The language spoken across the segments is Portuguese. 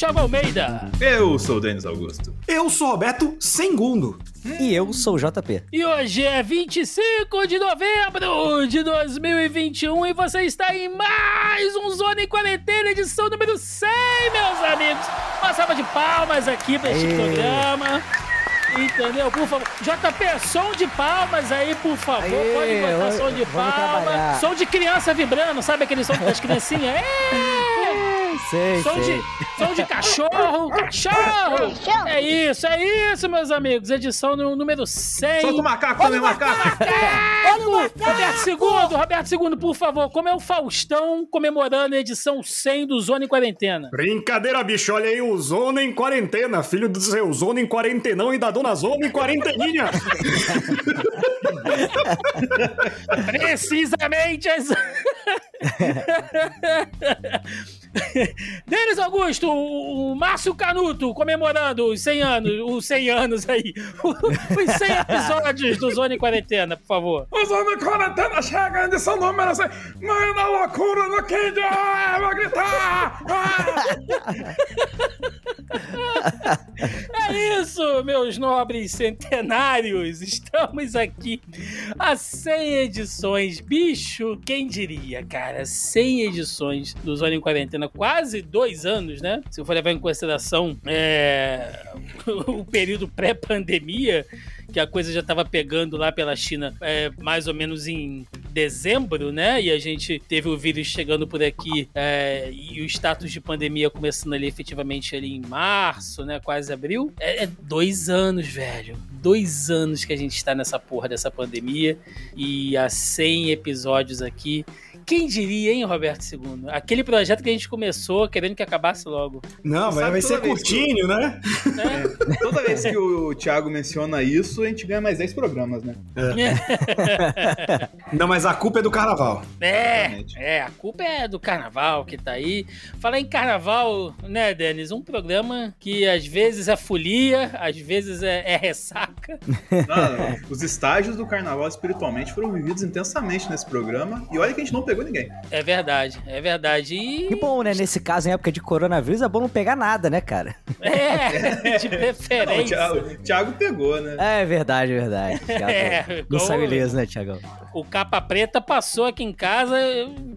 Thiago Almeida. Eu sou o Denis Augusto. Eu sou o Roberto Segundo. E eu sou o JP. E hoje é 25 de novembro de 2021 e você está em mais um Zona em Quarentena, edição número 100, meus amigos. Uma salva de palmas aqui para este programa. Entendeu? Por favor. JP, som de palmas aí, por favor. Aê, Pode botar som de palmas. trabalhar. Som de criança vibrando, sabe aquele som das criancinhas? É! Sei, Som sei. de, som de cachorro, cachorro! É isso, é isso, meus amigos. Edição no- número 100. Solta o macaco também, macaco. Macaco! Roberto Segundo, Roberto Segundo, por favor, como é o Faustão comemorando a edição 100 do Zona em Quarentena? Brincadeira, bicho. Olha aí o Zona em quarentena. Filho do seu Zona em quarentenão e da dona Zona em quarenteninha. Precisamente. Denis Augusto, o Márcio Canuto comemorando os 100 anos, os 100 anos aí, os 100 episódios do Zona em Quarentena, por favor. O Zona de Quarentena chega, edição número 100. Mãe da loucura no Kid, ah, eu vou gritar! Ah! É isso, meus nobres centenários. Estamos aqui há 100 edições. Bicho, quem diria, cara? 100 edições do Zona em Quarentena. Quase dois anos, né? Se eu for levar em consideração é, o período pré-pandemia, que a coisa já estava pegando lá pela China é, mais ou menos em dezembro, né? E a gente teve o vírus chegando por aqui é, e o status de pandemia começando ali efetivamente ali em março, né? Quase abril. É, é dois anos, velho. Dois anos que a gente está nessa porra dessa pandemia e há 100 episódios aqui. Quem diria, hein, Roberto II? Aquele projeto que a gente começou querendo que acabasse logo. Não, vai, vai ser curtinho, né? Né? Toda vez que o Thiago menciona isso, a gente ganha mais 10 programas, né? Não, mas a culpa é do carnaval. É, Exatamente. é, a culpa é do carnaval que tá aí. Falar em carnaval, né, Denis? Um programa que às vezes é folia, às vezes é, é ressaca. Não, os estágios do carnaval espiritualmente foram vividos intensamente nesse programa. E olha que a gente não pegou ninguém. É verdade, é verdade. Que E. bom, né? Nesse caso, em época de coronavírus, é bom não pegar nada, né, cara? É, de Não, o preferência. Thiago, o Thiago pegou, né? É verdade, verdade. Thiago, É, não saiu ileso, né, Thiagão? O capa preta passou aqui em casa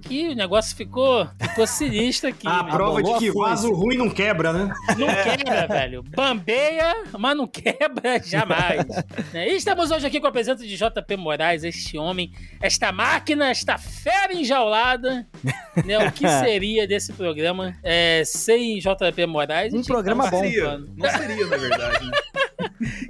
que o negócio ficou, ficou sinistro aqui. A né? prova de que vaso ruim não quebra, né? Não quebra, velho. Bambeia, mas não quebra jamais. E estamos hoje aqui com a presença de JP Moraes, este homem, esta máquina, esta fera enjaulada. Né? O que seria desse programa é, sem JP Moraes? Um programa bom. seria. Não seria, na verdade. Né?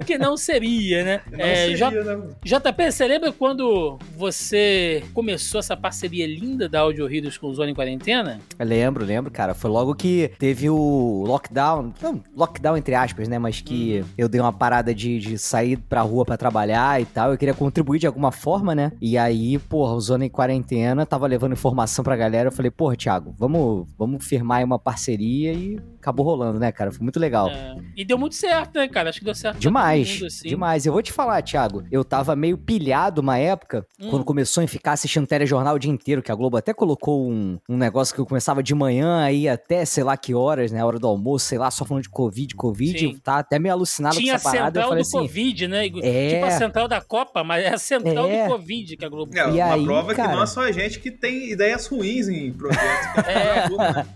Que não seria, né? Não É, J- seria, né? JP, você lembra quando você começou essa parceria linda da Audio Heroes com o Zona em Quarentena? Eu lembro, lembro, cara. Foi logo que teve o lockdown. Não, lockdown entre aspas, né? Mas que Uhum. eu dei uma parada de, de sair pra rua pra trabalhar e tal. Eu queria contribuir de alguma forma, né? E aí, porra, o Zona em Quarentena tava levando informação pra galera. Eu falei, porra, Thiago, vamos, vamos firmar aí uma parceria e acabou rolando, né, cara? Foi muito legal. É, e deu muito certo, né, cara? Acho que deu certo. Demais, mundo, assim. demais. Eu vou te falar, Thiago, eu tava meio pilhado uma época, Hum. quando começou a ficar assistindo telejornal o dia inteiro, que a Globo até colocou um, um negócio que eu começava de manhã aí até sei lá que horas, né, hora do almoço, sei lá, só falando de Covid, Covid, Sim. tava até meio alucinado Tinha a com essa parada, eu central falei do assim... Covid, né? É. Tipo a central da Copa, mas é a central É. do Covid que a Globo É, E uma aí, prova cara? que não é só a gente que tem ideias ruins em projetos. É. né?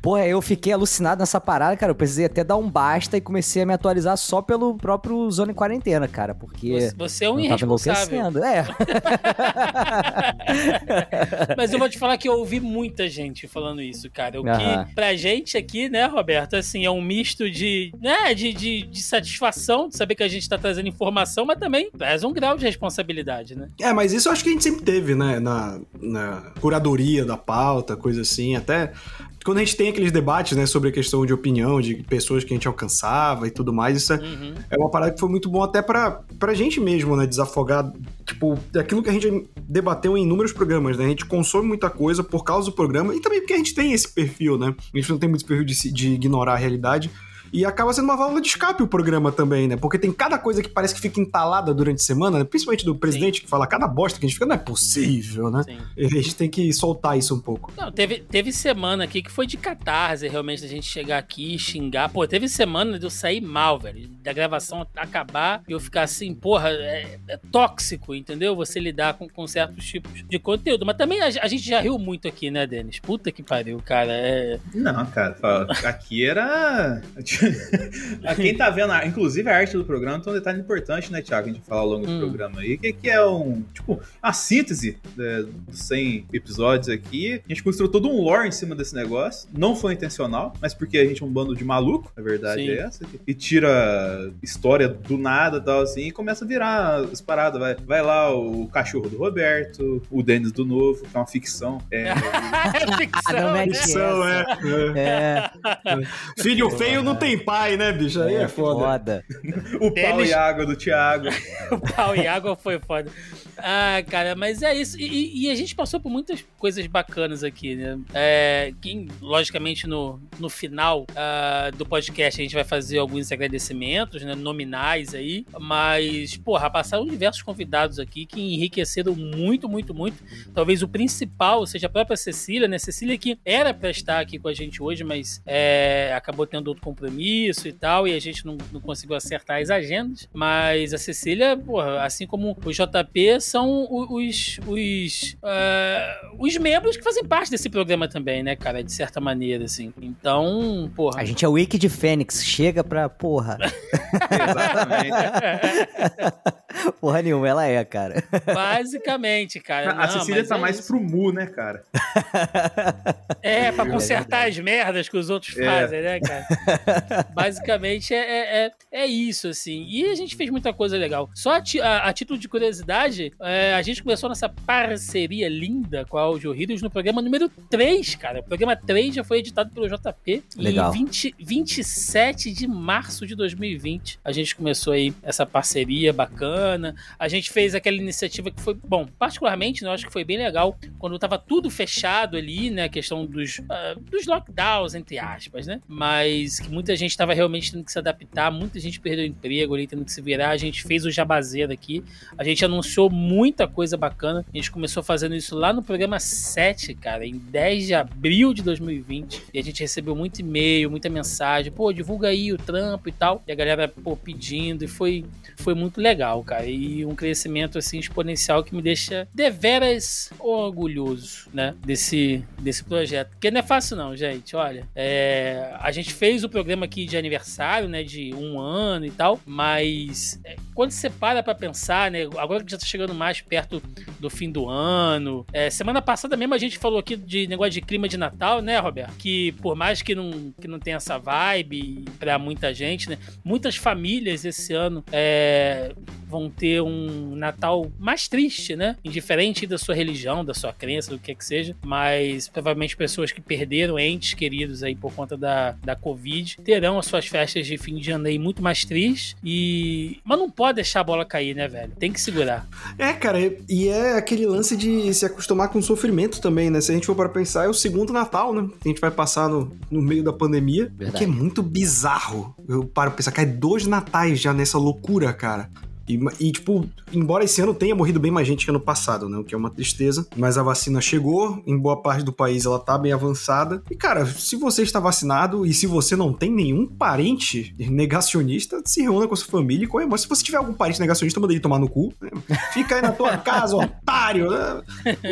Porra, eu fiquei alucinado nessa parada, cara, eu precisei até dar um basta e comecei a me atualizar só pelo próprio Zona em Quarentena, cara, porque... Você, você é um irresponsável. enlouquecendo. É, Mas eu vou te falar que eu ouvi muita gente falando isso, cara. O Aham. que, pra gente aqui, né, Roberto, assim, é um misto de, né, de, de, de satisfação de saber que a gente tá trazendo informação, mas também traz um grau de responsabilidade, né? É, mas isso eu acho que a gente sempre teve, né? Na, na curadoria da pauta, coisa assim. Até quando a gente tem aqueles debates, né, sobre a questão de opinião, de pessoas que a gente alcançava e tudo mais, isso é, Uhum. é uma parada que foi muito bom até pra, pra gente mesmo, né? Desafogar, tipo, aquilo que a gente debateu em inúmeros programas, né? A gente consome muita coisa por causa do programa e também porque a gente tem esse perfil, né? A gente não tem muito esse perfil de, de ignorar a realidade. E acaba sendo uma válvula de escape o programa também, né? Porque tem cada coisa que parece que fica entalada durante a semana, né? principalmente do presidente, que fala cada bosta que a gente fica, não é possível, né? Sim. E a gente tem que soltar isso um pouco. Não, teve, teve semana aqui que foi de catarse, realmente, da gente chegar aqui e xingar. Pô, teve semana de eu sair mal, velho. Da gravação acabar e eu ficar assim, porra, é, é tóxico, entendeu? Você lidar com, com certos tipos de conteúdo. Mas também a, a gente já riu muito aqui, né, Denis? Puta que pariu, cara. É... Não, cara, aqui era. Quem tá vendo, a- inclusive a arte do programa, tem um detalhe importante, né, Thiago? A gente fala ao longo do Hum. programa aí, que, que é um, tipo, a síntese né, dos 100 episódios aqui. A gente construiu todo um lore em cima desse negócio. Não foi intencional, mas porque a gente é um bando de maluco, a verdade Sim. é essa. E tira história do nada e tal, assim, e começa a virar as paradas. Vai, vai lá o cachorro do Roberto, o Denis do Novo, que é uma ficção. É, é ficção, não né? mete Ficção, é. É, é. Filho feio não tem pai, né, bicho? Aí é, foda. foda. o pau e água do Thiago. o pau e água foi foda. Ah, cara, mas é isso. E, e- a gente passou por muitas coisas bacanas aqui, né? É, que, logicamente, no, no final ah, do podcast a gente vai fazer alguns agradecimentos, né? Nominais aí. Mas, porra, passaram diversos convidados aqui que enriqueceram muito, muito, muito. Talvez o principal seja a própria Cecília, né? Cecília que era pra estar aqui com a gente hoje, mas é, acabou tendo outro compromisso e tal, e a gente não, não conseguiu acertar as agendas. Mas a Cecília, porra, assim como o JP, são os, os, é, os membros que fazem parte desse programa também, né, cara? De certa maneira, assim. Então, porra. A gente é o Wiki de Fênix, chega pra porra. Exatamente. porra nenhuma, ela é, cara. Basicamente, cara. A Não, Cecília mas tá é mais isso. pro Mu, né, cara? É, pra É consertar as merdas que os outros É. fazem, né, cara? Basicamente é, é, é, é isso, assim. E a gente fez muita coisa legal. Só a, a- a título de curiosidade, é, a gente começou nossa parceria linda com a Audio Heroes no programa número 3, cara. O programa 3 já foi editado pelo JP Legal. em 20, 27 de março de 2020. A gente começou aí essa parceria bacana. A gente fez aquela iniciativa que foi, bom, particularmente, né, eu acho que foi bem legal quando tava tudo fechado ali, né, a questão dos, ah, dos lockdowns, entre aspas, né, mas que muita gente tava realmente tendo que se adaptar, muita gente perdeu emprego ali, tendo que se virar, a gente fez o jabazeiro aqui, a gente anunciou muita coisa bacana, a gente começou fazendo isso lá no programa 7, cara, em 10 de abril de 2020, e a gente recebeu muito e-mail, muita mensagem, pô, divulga aí o trampo e tal, e a galera, pô, pedindo, e foi, foi muito legal, cara, e um crescimento, assim, exponencial que me deixa deveras orgulhoso, né, desse, desse projeto. Porque não é fácil não, gente, olha. É, a gente fez o programa aqui de aniversário, né, de um ano e tal, mas é, quando você para pra pensar, né, agora que já tá chegando mais perto do fim do ano, é, semana passada mesmo a gente falou aqui de negócio de clima de Natal, né, Roberto? Que por mais que não, que não tenha essa vibe pra muita gente, né, muitas famílias esse ano é, vão ter um Natal mais triste, né? Indiferente da sua religião, da sua crença, do que é que seja, mas provavelmente pessoas que perderam entes queridos aí por conta da, da Covid terão as suas festas de fim de ano aí muito mais tristes e... Mas não pode deixar a bola cair, né, velho? Tem que segurar. É, cara, e- e é aquele lance de se acostumar com o sofrimento também, né? Se a gente for para pensar, é o segundo Natal, né? Que a gente vai passar no, no meio da pandemia. Verdade. Que é muito bizarro. Eu paro pra pensar, cara, é dois natais já nessa loucura, cara. E, e, tipo, embora esse ano tenha morrido bem mais gente que ano passado, né? O que é uma tristeza. Mas a vacina chegou, em boa parte do país ela tá bem avançada. E, cara, se você está vacinado e se você não tem nenhum parente negacionista, se reúna com a sua família e comemora. Se você tiver algum parente negacionista, manda ele tomar no cu. né? Fica aí na tua casa, otário. né?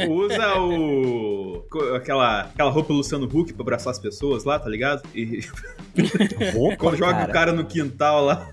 Usa o. aquela, aquela roupa Luciano Huck pra abraçar as pessoas lá, tá ligado? E Roupa, quando joga cara. o cara no quintal lá,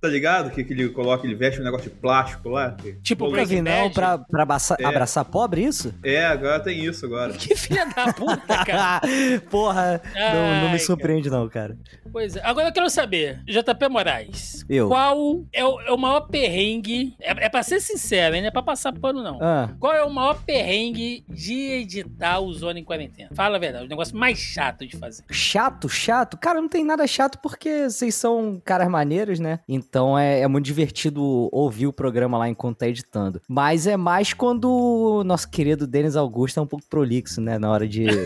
tá ligado? Que, que ele coloca, ele veste um negócio de plástico lá. que- Tipo, Breaking não, Bad. pra, pra abraçar, É. abraçar pobre, isso? É, agora tem isso agora. Que filha da puta, cara. Porra, não, não Ai, me surpreende não, cara. Pois é. Agora eu quero saber, JP Moraes. Eu. Qual é o, é o maior perrengue? É, é pra ser sincero, hein? Não é pra passar pano, não. Ah, Qual é o maior perrengue de editar o Zona em Quarentena? Fala a verdade, o negócio mais chato de fazer. chato, chato? Cara, não tem nada chato porque vocês são caras maneiros, né? Então é, é muito divertido ouvir o programa lá enquanto tá editando. Mas é mais quando o nosso querido Denis Augusto é um pouco prolixo, né? Na hora de.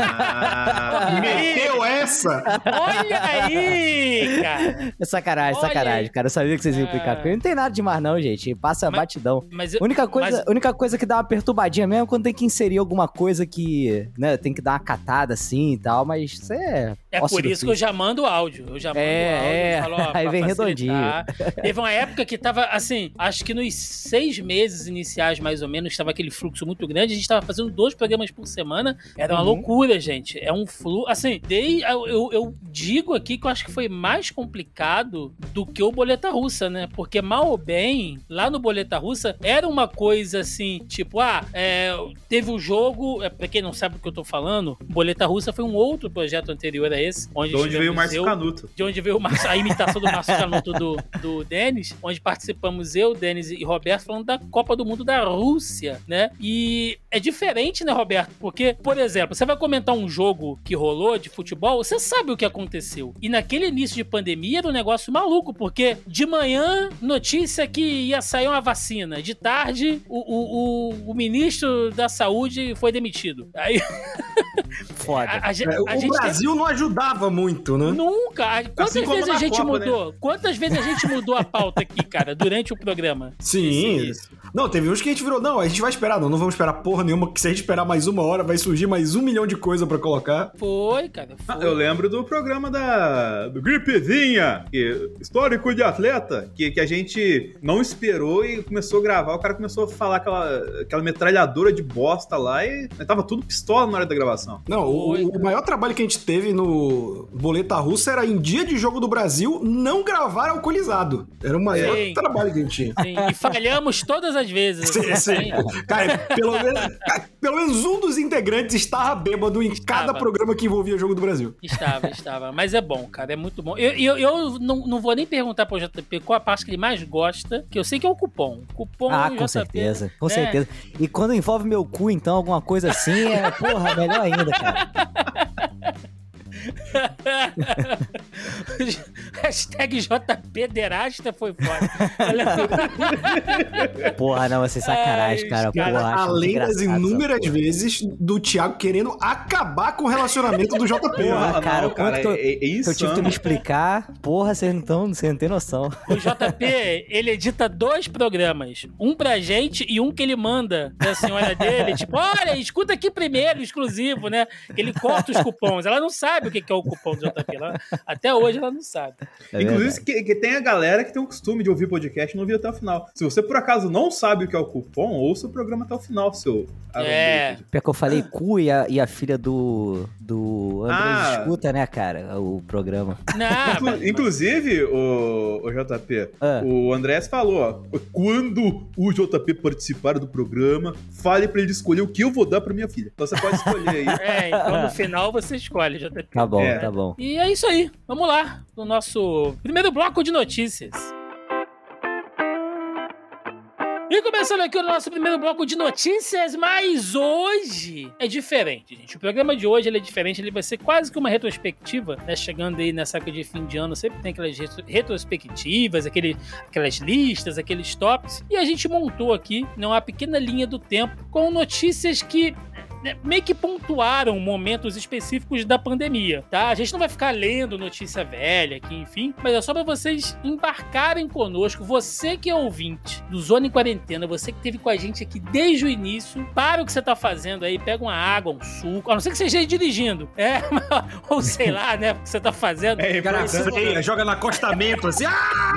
Ah, Meteu essa! Olha aí, cara. É sacanagem, Olha sacanagem, aí. cara. Eu sabia que vocês iam Ah. implicar. Não tem nada demais, não, gente. Passa Mas- batidão. Mas eu, A única coisa, mas- a única coisa que dá uma perturbadinha mesmo é quando tem que inserir alguma coisa que, né, tem que dar uma catada assim e tal, mas isso é. É por isso que eu já mando áudio. Eu já mando É, áudio. é. Falo, ó, Aí vem facilitar. Teve uma época que tava, assim, acho que nos seis meses iniciais, mais ou menos, tava aquele fluxo muito grande. A gente tava fazendo dois programas por semana. Era uma Uhum. loucura, gente. É um fluxo. Assim, dei, eu, eu- digo aqui que eu acho que foi mais complicado do que o Boleta Russa, né? Porque, mal ou bem, lá no Boleta Russa, era uma coisa assim, tipo, ah, é, teve o jogo. É, pra quem não sabe o que eu tô falando, Boleta Russa foi um outro projeto anterior a esse. Onde, De onde veio o Márcio Canuto. de onde veio o Márcio- a imitação do Márcio Canuto do, do Denis, onde participamos eu, Denis e Roberto falando da Copa do Mundo da Rússia, né? E é diferente, né, Roberto? Porque, por exemplo, você vai comentar um jogo que rolou de futebol, você sabe o que aconteceu. E naquele início de pandemia era um negócio maluco, porque de manhã, notícia que ia sair uma vacina. De tarde, o, o, o, o ministro da saúde foi demitido. Aí Foda. a, a, É, a o gente teve- Brasil não ajudava muito, né? Nunca. Quantas Assim vezes a gente Copa, né? mudou? Quantas vezes a gente mudou a pauta aqui, cara, durante o programa? Sim. Esse- Não, teve uns que a gente virou. Não, a gente vai esperar, não. Não vamos esperar porra nenhuma, que se a gente esperar mais uma hora, vai surgir mais um milhão de coisa pra colocar. Foi, cara. Foi. Ah, eu lembro do programa da do Gripezinha, que, histórico de atleta, que, que a gente não esperou e começou a gravar. O cara começou a falar aquela, aquela metralhadora de bosta lá e tava tudo pistola na hora da gravação. Não, o, Foi, o maior trabalho que a gente teve no Boleta Russa era em dia de jogo do Brasil não gravar alcoolizado. Era o maior Sim. Trabalho que a gente tinha. Sim, e falhamos todas as vezes. Sim, sim. Cara, pelo menos, cara, pelo menos um dos integrantes estava bêbado em cada Estava. programa que envolvia jogo do Brasil. Estava, estava. Mas é bom, cara. É muito bom. Eu, eu, eu não, não vou nem perguntar pro JP qual a parte que ele mais gosta, que eu sei que é o cupom. Cupom Ah, JP, com certeza, com né? certeza. E quando envolve meu cu, então, alguma coisa assim, é, porra, melhor ainda, cara. Hashtag JP Derasta foi foda. Porra, não, vai ser sacanagem, Ai, cara. cara, Porra, Além das inúmeras porra. vezes do Thiago querendo acabar com o relacionamento do JP. Porra, né? cara, o quanto que eu- é, é Eu tive que me explicar, porra, vocês não, tão, vocês não tem noção. O JP, ele edita dois programas. Um pra gente e um que ele manda da senhora dele. Tipo, olha, escuta aqui primeiro, exclusivo, né? Ele corta os cupons. Ela não sabe o que é o cupom do JP. Ela- até hoje ela não sabe. É Inclusive, que, que tem a galera que tem o costume de ouvir podcast e não ouvir até o final. Se você por acaso não sabe o que é o cupom, ouça o programa até o final, seu. É. Pior que eu falei cu e a, e a filha do, do André Ah. escuta, né, cara, o programa. Não, Inclu- Inclusive, o, o JP, Ah. o Andrés falou, ó, quando o JP participar do programa, fale pra ele escolher o que eu vou dar pra minha filha. Então você pode escolher aí. É, então no final você escolhe, JP. Tá bom, É. tá bom. E é isso aí. Vamos lá, no nosso primeiro bloco de notícias. E começando aqui o nosso primeiro bloco de notícias, mas hoje é diferente, gente. O programa de hoje ele é diferente, ele vai ser quase que uma retrospectiva, né? Chegando aí nessa época de fim de ano, sempre tem aquelas retro- retrospectivas, aquele, aquelas listas, aqueles tops. E a gente montou aqui né, uma pequena linha do tempo com notícias que meio que pontuaram momentos específicos da pandemia, tá? A gente não vai ficar lendo notícia velha aqui, enfim, mas é só pra vocês embarcarem conosco. Você que é ouvinte do Zona em Quarentena, você que esteve com a gente aqui desde o início, para o que você tá fazendo aí, pega uma água, um suco, a não ser que você esteja dirigindo, é, ou sei lá, né, o que você tá fazendo. É O cara importante. freia, joga no acostamento assim. Ah!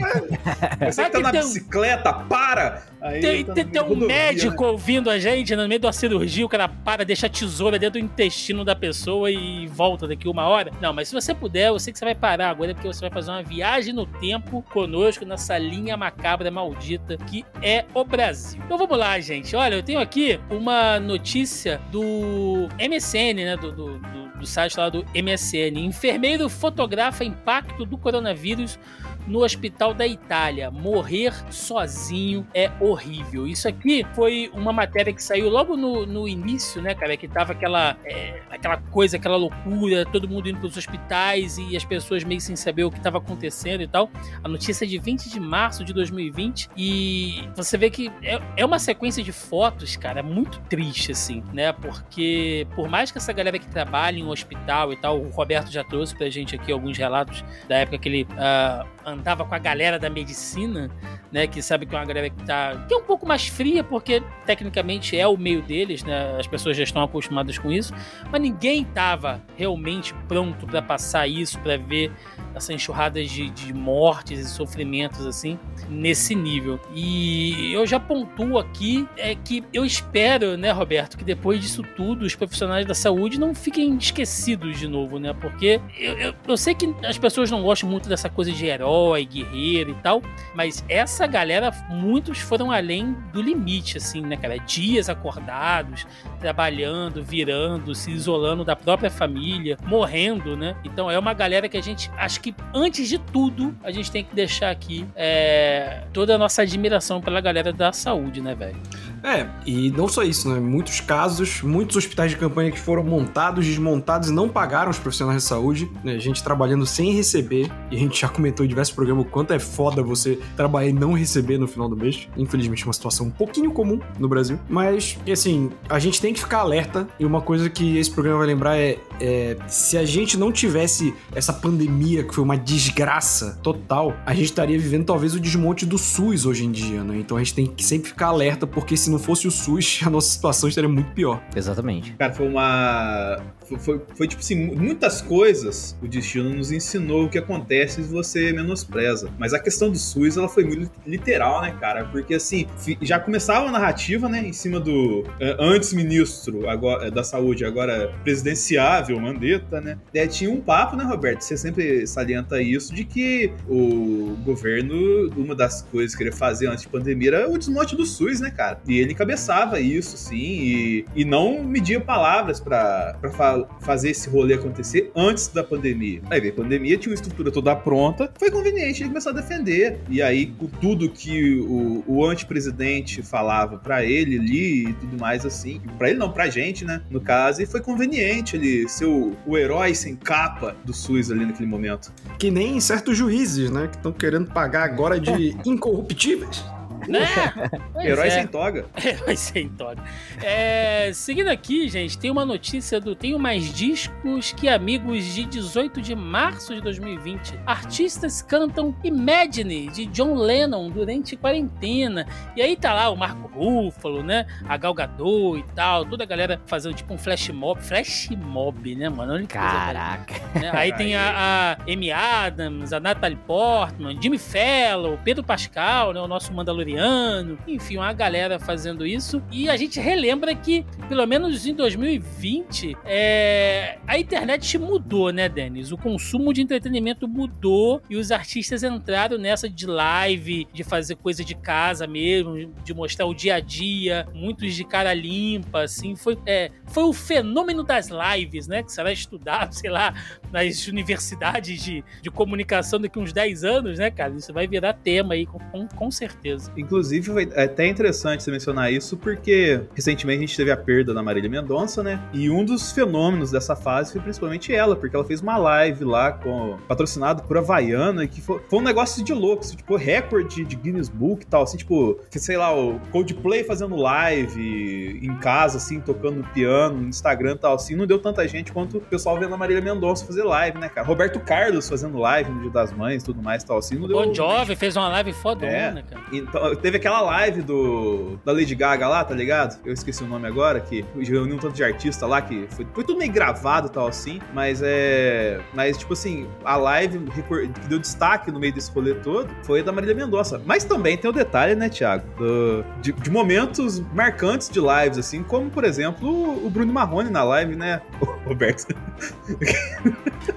Você que tá na um- bicicleta, para! Aí Tem, tá tem, um rodovia, médico né? ouvindo a gente no meio da cirurgia, o cara para, deixa a tesoura dentro do intestino da pessoa e volta daqui uma hora. Não, mas se você puder, eu sei que você vai parar agora, porque você vai fazer uma viagem no tempo conosco nessa linha macabra maldita que é o Brasil. Então vamos lá, gente. Olha, eu tenho aqui uma notícia do MSN, né? Do, do, do- do site lá do MSN. Enfermeiro fotografa impacto do coronavírus no hospital da Itália. Morrer sozinho é horrível. Isso aqui foi uma matéria que saiu logo no, no início, né, cara? Que tava aquela, é, aquela coisa, aquela loucura, todo mundo indo pros hospitais e as pessoas meio sem saber o que tava acontecendo e tal. A notícia é de 20 de março de 2020 e você vê que é, é uma sequência de fotos, cara, muito triste, assim, né? Porque por mais que essa galera que trabalha em um hospital e tal, o Roberto já trouxe pra gente aqui alguns relatos da época que ele uh, andava com a galera da medicina, né? Que sabe que é uma galera que tá. que é um pouco mais fria, porque tecnicamente é o meio deles, né? As pessoas já estão acostumadas com isso, mas ninguém tava realmente pronto para passar isso, para ver essa enxurrada de, de mortes e sofrimentos assim nesse nível. E eu já pontuo aqui é que eu espero, né, Roberto, que depois disso tudo os profissionais da saúde não fiquem esquecidos de novo, né? Porque eu, eu, eu sei que as pessoas não gostam muito dessa coisa de herói, guerreiro e tal, mas essa galera, muitos foram além do limite, assim, né, cara? Dias acordados, trabalhando, virando, se isolando da própria família, morrendo, né? Então é uma galera que a gente acho que antes de tudo a gente tem que deixar aqui é, toda a nossa admiração pela galera da saúde, né, velho? É, e não só isso, né? Muitos casos, muitos hospitais de campanha que foram montados, desmontados e não pagaram os profissionais de saúde, né? Gente trabalhando sem receber, e a gente já comentou em diversos programas o quanto é foda você trabalhar e não receber no final do mês. Infelizmente, uma situação um pouquinho comum no Brasil. Mas, assim, a gente tem que ficar alerta, e uma coisa que esse programa vai lembrar é, é se a gente não tivesse essa pandemia, que foi uma desgraça total, a gente estaria vivendo talvez o desmonte do SUS hoje em dia, né? Então a gente tem que sempre ficar alerta, porque se não fosse o SUS, a nossa situação estaria muito pior. Exatamente. Cara, foi uma. Foi, foi, tipo assim, muitas coisas o destino nos ensinou o que acontece se você menospreza. Mas a questão do SUS, ela foi muito literal, né, cara? Porque assim, já começava a narrativa, né, em cima do uh, antes ministro agora, da saúde, agora presidenciável, Mandetta, né? E tinha um papo, né, Roberto? Você sempre salienta isso, de que o governo, uma das coisas que ele fazia antes de pandemia era o desmonte do SUS, né, cara? E ele encabeçava isso, sim, e, e não media palavras para fa fazer esse rolê acontecer antes da pandemia. Aí veio a pandemia, tinha uma estrutura toda pronta, foi conveniente ele começar a defender. E aí, com tudo que o, o antepresidente falava para ele ali e tudo mais assim, para ele não, pra gente, né, no caso, e foi conveniente ele ser o, o herói sem capa do SUS ali naquele momento. Que nem certos juízes, né, que estão querendo pagar agora de incorruptíveis. Né? Herói é. sem toga. Herói sem toga. É, seguindo aqui, gente, tem uma notícia do Tenho Mais Discos que Amigos de 18 de março de 2020. Artistas cantam Imagine de John Lennon durante quarentena. E aí tá lá o Marco Ruffalo, né? A Gal Gadot e tal. Toda a galera fazendo tipo um flash mob. Flash mob, né, mano? Olha que coisa Caraca. né? Aí tem a, a Amy Adams, a Natalie Portman, Jimmy Fallon, Pedro Pascal, né? O nosso Mandaloriano. Enfim, uma galera fazendo isso. E a gente relembra que, pelo menos em 2020, é... a internet mudou, né, Denis? O consumo de entretenimento mudou e os artistas entraram nessa de live, de fazer coisa de casa mesmo, de mostrar o dia a dia, muitos de cara limpa, assim. Foi, é, foi o fenômeno das lives, né? Que será estudado, sei lá, nas universidades de, de comunicação daqui uns 10 anos, né, cara? Isso vai virar tema aí, com, com certeza. Inclusive, foi até interessante você mencionar isso, porque recentemente a gente teve a perda da Marília Mendonça, né? E um dos fenômenos dessa fase foi principalmente ela, porque ela fez uma live lá com patrocinado por Havaiana, que foi, foi um negócio de louco, assim, tipo, recorde de Guinness Book e tal, assim, tipo, sei lá, o Coldplay fazendo live em casa, assim, tocando piano, no Instagram e tal, assim, não deu tanta gente quanto o pessoal vendo a Marília Mendonça fazer live, né, cara? Roberto Carlos fazendo live no Dia das Mães tudo mais e tal, assim, não deu. Bon Jovi fez uma live fodona, É. cara. Então, teve aquela live do da Lady Gaga lá, tá ligado? Eu esqueci o nome agora, que reuniu um tanto de artista lá, que foi, foi tudo meio gravado e tal, assim, mas é. Mas, tipo assim, a live que deu destaque no meio desse rolê todo foi a da Marília Mendonça. Mas também tem o detalhe, né, Thiago? do- de, de momentos marcantes de lives, assim, como, por exemplo, o, Bruno Marrone na live, né, Roberto?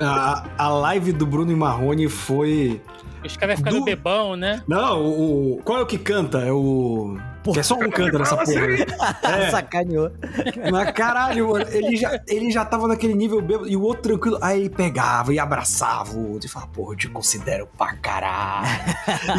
A, a live do Bruno Marrone foi. Os caras ficando Do- bebão, né? Não, o, o- Qual é o que canta? É o. Que é só um canta nessa porra. assim. É. Sacaneou. Mas caralho, mano, ele já, ele já tava naquele nível bêbado e o outro tranquilo. Aí ele pegava e abraçava o outro e falava, porra, eu te considero pra caralho.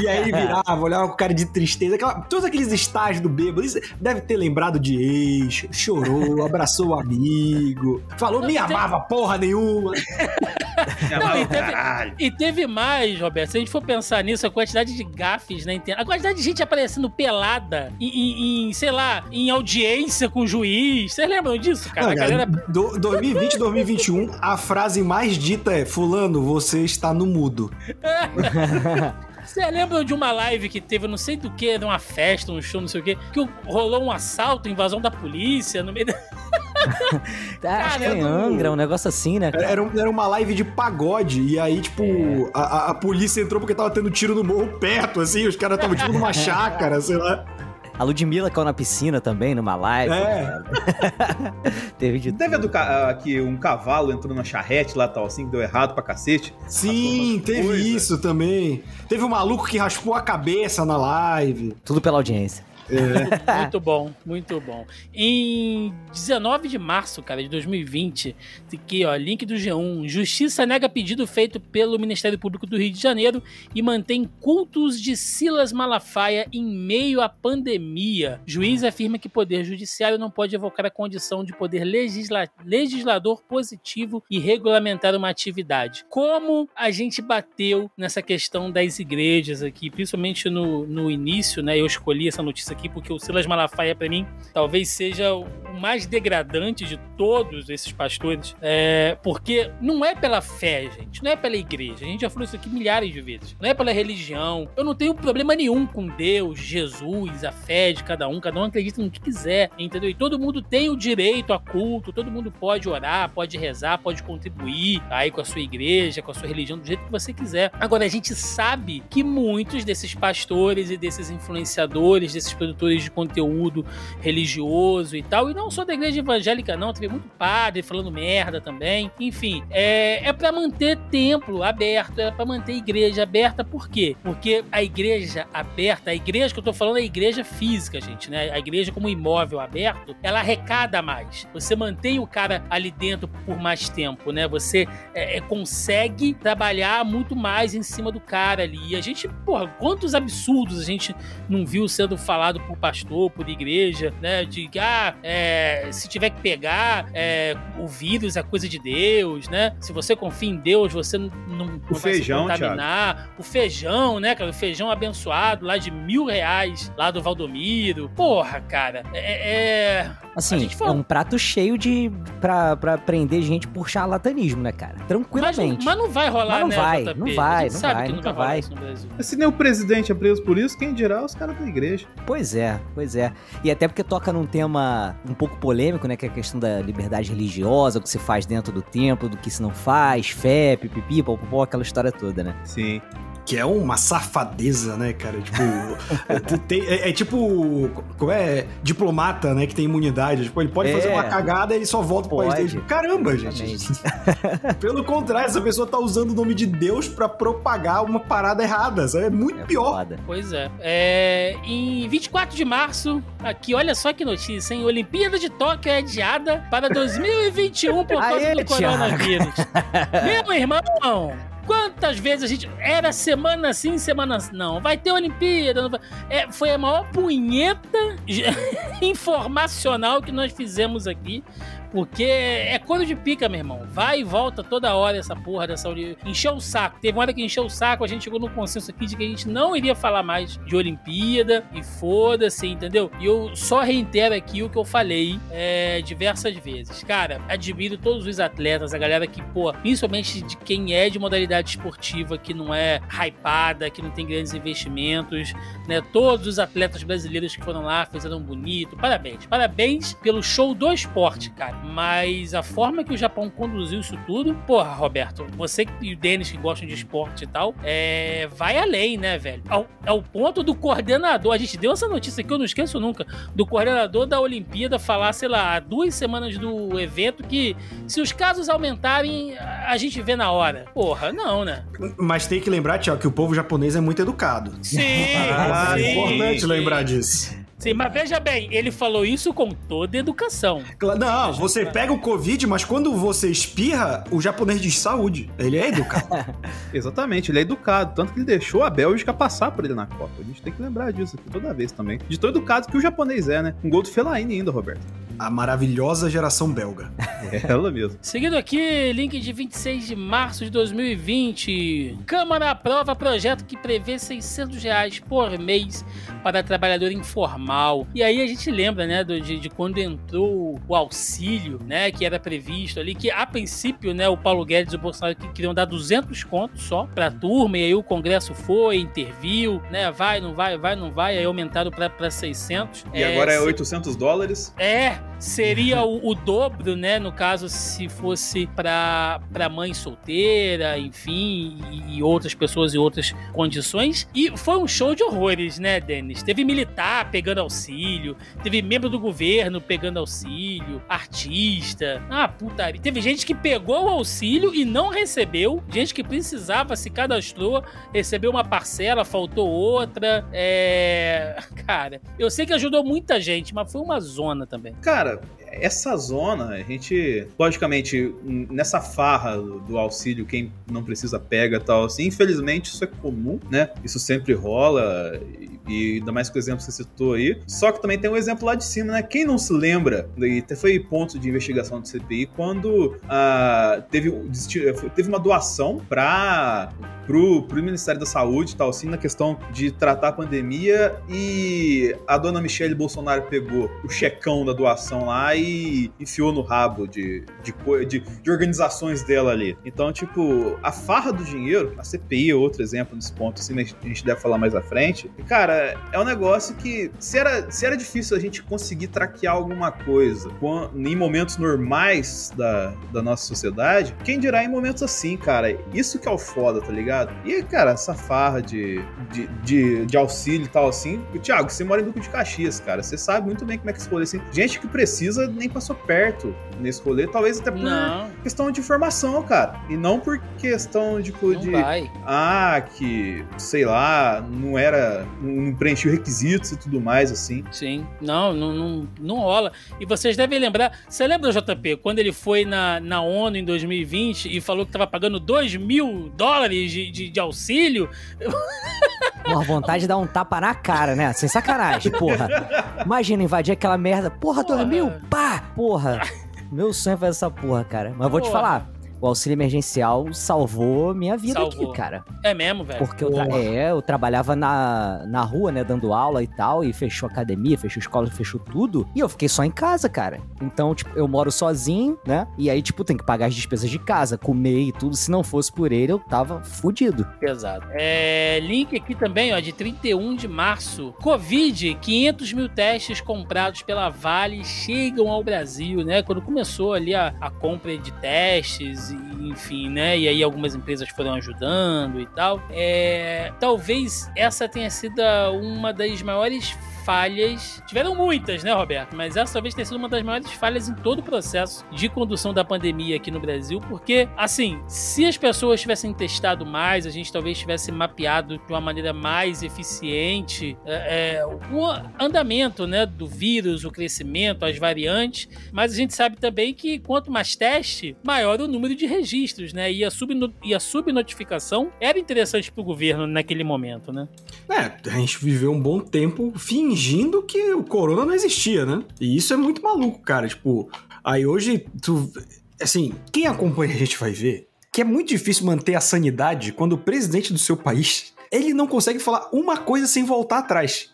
e aí virava, olhava com cara de tristeza. Aquela, todos aqueles estágios do bêbado. Deve ter lembrado de ex, chorou, abraçou o amigo, falou, me amava porra nenhuma. Não, e teve, Caralho. e teve mais, Roberto. Se a gente for pensar nisso, a quantidade de gafes na internet, a quantidade de gente aparecendo pelada em, em- sei lá, em audiência com o juiz. Vocês lembram disso, cara? Não, cara, galera. do- 2020, 2021, a frase mais dita é: Fulano, você está no mudo. Vocês lembram de uma live que teve, não sei do que, era uma festa, um show, não sei o quê, que rolou um assalto, invasão da polícia no meio da. Acho que em eu não- Angra, um negócio assim, né? Era, era um- era uma live de pagode, e aí, tipo, a, a- a polícia entrou porque tava tendo tiro no morro perto, assim, os caras estavam, tipo, numa chácara, sei lá. A Ludmilla caiu na piscina também, numa live. É. Teve de Teve do ca- a que um cavalo entrou na charrete lá, tal, assim, que deu errado pra cacete. Sim, teve coisas. isso também. Teve um maluco que raspou a cabeça na live. tudo pela audiência. Muito bom, muito bom. Em 19 de março, cara, de 2020, aqui, ó, link do G1. Justiça nega pedido feito pelo Ministério Público do Rio de Janeiro e mantém cultos de Silas Malafaia em meio à pandemia. Juiz afirma que poder judiciário não pode evocar a condição de poder legisla- legislador positivo e regulamentar uma atividade. Como a gente bateu nessa questão das igrejas aqui, principalmente no, no início, né? Eu escolhi essa notícia aqui porque o Silas Malafaia, pra mim, talvez seja o mais degradante de todos esses pastores, é, porque não é pela fé, gente, não é pela igreja. A gente já falou isso aqui milhares de vezes. Não é pela religião. Eu não tenho problema nenhum com Deus, Jesus, a fé de cada um. Cada um acredita no que quiser, entendeu? E todo mundo tem o direito a culto, todo mundo pode orar, pode rezar, pode contribuir aí com a sua igreja, com a sua religião, do jeito que você quiser. Agora, a gente sabe que muitos desses pastores e desses influenciadores, desses produtores de conteúdo religioso e tal, e não só da igreja evangélica, não, teve muito padre falando merda também. Enfim, é, é para manter templo aberto, é para manter igreja aberta, por quê? Porque a igreja aberta, a igreja que eu tô falando é a igreja física, gente, né? A igreja como imóvel aberto, ela arrecada mais. Você mantém o cara ali dentro por mais tempo, né? Você é, é, consegue trabalhar muito mais em cima do cara ali. E a gente, porra, quantos absurdos a gente não viu sendo falado por pastor, por igreja, né? De que, ah, é, se tiver que pegar, é, o vírus é coisa de Deus, né? Se você confia em Deus, você não, não não vai feijão, se contaminar. O feijão, né, cara? O feijão abençoado lá de mil reais, lá do Valdomiro. Porra, cara. É. é- A Assim, gente é um prato cheio de. Pra, pra prender gente por charlatanismo, né, cara? Mas, Tranquilamente. mas não vai rolar, Mas não né, vai, JP? não vai, não sabe vai, nunca vai vai. isso no Brasil. Se nem o presidente é preso por isso, quem dirá os caras da igreja. Pois é, pois é. E até porque toca num tema um pouco polêmico, né? Que é a questão da liberdade religiosa, o que se faz dentro do templo, do que se não faz, fé, pipipi, popopó, aquela história toda, né? Sim. Que é uma safadeza, né, cara? Tipo, é, tem- é- é tipo. Como é? Diplomata, né? Que tem imunidade. Tipo, ele pode É. fazer uma cagada e ele só volta pro país Pode. dele. Caramba, gente. Exatamente. Pelo contrário, essa pessoa tá usando o nome de Deus pra propagar uma parada errada. Sabe? É muito É pior. foda. Pois é. é. Em 24 de março, aqui, olha só que notícia, hein? Olimpíada de Tóquio é adiada para 2021 por causa Aê, do Thiago. coronavírus. Meu irmão! Quantas vezes a gente. Era semana sim, semana não. Vai ter Olimpíada. vai- É, foi a maior punheta informacional que nós fizemos aqui. Porque é coisa de pica, meu irmão. Vai e volta toda hora essa porra dessa Olimpíada. Encheu o saco. Teve uma hora que encheu o saco, a gente chegou no consenso aqui de que a gente não iria falar mais de Olimpíada. E foda-se, entendeu? E eu só reitero aqui o que eu falei é, diversas vezes. Cara, admiro todos os atletas, a galera que, pô, principalmente de quem é de modalidade esportiva, que não é hypada, que não tem grandes investimentos, né? Todos os atletas brasileiros que foram lá fizeram bonito. Parabéns. Parabéns pelo show do esporte, cara. Mas a forma que o Japão conduziu isso tudo, porra, Roberto, você e o Denis que gostam de esporte e tal, é, vai além, né, velho? Ao, ao ponto do coordenador, a gente deu essa notícia que eu não esqueço nunca, do coordenador da Olimpíada falar, sei lá, há duas semanas do evento que se os casos aumentarem, a gente vê na hora. Porra, não, né? Mas tem que lembrar, Tiago, que o povo japonês é muito educado. Sim, Ah, é sim, importante sim. lembrar disso. Sim, mas veja bem, ele falou isso com toda educação. Não, você pega o Covid, mas quando você espirra, o japonês diz saúde. Ele é educado. Exatamente, ele é educado. Tanto que ele deixou a Bélgica passar por ele na Copa. A gente tem que lembrar disso aqui toda vez também. De tão educado que o japonês é, né? Um gol do Fellaini ainda, Roberto. A maravilhosa geração belga. É ela mesmo. Seguindo aqui, link de 26 de março de 2020. Câmara aprova projeto que prevê 600 reais por mês para trabalhador informal. E aí a gente lembra, né, do- de, de quando entrou o auxílio, né, que era previsto ali, que a princípio, né, o Paulo Guedes e o Bolsonaro que queriam dar 200 contos só pra turma, e aí o Congresso foi, interviu, né, vai, não vai, vai, não vai, aí aumentaram pra, pra 600. E agora é se- 800 dólares. é, seria o, o dobro, né? No caso, se fosse pra mãe solteira, enfim, e, e outras pessoas em outras condições. E foi um show de horrores, né, Denis? Teve militar pegando auxílio, teve membro do governo pegando auxílio, artista. Ah, putaria. Teve gente que pegou o auxílio e não recebeu, gente que precisava, se cadastrou, recebeu uma parcela, faltou outra. É. Cara, eu sei que ajudou muita gente, mas foi uma zona também. Cara, Cara, essa zona, a gente, logicamente, nessa farra do auxílio, quem não precisa pega tal, assim, infelizmente isso é comum, né? Isso sempre rola, e ainda mais com o exemplo que você citou aí. Só que também tem um exemplo lá de cima, né? Quem não se lembra, e até foi ponto de investigação do CPI, quando ah, teve, teve uma doação para pro, pro Ministério da Saúde e tal, assim, na questão de tratar a pandemia e a dona Michelle Bolsonaro pegou o checão da doação lá e enfiou no rabo de, de, de, de organizações dela ali. Então, tipo, a farra do dinheiro, a CPI é outro exemplo nesse ponto, assim, a gente deve falar mais à frente. E, cara, é um negócio que, se era, se era difícil a gente conseguir traquear alguma coisa em momentos normais da, da nossa sociedade, quem dirá em momentos assim, cara? Isso que é o foda, tá ligado? E, cara, essa farra de, de, de, de auxílio e tal, assim. Thiago, você mora em Duque de Caxias, cara. Você sabe muito bem como é que esse rolê, assim. Gente que precisa nem passou perto nesse rolê, talvez até por Não, questão de informação, cara. E não por questão, tipo, não de vai. ah, que, sei lá, não era. não preencheu requisitos e tudo mais, assim. Sim, não, não, não, não rola. E vocês devem lembrar, você lembra, JP, quando ele foi na, na ONU em 2020 e falou que tava pagando 2 mil dólares de, de, de auxílio? Porra, vontade de dar um tapa na cara, né? Sem sacanagem, porra. Imagina invadir aquela merda. Porra, Porra. dormiu? Pá! Porra. Meu sonho é fazer essa porra, cara. Mas vou te Porra. falar. O auxílio emergencial salvou minha vida Salvou. aqui, cara. É mesmo, velho. Porque eu, tra- é, eu trabalhava na, na rua, né, dando aula e tal, e fechou a academia, fechou a escola, fechou tudo, e eu fiquei só em casa, cara. Então, tipo, eu moro sozinho, né, e aí, tipo, tem que pagar as despesas de casa, comer e tudo. Se não fosse por ele, eu tava fudido. Pesado. É, link aqui também, ó, de 31 de março. Covid, 500 mil testes comprados pela Vale chegam ao Brasil, né? Quando começou ali a, a compra de testes, enfim, né? E aí algumas empresas foram ajudando e tal. É, talvez essa tenha sido uma das maiores falhas. Tiveram muitas, né, Roberto? Mas essa talvez tenha sido uma das maiores falhas em todo o processo de condução da pandemia aqui no Brasil, porque, assim, se as pessoas tivessem testado mais, a gente talvez tivesse mapeado de uma maneira mais eficiente é, é, o andamento, né, do vírus, o crescimento, as variantes. Mas a gente sabe também que quanto mais teste, maior o número de registros, né? E a, subno e a subnotificação era interessante para o governo naquele momento, né? É, a gente viveu um bom tempo fingindo que o corona não existia, né? E isso é muito maluco, cara. Tipo, aí hoje, tu. Assim, quem acompanha a gente vai ver que é muito difícil manter a sanidade quando o presidente do seu país ele não consegue falar uma coisa sem voltar atrás.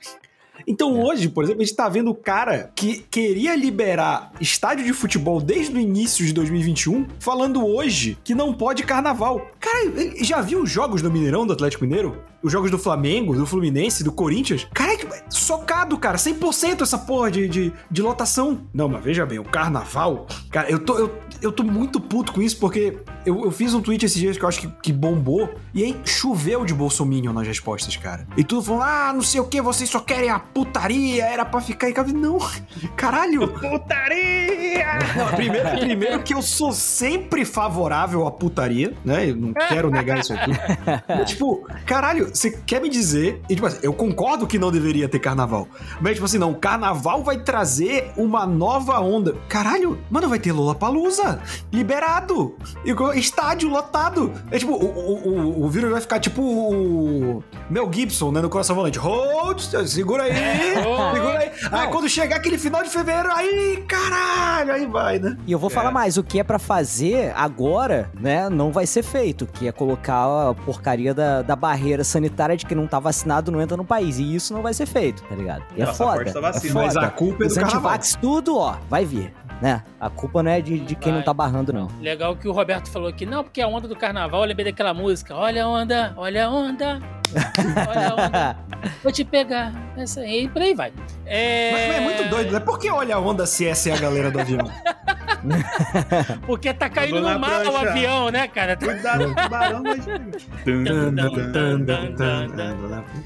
Então hoje, por exemplo, a gente tá vendo o cara que queria liberar estádio de futebol desde o início de 2021, falando hoje que não pode carnaval. Cara, já viu os jogos do Mineirão, do Atlético Mineiro? Os jogos do Flamengo, do Fluminense, do Corinthians? Cara, socado, cara. 100% essa porra de, de, de lotação. Não, mas veja bem, o carnaval... Cara, eu tô, eu, eu tô muito puto com isso porque eu, eu fiz um tweet esses dias que eu acho que, que bombou e aí choveu de bolsominion nas respostas, cara. E tudo falando, ah, não sei o que, vocês só querem a putaria, era pra ficar em casa. Não, caralho. Putaria! Não, primeiro, primeiro que eu sou sempre favorável à putaria, né? Eu não quero negar isso aqui. Mas, tipo, caralho, você quer me dizer. E, tipo assim, eu concordo que não deveria ter carnaval. Mas, tipo assim, não, carnaval vai trazer uma nova onda. Caralho, mano, vai ter Lollapalooza liberado. E estádio lotado. É tipo, o, o, o, o vírus vai ficar tipo o Mel Gibson, né? No coração volante. Hold, segura aí, segura aí. Aí quando chegar aquele final de fevereiro, aí, caralho, aí vai, né? E eu vou falar mais, o que é pra fazer agora, né, não vai ser feito, que é colocar a porcaria da, da barreira sanitária de que não tá vacinado não entra no país. E isso não vai ser feito, tá ligado? E é Não, essa foda. parte da é vacina, foda. mas a culpa é Os do carnaval. antivax, tudo, ó, vai vir, né? A culpa não é de, de quem não tá barrando, não. Legal que o Roberto falou aqui, não, porque a onda do carnaval, eu lembrei daquela música. Olha a onda, olha a onda, olha a onda, vou te pegar. Essa aí, por aí vai. É... Mas, mas é muito doido, né? Por que olha a onda se essa é a galera do avião? Porque tá caindo no mar o avião, né, cara? Cuidado, tubarão vai...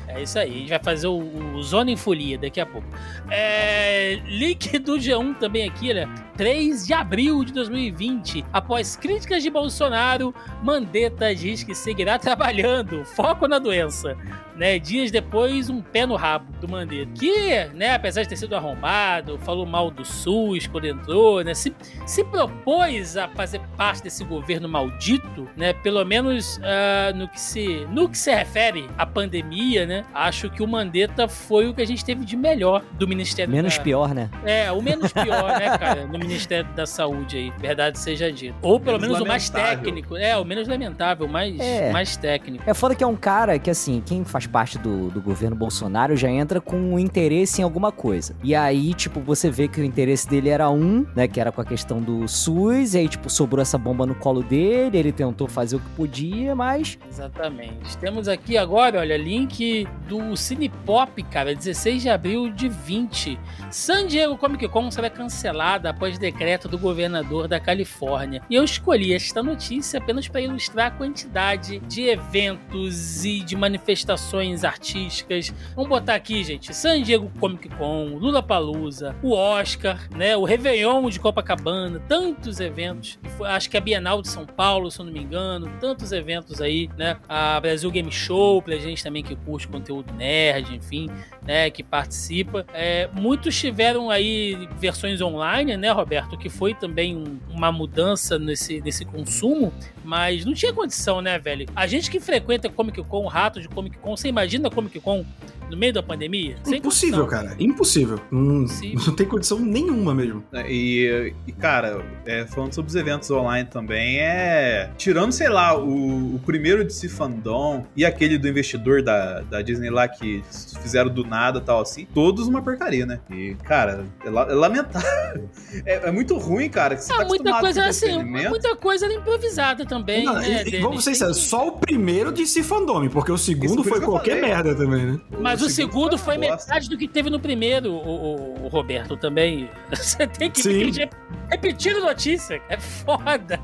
É isso aí, a gente vai fazer o, o Zona em Folia daqui a pouco. É, link do G1 também aqui, né? 3 de abril de 2020. Após críticas de Bolsonaro, Mandetta diz que seguirá trabalhando. Foco na doença. criança Né, dias depois, um pé no rabo do Mandetta. Que, né, apesar de ter sido arrombado, falou mal do SUS quando entrou, né, se, se propôs a fazer parte desse governo maldito, né, pelo menos ah, no, que se, no que se refere à pandemia, né, acho que o Mandetta foi o que a gente teve de melhor do Ministério Menos da... pior, né? É, o menos pior, né, cara, no Ministério da Saúde aí, verdade seja dita. Ou pelo Menos menos, o mais técnico, é, o menos lamentável, o mais, É. mais técnico. É foda que é um cara que, assim, quem faz parte do, do governo Bolsonaro já entra com um interesse em alguma coisa. E aí, tipo, você vê que o interesse dele era um, né? Que era com a questão do SUS, e aí, tipo, sobrou essa bomba no colo dele, ele tentou fazer o que podia, mas. Exatamente. Temos aqui agora, olha, link do Cinepop, cara, 16 de abril de 20. San Diego Comic Con será cancelada após decreto do governador da Califórnia. E eu escolhi esta notícia apenas para ilustrar a quantidade de eventos e de manifestações artísticas. Vamos botar aqui, gente, San Diego Comic Con, Lula Palusa, o Oscar, né, o Réveillon de Copacabana, tantos eventos. Acho que a Bienal de São Paulo, se eu não me engano, tantos eventos aí, né? A Brasil Game Show, pra gente também que curte conteúdo nerd, enfim, né, que participa. É, muitos tiveram aí versões online, né, Roberto, que foi também um- uma mudança nesse, nesse consumo, mas não tinha condição, né, velho? A gente que frequenta Comic Con, rato de Comic Con, você imagina Comic Con no meio da pandemia? Impossível, cara. Impossível. Não, Impossível. não tem condição nenhuma mesmo. É, E, e, cara, é, falando sobre os eventos online também, é. Tirando, sei lá, o, o primeiro de si fandom e aquele do investidor da, da Disney lá que fizeram do nada tal assim, todos uma porcaria, né? E, cara, é, la- é lamentável. É, é muito ruim, cara. Que você Ah, tá muita coisa com assim, muita coisa era improvisada também, Não, né? e- vamos ser sinceros, só o primeiro de si fandome, porque o segundo Isso, foi qualquer falei. merda também, né? Mas o segundo foi uma bosta. metade do que teve no primeiro, o, o- Roberto, também. Você tem que Sim. repetir, repetir notícia. É foda.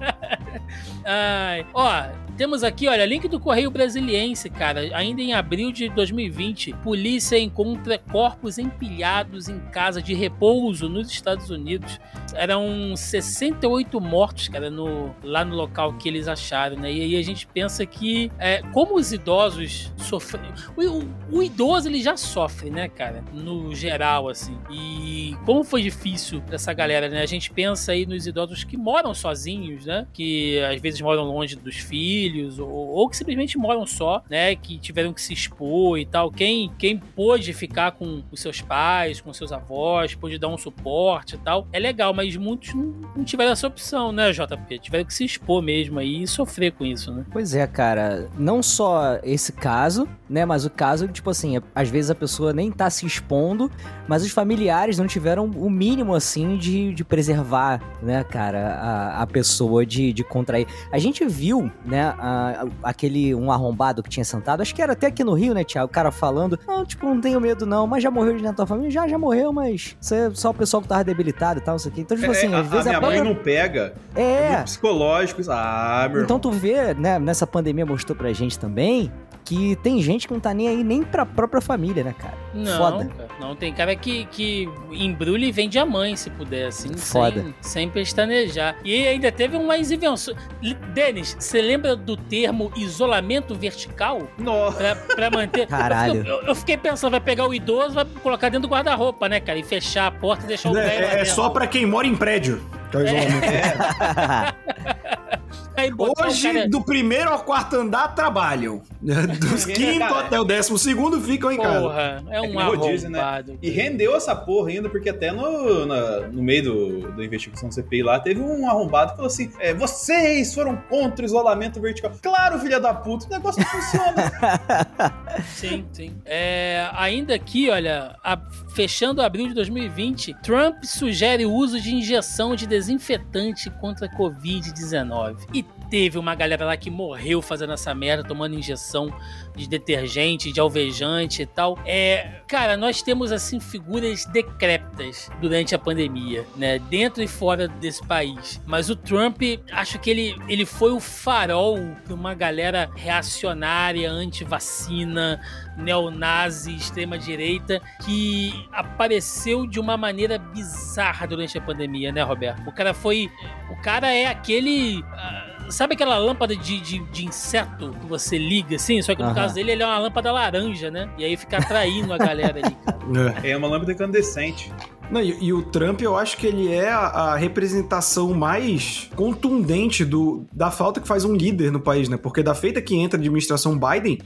Ai. Ó, temos aqui, olha, link do Correio Brasiliense, cara. Ainda em abril de 2020, polícia encontra corpos empilhados em casa de repouso nos Estados Unidos. Eram 68 mortos, cara, no, lá no local que eles acharam, né? E aí a gente pensa que, é, como os idosos sofrem. O, o- o idoso ele já sofre, né, cara? No geral, assim. E como foi difícil pra essa galera, né? A gente pensa aí nos idosos que moram sozinhos, né? Que às vezes moram longe dos filhos, ou, ou que simplesmente moram só, né? Que tiveram que se expor e tal. Quem, quem pôde ficar com os seus pais, com seus avós, pôde dar um suporte e tal, é legal, mas muitos não, tiveram essa opção, né, JP? Tiveram que se expor mesmo aí e sofrer com isso, né? Pois é, cara. Não só esse caso, né? Mas o caso, tipo assim, é- às vezes a pessoa nem tá se expondo, mas os familiares não tiveram o mínimo, assim, de, de preservar, né, cara, a, a pessoa de, de contrair. A gente viu, né, a- aquele um arrombado que tinha sentado, acho que era até aqui no Rio, né, Tiago? O cara falando, não, tipo, não tenho medo não, mas já morreu de dentro da tua família? Já, já morreu, mas é só o pessoal que tava debilitado e tal, isso aqui. Então, tipo É, assim, a, às vezes a minha mãe não pega. É, É, psicológico. isso. Ah, meu então irmão. tu vê, né, nessa pandemia mostrou pra gente também que tem gente que não tá nem aí nem pra própria família, né, cara? Não, Foda. cara, não tem cara que, que embrulha e vende a mãe, se puder, assim, Foda. sem, sem pestanejar. E ainda teve umas invenções. Denis, você lembra do termo isolamento vertical? Nossa. Pra, pra manter. Caralho. Eu, eu fiquei pensando, vai pegar o idoso, vai colocar dentro do guarda-roupa, né, cara? E fechar a porta e deixar o velho lá É, é só pra quem mora em prédio. que é o isolamento. Botar Hoje, cara- do primeiro ao quarto andar, trabalham. Dos quinto até o décimo segundo ficam em casa. Porra, é É um nem rodízio, né? E rendeu essa porra ainda, porque até no, na- no meio do, da investigação do CPI lá, teve um arrombado que falou assim: é, vocês foram contra o isolamento vertical. Claro, filha da puta, o negócio não funciona. Sim, sim. É, ainda aqui, olha, a- fechando abril de 2020, Trump sugere o uso de injeção de desinfetante contra a Covid-19. E teve uma galera lá que morreu fazendo essa merda, tomando injeção de detergente, de alvejante e tal. É, cara, nós temos assim figuras decrépitas durante a pandemia, né? Dentro e fora desse país. Mas o Trump, acho que ele, ele foi o farol de uma galera reacionária, anti-vacina, neonazi, extrema-direita, que apareceu de uma maneira bizarra durante a pandemia, né, Roberto? O cara foi. O cara é aquele. ah, Sabe aquela lâmpada de, de, de inseto que você liga, assim? Só que no caso dele, ele é uma lâmpada laranja, né? E aí fica atraindo a galera ali, cara. É. É uma lâmpada incandescente. Não, e, e o Trump, eu acho que ele é a, a representação mais contundente do, da falta que faz um líder no país, né? Porque da feita que entra a administração Biden,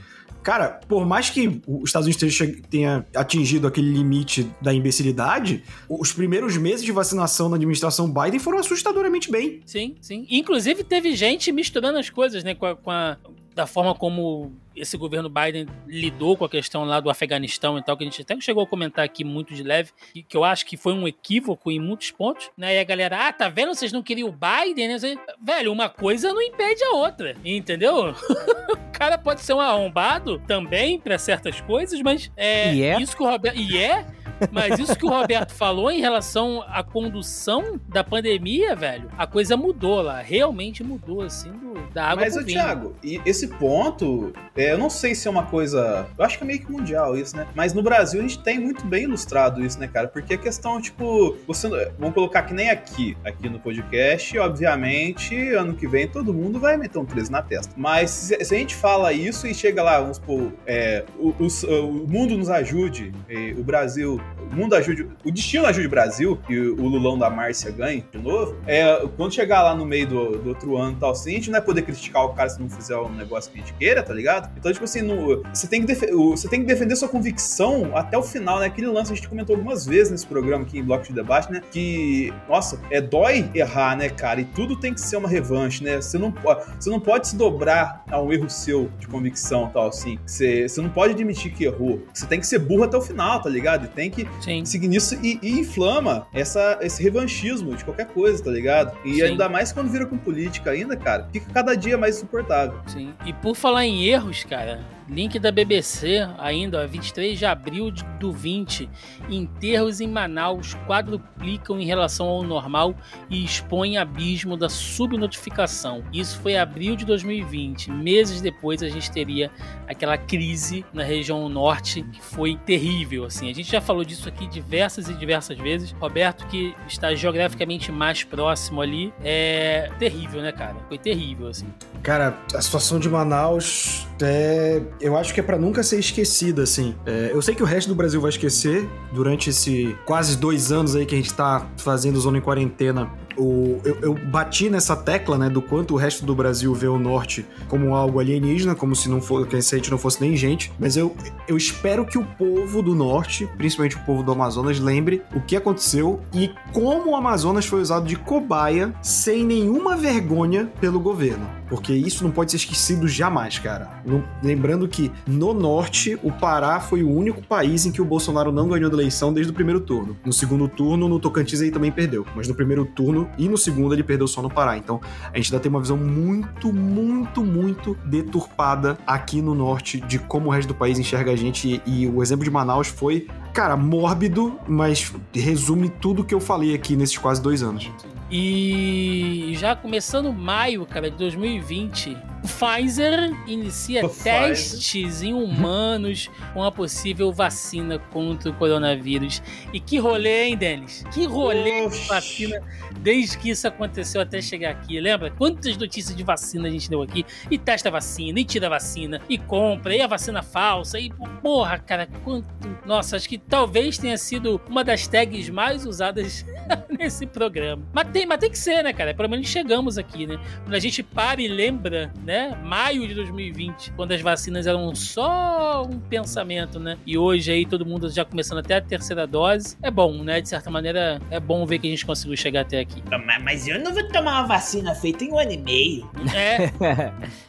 cara, por mais que os Estados Unidos tenha- atingido aquele limite da imbecilidade, os primeiros meses de vacinação na administração Biden foram assustadoramente bem. Sim, sim. Inclusive, teve gente misturando as coisas, né? Com a, com a- da forma como esse governo Biden lidou com a questão lá do Afeganistão e tal, que a gente até chegou a comentar aqui muito de leve, que, eu acho que foi um equívoco em muitos pontos, né? E a galera, ah, tá vendo? Vocês não queriam o Biden, né? Velho, uma coisa não impede a outra, entendeu? o cara pode ser um arrombado também pra certas coisas, mas é, E é. isso que o Roberto. E é, mas isso que o Roberto falou em relação à condução da pandemia, velho, a coisa mudou lá. Realmente mudou, assim, do- da água Mas, ô vinho. Thiago, e esse ponto, é, eu não sei se é uma coisa. Eu acho que é meio que mundial isso, né? Mas no Brasil a gente tem muito bem ilustrado isso, né, cara? Porque a questão, tipo, você. Vamos colocar que nem aqui, aqui no podcast, obviamente, ano que vem todo mundo vai meter um 13 na testa. Mas se, se a gente fala isso e chega lá, vamos supor, é, o, os- o mundo nos ajude, o Brasil, o mundo ajude, o destino ajude o Brasil e o, Lulão da Márcia ganhe de novo, é, quando chegar lá no meio do, do outro ano e tal, assim, a gente não vai poder criticar o cara se não fizer um negócio que a gente queira, tá ligado? Então, tipo assim, no- você, tem que você tem que defender sua convicção até o final, né? Aquele lance a gente comentou algumas vezes nesse programa aqui em Bloco de Debate, né? Que, nossa, é dói errar, né, cara? E tudo tem que ser uma revanche, né? Você não, você não pode se dobrar a um erro seu de convicção tal, assim. Você, você não pode admitir que errou. Você tem que ser burro até o final, tá ligado? E tem que Sim. seguir nisso e, e inflama essa, esse revanchismo de qualquer coisa, tá ligado? E Sim. ainda mais quando vira com política ainda, cara, fica cada dia mais insuportável. Sim. E por falar em erros, cara, link da BBC ainda, ó, 23 de abril de- do 20. Enterros em Manaus quadruplicam em relação ao normal e expõem abismo da subnotificação. Isso foi abril de 2020. Meses depois a gente teria aquela crise na região norte que foi terrível, assim. A gente já falou disso aqui diversas e diversas vezes. Roberto, que está geograficamente mais próximo ali, é terrível, né, cara? Foi terrível, assim. Cara, a situação de Manaus é. Eu acho que é pra nunca ser esquecida, assim. É, eu sei que o resto do Brasil vai esquecer durante esse quase dois anos aí que a gente tá fazendo zona em quarentena. O, eu, eu bati nessa tecla, né, do quanto o resto do Brasil vê o norte como algo alienígena, como se não fosse, que a gente não fosse nem gente. Mas eu, eu espero que o povo do norte, principalmente o povo do Amazonas, lembre o que aconteceu e como o Amazonas foi usado de cobaia sem nenhuma vergonha pelo governo. Porque isso não pode ser esquecido jamais, cara. Lembrando que no norte, o Pará foi o único país em que o Bolsonaro não ganhou da eleição desde o primeiro turno. No segundo turno, no Tocantins ele também perdeu. Mas no primeiro turno e no segundo ele perdeu só no Pará. Então a gente ainda tem uma visão muito, muito, muito deturpada aqui no norte de como o resto do país enxerga a gente. E, e o exemplo de Manaus foi cara, mórbido, mas resume tudo que eu falei aqui nesses quase dois anos. E já começando maio, cara, de 2020, o Pfizer inicia O Pfizer. testes em humanos com a possível vacina contra o coronavírus. E que rolê, hein, Denis? Que rolê de Oxi. vacina desde que isso aconteceu até chegar aqui. Lembra? Quantas notícias de vacina a gente deu aqui? E testa a vacina, e tira a vacina, e compra, e a vacina falsa, e porra, cara, quanto. Nossa, acho que talvez tenha sido uma das tags mais usadas nesse programa. Mas tem, mas tem que ser, né, cara? Pelo menos chegamos aqui, né? Quando a gente para e lembra, né? Maio de 2020, quando as vacinas eram só um pensamento, né? E hoje aí todo mundo já começando até a terceira dose. É bom, né? De certa maneira, é bom ver que a gente conseguiu chegar até aqui. Mas, mas eu não vou tomar uma vacina feita em um ano e meio. É,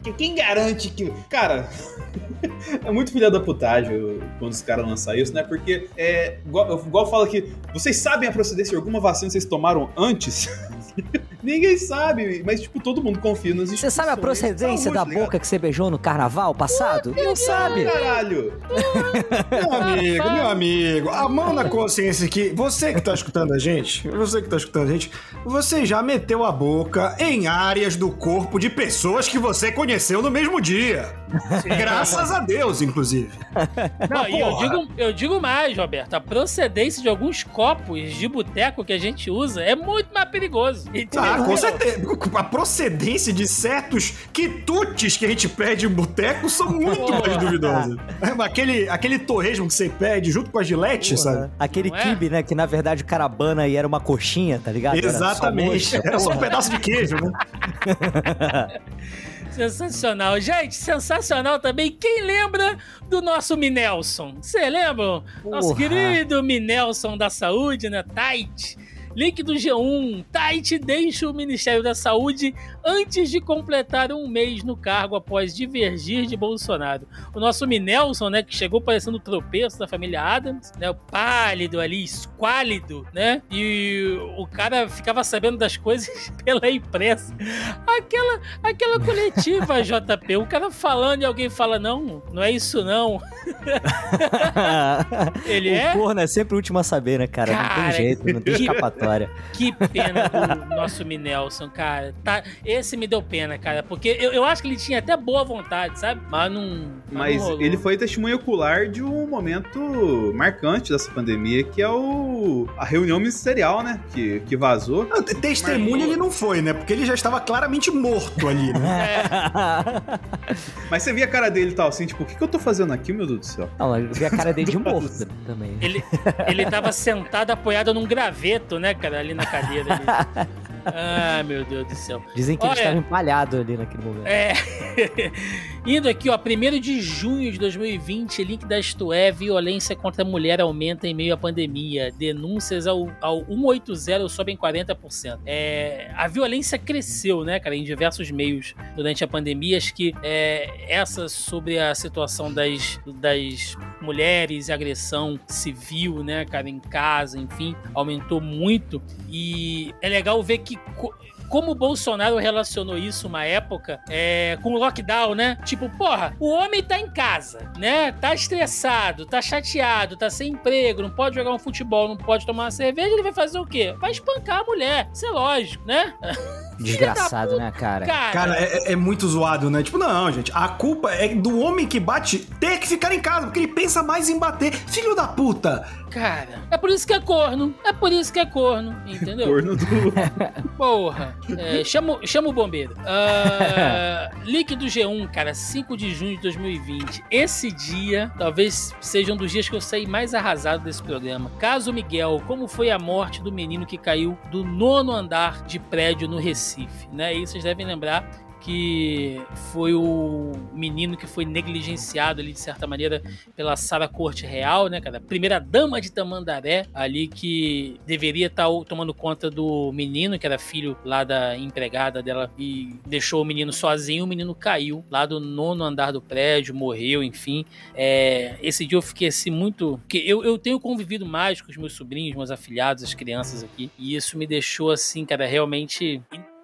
Que Quem garante que. Cara, é muito filha da putagem quando os caras lançam isso, né? Porque é igual, igual fala que vocês sabem a procedência de alguma vacina que vocês tomaram antes? Ninguém sabe, mas tipo, todo mundo confia nas Você sabe a procedência da ligado? boca que você beijou no carnaval passado? Não sabe. Caralho! Meu amigo, meu amigo, a mão na consciência aqui, você que tá escutando a gente, você que tá escutando a gente, você já meteu a boca em áreas do corpo de pessoas que você conheceu no mesmo dia. Graças a Deus, inclusive. Não, e eu digo, eu digo mais, Roberto. A procedência de alguns copos de boteco que a gente usa é muito mais perigoso. Ah, com certeza. A procedência de certos quitutes que a gente pede em boteco são muito Porra. mais duvidosas. Aquele, aquele torresmo que você pede junto com a gilete, sabe? Aquele é? kibe, né? Que na verdade o carabana e era uma coxinha, tá ligado? Era só Exatamente. Era só um pedaço de queijo, né? Sensacional. Gente, sensacional também. Quem lembra do nosso Minelson? Você lembra? Nosso Porra. querido Minelson da Saúde, né? Tite. Link do G1. Tite deixa o Ministério da Saúde antes de completar um mês no cargo após divergir de Bolsonaro. O nosso Minelson, né, que chegou parecendo o tropeço da família Adams, né, o pálido ali, esquálido, né, e o cara ficava sabendo das coisas pela imprensa. Aquela, aquela coletiva, JP, o cara falando e alguém fala, não, não é isso não. Ele o é? corno é sempre o último a saber, né, cara? não Cara, tem jeito, não tem escapatória. Que pena do nosso Minelson, cara. Tá, esse me deu pena, cara, porque eu, eu acho que ele tinha até boa vontade, sabe? Mas não. Mas não rolou. ele foi testemunha ocular de um momento marcante dessa pandemia, que é o a reunião ministerial, né? Que, que vazou. Não, Testemunha ele não foi, né? Porque ele já estava claramente morto ali, né? Mas você via a cara dele e tal, assim, tipo, o que, que eu tô fazendo aqui, meu Deus do céu? Não, eu vi a cara dele de morto também. Ele, ele tava sentado apoiado num graveto, né, cara, ali na cadeira. Ali. Ah, meu Deus do céu. Dizem que ele Olha- estava empalhado ali naquele momento. É. Indo aqui, ó, 1 de junho de 2020, link da Isto É, violência contra a mulher aumenta em meio à pandemia. Denúncias ao, ao 180 sobem 40%. É, a violência cresceu, né, cara, em diversos meios durante a pandemia. Acho que é, essa sobre a situação das, das mulheres e agressão civil, né, cara, em casa, enfim, aumentou muito. E é legal ver que. Co- como o Bolsonaro relacionou isso uma época é, com o lockdown, né? Tipo, porra, o homem tá em casa, né? Tá estressado, tá chateado, tá sem emprego, não pode jogar um futebol, não pode tomar uma cerveja, ele vai fazer o quê? Vai espancar a mulher. Isso é lógico, né? Desgraçado, né, cara? Cara, Cara, é, é muito zoado, né? Tipo, não, gente, a culpa é do homem que bate ter que ficar em casa, porque ele pensa mais em bater. Filho da puta! cara, é por isso que é corno. É por isso que é corno, entendeu? Corno do. Porra. É, chama, chama o bombeiro. Ah, link do G1, cara, 5 de junho de 2020. Esse dia talvez seja um dos dias que eu saí mais arrasado desse programa. Caso Miguel, como foi a morte do menino que caiu do nono andar de prédio no Recife, né? E vocês devem lembrar que foi o menino que foi negligenciado ali de certa maneira pela Sara Corte Real, né, cara? Primeira dama de Tamandaré, ali que deveria estar tomando conta do menino, que era filho lá da empregada dela, e deixou o menino sozinho. O menino caiu lá do nono andar do prédio, morreu, enfim. É, esse dia eu fiquei assim muito. Porque eu, eu tenho convivido mais com os meus sobrinhos, meus afilhados, as crianças aqui, e isso me deixou assim, cara, realmente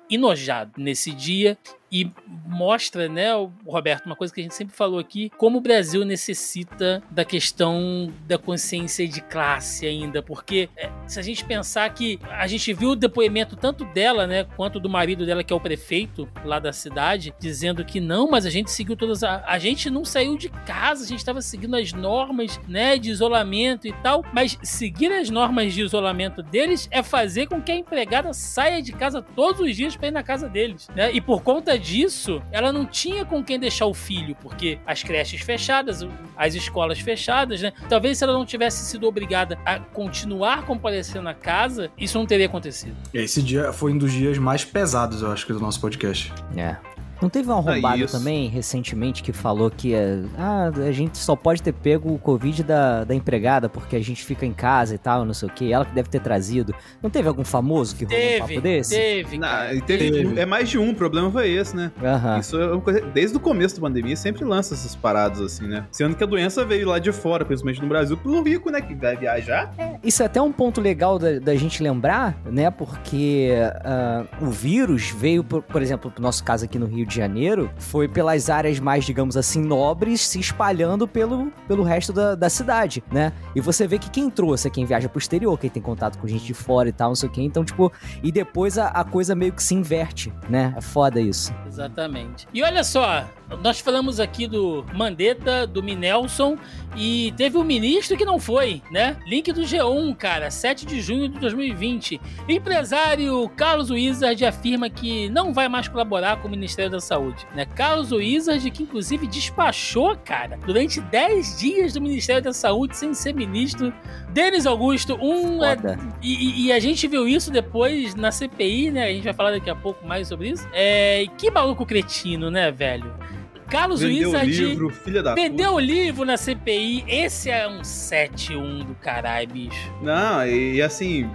enojado nesse dia. E mostra, né, Roberto, uma coisa que a gente sempre falou aqui, como o Brasil necessita da questão da consciência de classe ainda, porque é, se a gente pensar que a gente viu o depoimento tanto dela, né, quanto do marido dela, que é o prefeito lá da cidade, dizendo que não, mas a gente seguiu todas a, a gente não saiu de casa, a gente estava seguindo as normas, né, de isolamento e tal, mas seguir as normas de isolamento deles é fazer com que a empregada saia de casa todos os dias para ir na casa deles, né? E por conta disso, ela não tinha com quem deixar o filho, porque as creches fechadas, as escolas fechadas, né? Talvez se ela não tivesse sido obrigada a continuar comparecendo à casa, isso não teria acontecido. Esse dia foi um dos dias mais pesados, eu acho, que do nosso podcast. É. Não teve um arrombado isso. também, recentemente, que falou que é, ah, a gente só pode ter pego o Covid da, da empregada porque a gente fica em casa e tal, não sei o que, ela que deve ter trazido. Não teve algum famoso que rolou um Teve, papo desse? teve. E teve- Teve. É mais de um, o problema foi esse, né? Aham. Isso é uma coisa. Desde o começo da pandemia, sempre lança essas paradas assim, né? Sendo que a doença veio lá de fora, principalmente no Brasil, pelo rico, né? Que vai viajar. Isso é até um ponto legal da, da gente lembrar, né? Porque ah, o vírus veio, por, por exemplo, no nosso caso aqui no Rio de Janeiro, foi pelas áreas mais, digamos assim, nobres, se espalhando pelo, pelo resto da, da cidade, né? E você vê que quem trouxe é quem viaja pro exterior, quem tem contato com gente de fora e tal, não sei o quê. Então, tipo, e depois a, a coisa meio que se inverte, né? É foda isso. Exatamente. E olha só, nós falamos aqui do Mandetta, do Minelson e teve um ministro que não foi, né? Link do G1, cara, 7 de junho de 2020. Empresário Carlos Wizard afirma que não vai mais colaborar com o Ministério da Saúde, né? Carlos Wizard, que inclusive despachou, cara, durante 10 dias do Ministério da Saúde sem ser ministro. Denis Augusto, um é e, e- e a gente viu isso depois na CPI, né? A gente vai falar daqui a pouco mais sobre isso. É, que maluco cretino, né, velho? Carlos Vendeu o livro, filha da vendeu puta. o livro na CPI. Esse é um 7-1 do caralho, bicho. Não, e, assim,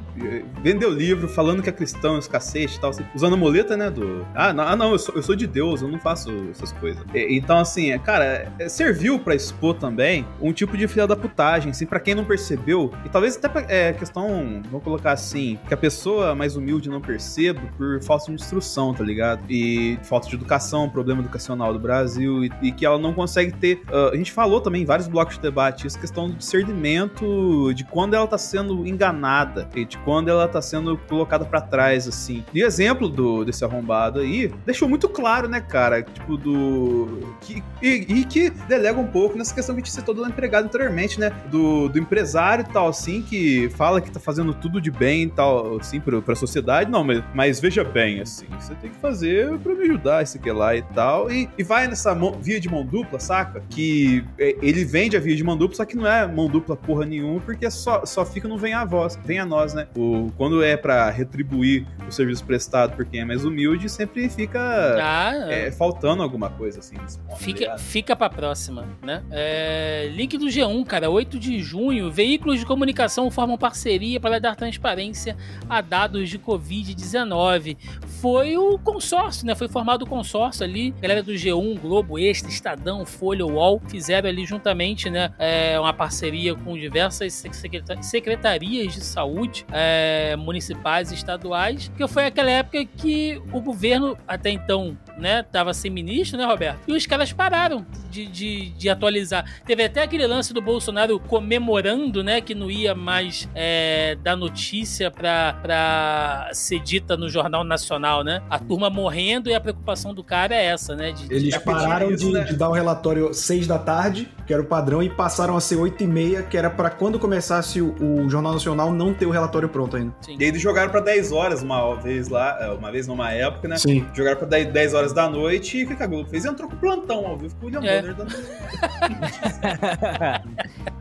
vendeu o livro falando que é cristão, os cacete e tal, assim, usando a muleta, né? Do. Ah, não, ah, não eu, sou, eu sou de Deus, eu não faço essas coisas. E- então, assim, é, cara, é, serviu pra expor também um tipo de filha da putagem, assim, pra quem não percebeu, e talvez até pra, é questão, vou colocar assim, que a pessoa mais humilde não perceba por falta de instrução, tá ligado? E falta de educação, problema educacional do Brasil, e, e que ela não consegue ter. ah, a gente falou também em vários blocos de debate isso, questão do discernimento de quando ela tá sendo enganada e de quando ela tá sendo colocada pra trás, assim. E o exemplo do, desse arrombado aí deixou muito claro, né, cara? Tipo, do. Que, e, e que delega um pouco nessa questão que a gente citou do empregado anteriormente, né? Do, do empresário e tal, assim, que fala que tá fazendo tudo de bem e tal, assim, pra, pra sociedade. Não, mas, mas veja bem, assim, você tem que fazer pra me ajudar, esse que lá e tal. E, e vai nessa mão- via de mão dupla, saca? Que é, ele vende a via de mão dupla, só que não é mão dupla porra nenhuma, porque só, só fica no vem a voz, vem a nós, né? O, quando é pra retribuir o serviço prestado por quem é mais humilde, sempre fica Ah, é, faltando alguma coisa, assim. ponto, tá Fica, ligado? fica pra próxima, né? É, link do G1, cara, 8 de junho. Veículos de comunicação formam parceria para dar transparência a dados de Covid-19. Foi o consórcio, né? Foi formado o consórcio ali. Galera do G1, Globo Extra, Estadão, Folha, UOL fizeram ali juntamente, né? é, uma parceria com diversas sec- secreta- secretarias de saúde é, municipais e estaduais. Que foi aquela época que o governo, até então, né, tava sem ministro, né, Roberto? E os caras pararam de, de, de atualizar. Teve até aquele lance do Bolsonaro comemorando, né, que não ia mais é, dar notícia pra, pra ser dita no Jornal Nacional, né? A turma morrendo e a preocupação do cara é essa, né? De, Eles pediram pararam isso, de, né? de dar o relatório 6 da tarde, que era o padrão, e passaram a ser 8 e meia, que era pra quando começasse o, o Jornal Nacional não ter o relatório pronto ainda. Sim. E aí eles jogaram pra 10 horas uma vez lá, é, uma vez numa época, né? Sim. Jogaram pra 10, 10 horas da noite e o que que a Globo fez? Entrou com o plantão ao vivo com o William É. Bonner dando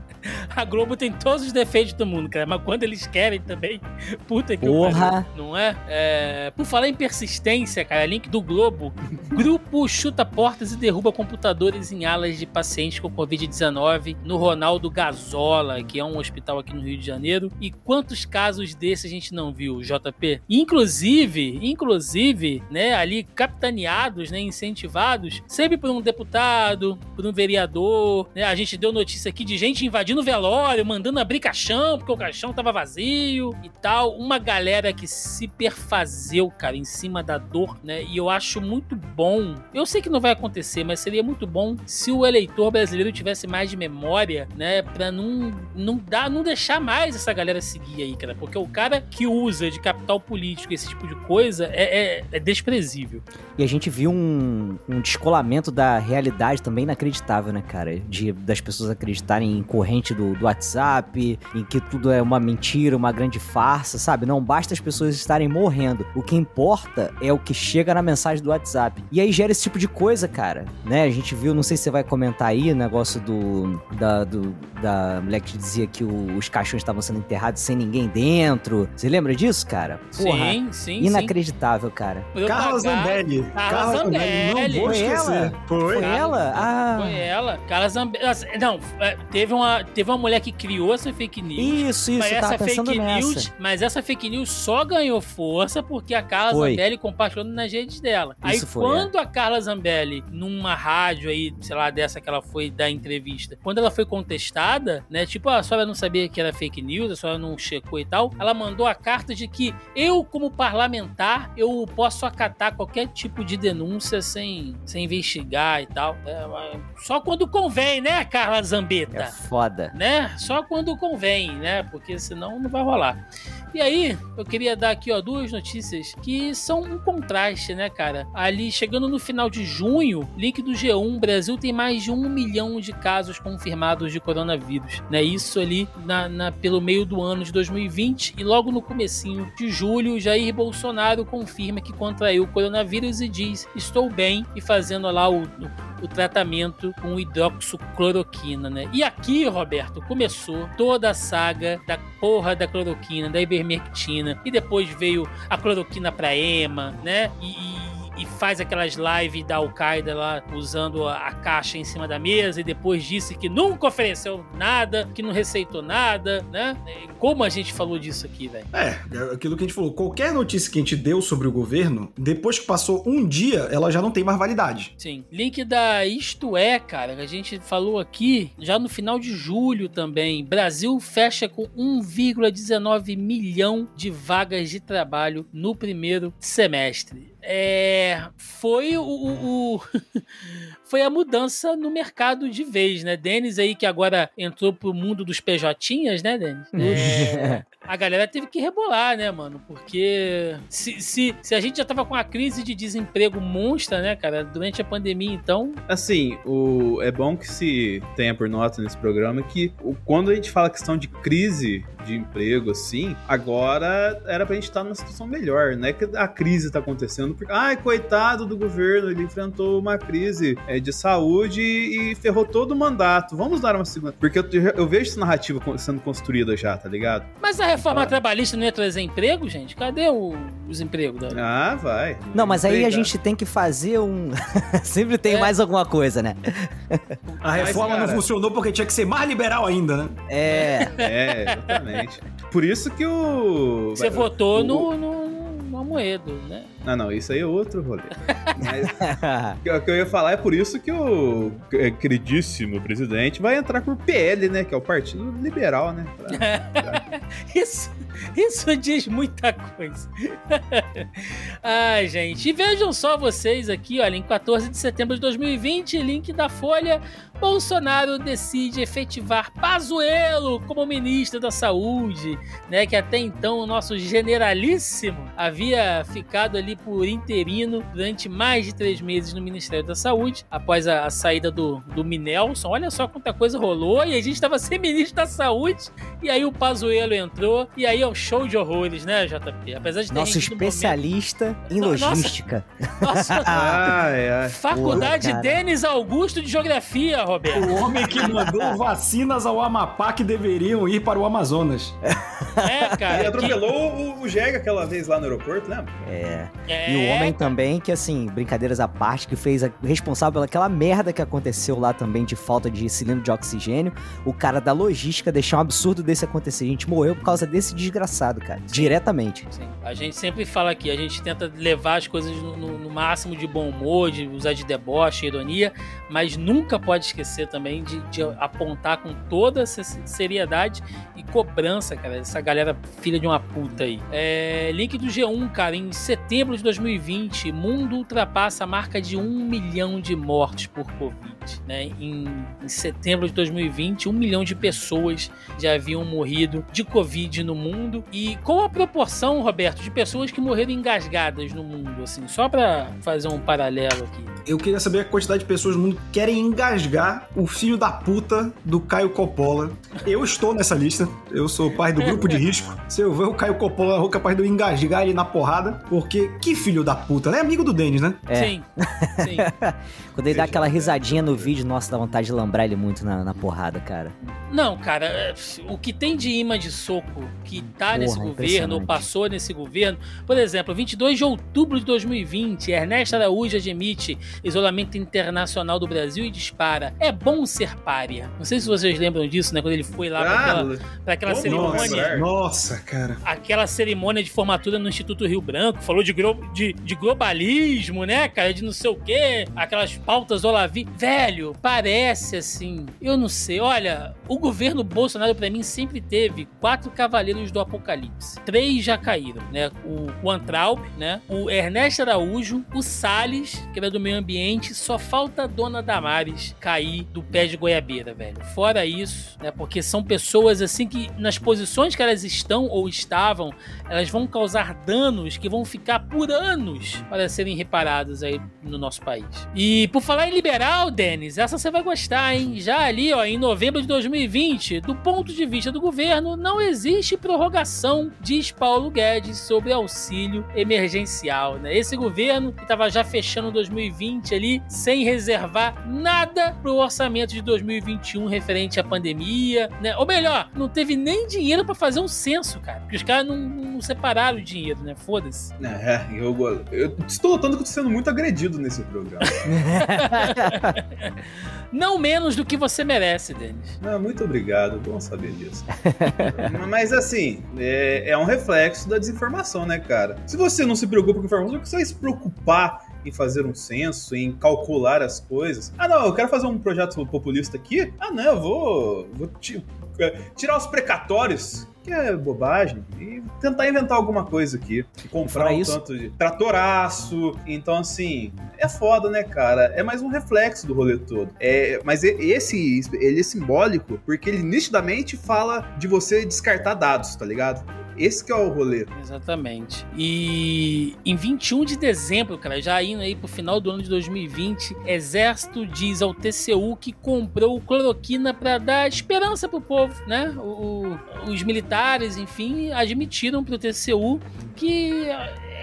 A Globo tem todos os defeitos do mundo, cara, mas quando eles querem também, puta que Porra. pariu, não é? É, Por falar em persistência, cara, link do Globo, grupo chuta portas e derruba computadores em alas de pacientes com Covid-19 no Ronaldo Gazola, que é um hospital aqui no Rio de Janeiro. E quantos casos desses a gente não viu, JP? Inclusive, inclusive, né, ali capitaneados, né, incentivados, sempre por um deputado, por um vereador, né? A gente deu notícia aqui de gente invadindo velório velório, mandando abrir caixão, porque o caixão tava vazio e tal. Uma galera que se perfazeu, cara, em cima da dor, né? E eu acho muito bom. Eu sei que não vai acontecer, mas seria muito bom se o eleitor brasileiro tivesse mais de memória, né? Pra não, não, dar, não deixar mais essa galera seguir aí, cara. Porque o cara que usa de capital político esse tipo de coisa é, é, é desprezível. E a gente viu um, um descolamento da realidade também inacreditável, né, cara? De, das pessoas acreditarem em corrente do, do WhatsApp, em que tudo é uma mentira, uma grande farsa, sabe? Não basta as pessoas estarem morrendo. O que importa é o que chega na mensagem do WhatsApp. E aí gera esse tipo de coisa, cara. Né? A gente viu, não sei se você vai comentar aí, o negócio do. Da, do, da mulher que dizia que o- os caixões estavam sendo enterrados sem ninguém dentro. Você lembra disso, cara? Porra, sim, sim, inacreditável, cara. sim. Carla Zambelli. Carla Zambelli. Não vou Foi esquecer. ela? Foi. Foi ela? Ah. Foi ela. Carla Zambelli. Não, é, teve uma, teve uma mulher que criou essa fake news. Isso, isso, mas essa fake nessa. news, mas essa fake news só ganhou força porque a Carla Foi. Zambelli compartilhou nas redes dela. aí Isso foi, quando a Carla Zambelli, numa rádio aí, sei lá, dessa que ela foi dar entrevista, quando ela foi contestada, né, tipo, "Ah, a senhora não sabia que era fake news, a senhora não checou e tal, ela mandou a carta de que eu, como parlamentar, eu posso acatar qualquer tipo de denúncia sem, sem investigar e tal. É, mas só quando convém, né, Carla É Zambeta? Foda. né? Só quando convém, né? Porque senão não vai rolar. E aí, eu queria dar aqui, ó, duas notícias que são um contraste, né, cara? Ali, chegando no final de junho, link do G1, Brasil tem mais de um milhão de casos confirmados de coronavírus, né? Isso ali na, na- pelo meio do ano de 2020 e logo no comecinho de julho, Jair Bolsonaro confirma que contraiu o coronavírus e diz, estou bem, e fazendo lá o, o o tratamento com hidroxicloroquina, né? E aqui, Começou toda a saga da porra da cloroquina, da ivermectina, e depois veio a cloroquina pra ema, né? E, e- e faz aquelas lives da Al-Qaeda lá usando a, a caixa em cima da mesa e depois disse que nunca ofereceu nada, que não receitou nada, né? E Como a gente falou disso aqui, velho? É, é aquilo que a gente falou. Qualquer notícia que a gente deu sobre o governo, depois que passou um dia, ela já não tem mais validade. Sim. Link da Isto É, cara, que a gente falou aqui já no final de julho também. Brasil fecha com 1,19 milhão de vagas de trabalho no primeiro semestre. É, foi o, o- o- foi a mudança no mercado de vez, né? Denis aí que agora entrou pro mundo dos PJinhas, né, Denis? É, a galera teve que rebolar, né, mano? Porque se, se, se a gente já tava com a crise de desemprego monstra, né, cara, durante a pandemia, então. Assim, o, é bom que se tenha por nota nesse programa que o- quando a gente fala questão de crise de emprego, assim, agora era pra gente estar numa situação melhor, né? Que a crise tá acontecendo porque, ai, coitado do governo, ele enfrentou uma crise é, de saúde e ferrou todo o mandato. Vamos dar uma segunda. Porque eu, eu vejo essa narrativa sendo construída já, tá ligado? Mas a reforma trabalhista não ia trazer emprego, gente? Cadê o- os empregos? Da... Ah, vai. Não, mas aí a gente tem que fazer um. Sempre tem É. mais alguma coisa, né? A Mas, reforma cara- não funcionou porque tinha que ser mais liberal ainda, né? É. É, exatamente. Por isso que o. Você o- votou o- no, no, no Amoedo, né? Não, não, isso aí é outro rolê. Mas o que eu ia falar é por isso que o eh, queridíssimo presidente vai entrar por PL, né? Que é o Partido Liberal, né? Pra- Isso, isso diz muita coisa. Ai, gente. E vejam só vocês aqui, olha, em 14 de setembro de 2020, link da Folha, Bolsonaro decide efetivar Pazuello como ministro da Saúde, né? Que até então o nosso generalíssimo havia ficado ali por interino durante mais de três meses no Ministério da Saúde, após a, a saída do, do Minelson. Olha só quanta coisa rolou e a gente estava sem ministro da Saúde e aí o Pazuello entrou, e aí é um show de horrores, né, JP? Apesar de ter Nosso especialista em No- nossa. logística. momento- Nossa, Ai, ai. Faculdade. Denis Augusto de Geografia, Roberto. O homem que mandou vacinas ao Amapá que deveriam ir para o Amazonas. É, cara. Ele atropelou o, o Jega aquela vez lá no aeroporto, lembra? É. é, E o homem também, que assim, brincadeiras à parte, que fez a, responsável pelaquela merda que aconteceu lá também de falta de cilindro de oxigênio. O cara da logística deixar um absurdo desse acontecer. A gente morreu por causa desse desgraçado, cara. Diretamente. Sim. A gente sempre fala aqui, a gente tenta tenta levar as coisas no, no- no máximo de bom humor, de usar de deboche, ironia, mas nunca pode esquecer também de, de apontar com toda essa seriedade e cobrança, cara, essa galera filha de uma puta aí. É, link do G1, cara, em setembro de 2020, mundo ultrapassa a marca de um milhão de mortes por Covid, né? Em, em setembro de 2020, um milhão de pessoas já haviam morrido de Covid no mundo. E qual a proporção, Roberto, de pessoas que morreram engasgadas no mundo, assim, só pra fazer um paralelo aqui? Eu queria saber a quantidade de pessoas no mundo que querem engasgar o filho da puta do Caio Coppola. Eu estou nessa lista. Eu sou pai do grupo de risco. Se eu ver o Caio Coppola na rua, capaz de eu engasgar ele na porrada. Porque que filho da puta, né? Amigo do Denis, né? É. Sim, sim. Quando ele dá aquela risadinha no vídeo, nossa, dá vontade de lambrar ele muito na, na porrada, cara. Não, cara, é, o que tem de imã de soco que tá Porra, nesse governo ou passou nesse governo, por exemplo, 22 de outubro de 2020, Ernesto Araújo admite isolamento internacional do Brasil e dispara. É bom ser pária. Não sei se vocês lembram disso, né? Quando ele foi lá pra aquela, Ah, pra aquela cerimônia. Nossa, cara. aquela cerimônia de formatura no Instituto Rio Branco, falou de, de, de globalismo, né, cara? De não sei o quê, aquelas pautas Olavi. Velho, parece assim. Eu não sei. Olha, o governo Bolsonaro, pra mim, sempre teve quatro cavaleiros do apocalipse. Três já caíram, né? O, o Antraub, né? O Ernesto Araújo, o Salles, que era do meio ambiente. Só falta a dona Damares cair do pé de goiabeira, velho. Fora isso, né? Porque são pessoas assim que, nas posições que elas estão ou estavam, elas vão causar danos que vão ficar por anos para serem reparados aí no nosso país. E por falar em liberal, Denis, essa você vai gostar, hein? Já ali, ó, em novembro de 2020, do ponto de vista do governo, não existe prorrogação, diz Paulo Guedes sobre auxílio emergencial, né? Esse governo que estava já fechando 2020 ali, sem reservar nada pro orçamento de 2021 referente à pandemia, né? Ou melhor, não teve nem dinheiro para fazer um censo, cara. Porque os caras não, não separaram o dinheiro, né? Foda-se. É, eu, eu estou notando que eu tô sendo muito agredido nesse programa. Não menos do que você merece, Denis. Muito obrigado, bom saber disso. Mas assim, é, é um reflexo da desinformação, né, cara? Se você não se preocupa com informação, por que você vai se preocupar em fazer um censo, em calcular as coisas? Ah, não, eu quero fazer um projeto populista aqui? Ah, não, eu vou, vou é, tirar os precatórios. Que é bobagem, e tentar inventar alguma coisa aqui. E comprar um isso- tanto de tratoraço. Então, assim, é foda, né, cara? É mais um reflexo do rolê todo. É, mas esse, ele é simbólico porque ele nitidamente fala de você descartar dados, tá ligado? Esse que é o rolê. Exatamente. E em 21 de dezembro, cara, já indo aí pro final do ano de 2020, Exército diz ao TCU que comprou cloroquina pra dar esperança pro povo, né? O- os militares, enfim, admitiram pro TCU que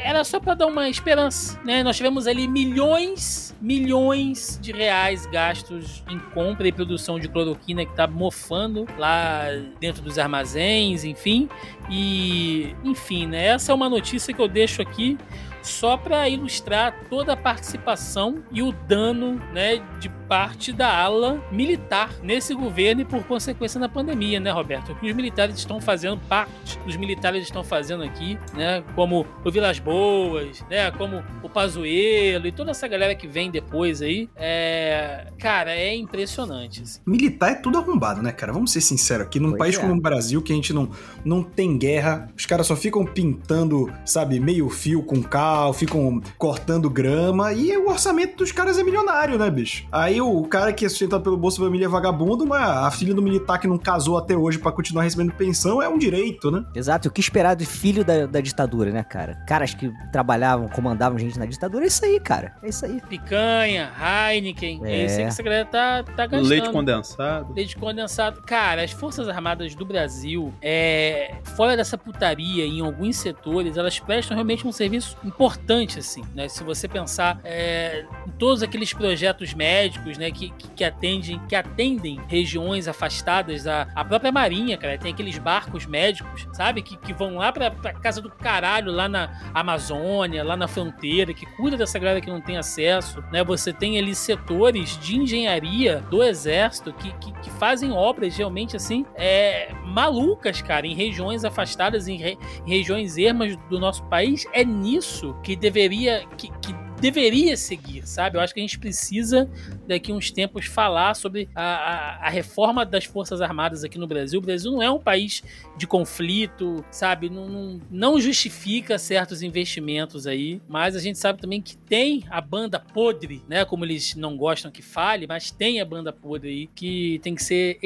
era só pra dar uma esperança, né? Nós tivemos ali milhões, milhões de reais gastos em compra e produção de cloroquina que tá mofando lá dentro dos armazéns, enfim. E, enfim, né? Essa é uma notícia que eu deixo aqui só para ilustrar toda a participação e o dano, né, de parte da ala militar nesse governo e por consequência na pandemia, né, Roberto? O que os militares estão fazendo, parte dos militares estão fazendo aqui, né, como o Vilas Boas, né, como o Pazuello e toda essa galera que vem depois aí, é, cara, é impressionante. assim. Militar é tudo arrombado, né, cara? Vamos ser sinceros aqui. Num Pois país é. como o Brasil, que a gente não, não tem guerra, os caras só ficam pintando, sabe, meio fio com cal, ficam cortando grama, e o orçamento dos caras é milionário, né, bicho? Aí o cara que é sustentado pelo Bolsa Família é vagabundo, mas a filha do militar que não casou até hoje pra continuar recebendo pensão é um direito, né? Exato, o que esperar do filho da, da ditadura, né, cara? Caras que trabalhavam, comandavam gente na ditadura, é isso aí, cara. É isso aí. Picanha, Heineken, é, É. isso aí que essa galera tá, tá gastando. Leite condensado. Leite condensado. Cara, as Forças Armadas do Brasil, é, fora dessa putaria, em alguns setores, elas prestam realmente um serviço importante, assim, né? Se você pensar é, em todos aqueles projetos médicos né, que, que, atendem, que atendem regiões afastadas, a, a própria Marinha, cara, tem aqueles barcos médicos, sabe, que, que vão lá pra casa do caralho, lá na Amazônia, lá na fronteira, que cuida dessa galera que não tem acesso, né, você tem ali setores de engenharia do exército que, que, que fazem obras realmente, assim, é, malucas, cara, em regiões afastadas, em, re- em regiões ermas do nosso país, é nisso que deveria, que, que deveria seguir, sabe? Eu acho que a gente precisa daqui uns tempos falar sobre a, a, a reforma das Forças Armadas aqui no Brasil. O Brasil não é um país de conflito, sabe? Não, não, não justifica certos investimentos aí, mas a gente sabe também que tem a banda podre, né? Como eles não gostam que fale, mas tem a banda podre aí que tem que ser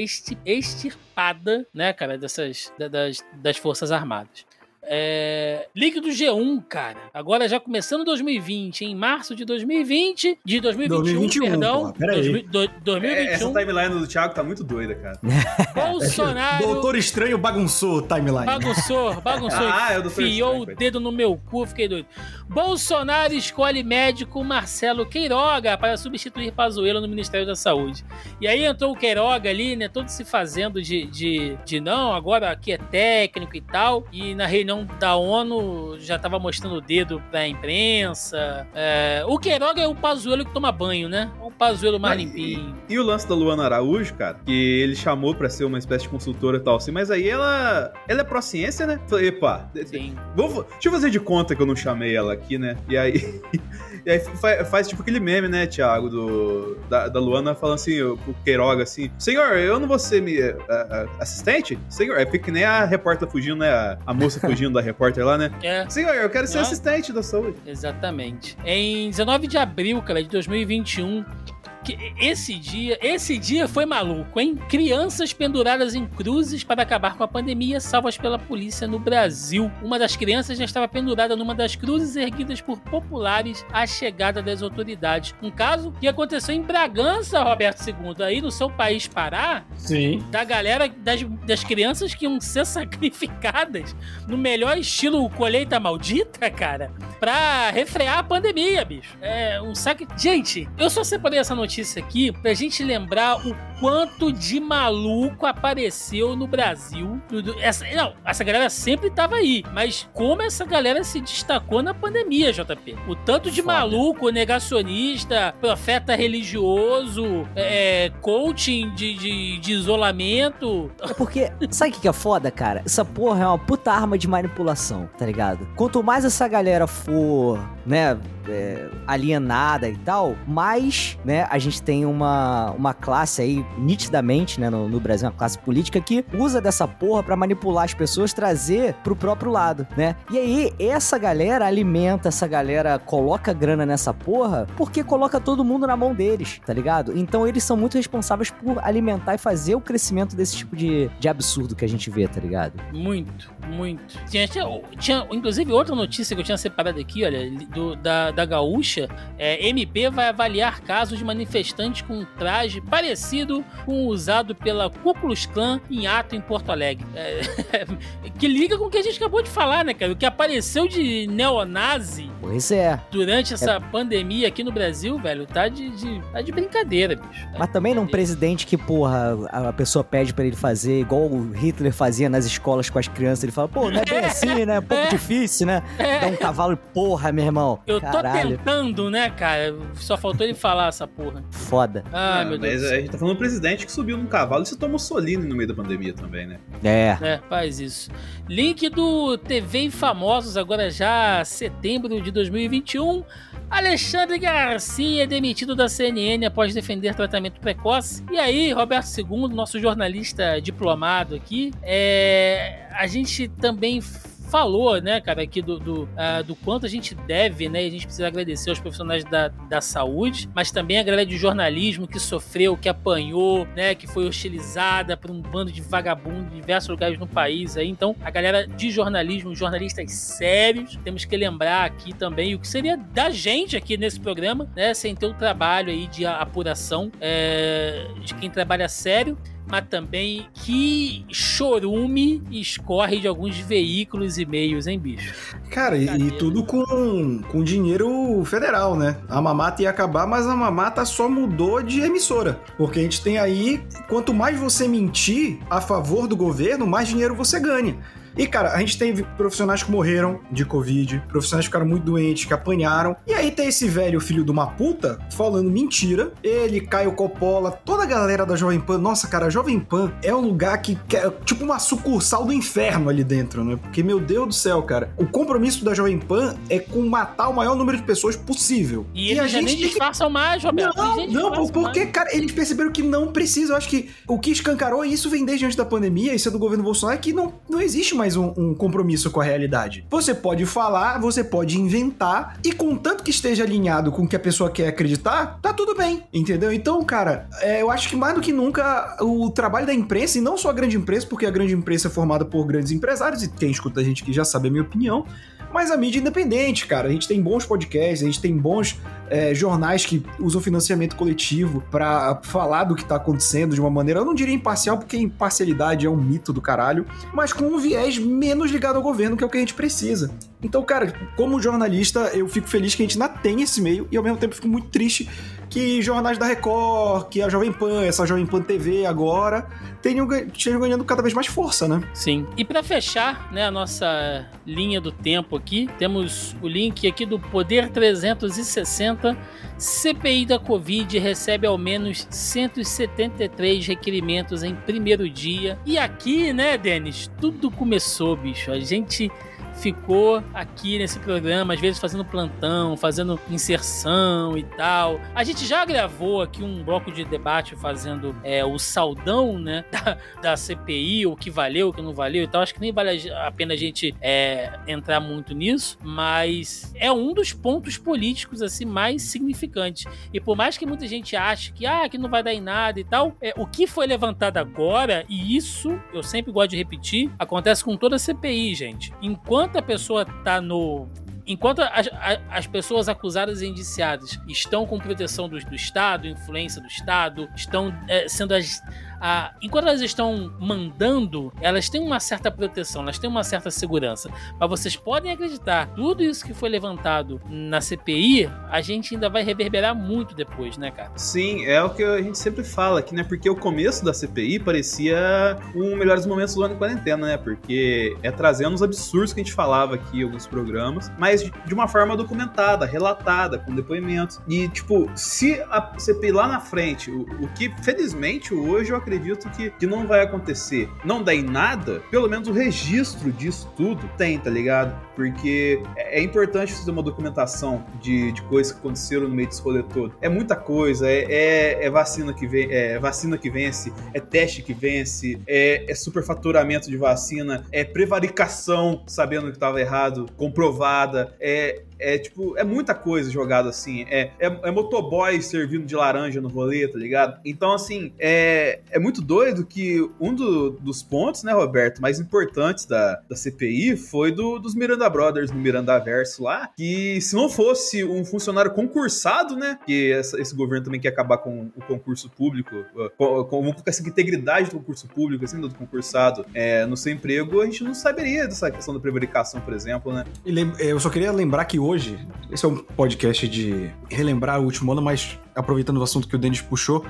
extirpada, né, cara, dessas da- das, das Forças Armadas. É, link do G1, cara. Agora já começando 2020, em março de 2020, de 2021, 2021, perdão. porra, pera aí. 2000 do- 2021, Essa timeline do Thiago tá muito doida, cara. Bolsonaro Doutor Estranho bagunçou o timeline. bagunçou, bagunçou, Ah, é o Doutor Estranho, o dedo no meu cu, fiquei doido. Bolsonaro escolhe médico Marcelo Queiroga para substituir Pazuello no Ministério da Saúde. E aí entrou o Queiroga ali, né, todo se fazendo de, de, de não, agora aqui é técnico e tal, e na reunião da ONU já tava mostrando o dedo pra imprensa. É, o Queiroga é o Pazuello que toma banho, né? O Pazuello mais Mas, limpinho. E o lance da Luana Araújo, cara, que ele chamou pra ser uma espécie de consultora e tal assim, mas aí ela, ela é pró-ciência, né? Falei, epa, Sim. Vou, deixa eu fazer de conta que eu não chamei ela aqui, né? E aí, e aí fa- faz, tipo aquele meme, né, Thiago, do, da, da Luana falando assim, o Queiroga assim, senhor, eu não vou ser me, a- a- assistente? Senhor, é porque nem a repórter fugindo, né? A, a moça fugindo da repórter lá, né? É. Senhor, eu quero ser assistente da saúde. Exatamente. Em 19 de abril, cara, de 2021, que esse dia, esse dia foi maluco, hein? Crianças penduradas em cruzes para acabar com a pandemia, salvas pela polícia no Brasil. Uma das crianças já estava pendurada numa das cruzes erguidas por populares à chegada das autoridades. Um caso que aconteceu em Bragança, Roberto II, aí no seu país Pará, Sim. da galera, das, das crianças que iam ser sacrificadas no melhor estilo colheita maldita, cara, pra refrear a pandemia, bicho. É um saque. Gente, eu só separei essa notícia aqui pra gente lembrar o quanto de maluco apareceu no Brasil. Essa, não, essa galera sempre tava aí, mas como essa galera se destacou na pandemia, JP? O tanto de Foda. maluco, negacionista, profeta religioso, é, coaching de, de, de isolamento. É porque, sabe o que é foda, cara? Essa porra é uma puta arma de manipulação, tá ligado? Quanto mais essa galera for, né, é, alienada e tal, mais, né, a gente tem uma, uma classe aí, nitidamente, né, no, no Brasil, uma classe política que usa dessa porra pra manipular as pessoas, trazer pro próprio lado, né? E aí, essa galera alimenta, essa galera coloca grana nessa porra, porque coloca todo mundo na mão deles, tá ligado? Então eles são muito responsáveis por alimentar e fazer o crescimento desse tipo de, de absurdo que a gente vê, tá ligado? Muito, muito. Tinha, tinha, tinha, inclusive, outra notícia que eu tinha separado aqui, olha, do- da, da Gaúcha. É, MP vai avaliar casos de manifestantes com um traje parecido com o usado pela Ku Klux Klan em ato em Porto Alegre. É, que liga com o que a gente acabou de falar, né, cara? O que apareceu de neonazi Pois é. durante essa pandemia aqui no Brasil, velho, tá de, de- tá de brincadeira, bicho. Tá Mas também num de presidente que, porra, a pessoa pede pra ele fazer igual o Hitler fazia nas escolas com as crianças. Ele fala, pô, não é bem assim, né? É um pouco É. difícil, né? É. Dá um cavalo, porra, meu irmão. Eu tô Caralho, tentando, né, cara? Só faltou ele falar essa porra. foda. Ah, meu mas Deus. a gente tá falando do presidente que subiu num cavalo e se tomou Mussolini no meio da pandemia também, né? É. É, faz isso. Link do TV e Famosos, agora já setembro de 2021. Alexandre Garcia é demitido da CNN após defender tratamento precoce. E aí, Roberto II, nosso jornalista diplomado aqui, é, a gente também falou, né, cara, aqui do, do, ah, do quanto a gente deve, né, a gente precisa agradecer aos profissionais da, da saúde, mas também a galera de jornalismo que sofreu, que apanhou, né, que foi hostilizada por um bando de vagabundos em diversos lugares no país aí. Então, a galera de jornalismo, jornalistas sérios, temos que lembrar aqui também o que seria da gente aqui nesse programa, né, sem ter o trabalho aí de apuração é, de quem trabalha sério. Mas também que chorume escorre de alguns veículos e meios, hein, bicho? Cara, e, e tudo com, com dinheiro federal, né? A mamata ia acabar, mas a mamata só mudou de emissora. Porque a gente tem aí, quanto mais você mentir a favor do governo, mais dinheiro você ganha. E, cara, a gente teve profissionais que morreram de Covid, profissionais que ficaram muito doentes, que apanharam. E aí tem esse velho filho de uma puta falando mentira. Ele, Caio Coppola, toda a galera da Jovem Pan. Nossa, cara, a Jovem Pan é um lugar que, é tipo uma sucursal do inferno ali dentro, né? Porque, meu Deus do céu, cara, o compromisso da Jovem Pan é com matar o maior número de pessoas possível. E eles já nem tem que disfarçam mais, Roberto. não, nem não, porque, mais. cara, eles perceberam que não precisa. Eu acho que o que escancarou, e isso vem desde antes da pandemia, isso é do governo Bolsonaro, é que não, não existe mais um, um compromisso com a realidade. Você pode falar, você pode inventar, e contanto que esteja alinhado com o que a pessoa quer acreditar, tá tudo bem, entendeu? Então, cara, é, eu acho que mais do que nunca o trabalho da imprensa, e não só a grande imprensa, porque a grande imprensa é formada por grandes empresários, e quem escuta a gente que já sabe a minha opinião, mas a mídia independente, cara. A gente tem bons podcasts, a gente tem bons é, jornais que usam financiamento coletivo pra falar do que tá acontecendo de uma maneira, eu não diria imparcial, porque imparcialidade é um mito do caralho, mas com um viés menos ligado ao governo, que é o que a gente precisa. Então, cara, como jornalista, eu fico feliz que a gente ainda tem esse meio e ao mesmo tempo fico muito triste que jornais da Record, que a Jovem Pan, essa Jovem Pan TV agora, tenham, estejam ganhando cada vez mais força, né? Sim. E pra fechar, né, a nossa linha do tempo aqui, temos o link aqui do Poder 360. CPI da Covid recebe ao menos 173 requerimentos em primeiro dia. E aqui, né, Denis, tudo começou, bicho. A gente ficou aqui nesse programa, às vezes fazendo plantão, fazendo inserção e tal. A gente já gravou aqui um bloco de debate fazendo é, o saudão, né, da, da CPI, o que valeu, o que não valeu e tal. Acho que nem vale a pena a gente é, entrar muito nisso, mas é um dos pontos políticos assim mais significantes. E por mais que muita gente ache que ah, que não vai dar em nada e tal, é, o que foi levantado agora, e isso eu sempre gosto de repetir, acontece com toda a CPI, gente. Enquanto a pessoa tá no Enquanto as, as pessoas acusadas e indiciadas estão com proteção do, do Estado, influência do Estado, estão é, sendo as. A- enquanto elas estão mandando, elas têm uma certa proteção, elas têm uma certa segurança. Mas vocês podem acreditar, tudo isso que foi levantado na CPI, a gente ainda vai reverberar muito depois, né, cara? Sim, é o que a gente sempre fala aqui, né? Porque o começo da CPI parecia um melhores momentos do ano de quarentena, né? Porque é trazendo os absurdos que a gente falava aqui em alguns programas, mas de uma forma documentada, relatada, com depoimentos. E, tipo, se a CPI lá na frente, o, o que felizmente hoje eu que, que não vai acontecer, não dá em nada, pelo menos o registro disso tudo tem, tá ligado? Porque é é importante fazer uma documentação de, de coisas que aconteceram no meio desse rolê todo. É muita coisa, é, é- é vacina que vem, é vacina que vence, é teste que vence, é, é superfaturamento de vacina, é prevaricação sabendo que tava errado, comprovada, é, é tipo, é muita coisa jogada assim. É, é, é motoboy servindo de laranja no rolê, tá ligado? Então, assim, é, é muito doido que um do- dos pontos, né, Roberto, mais importantes da, da CPI foi do, dos Miranda Brothers no Miranda Verso lá, que se não fosse um funcionário concursado, né, que essa- esse governo também quer acabar com o concurso público, uh, com, com, com essa integridade do concurso público, assim, do concursado, é, no seu emprego, a gente não saberia dessa questão da prevaricação, por exemplo, né? Eu só queria lembrar que hoje, esse é um podcast de relembrar o último ano, mas aproveitando o assunto que o Denis puxou,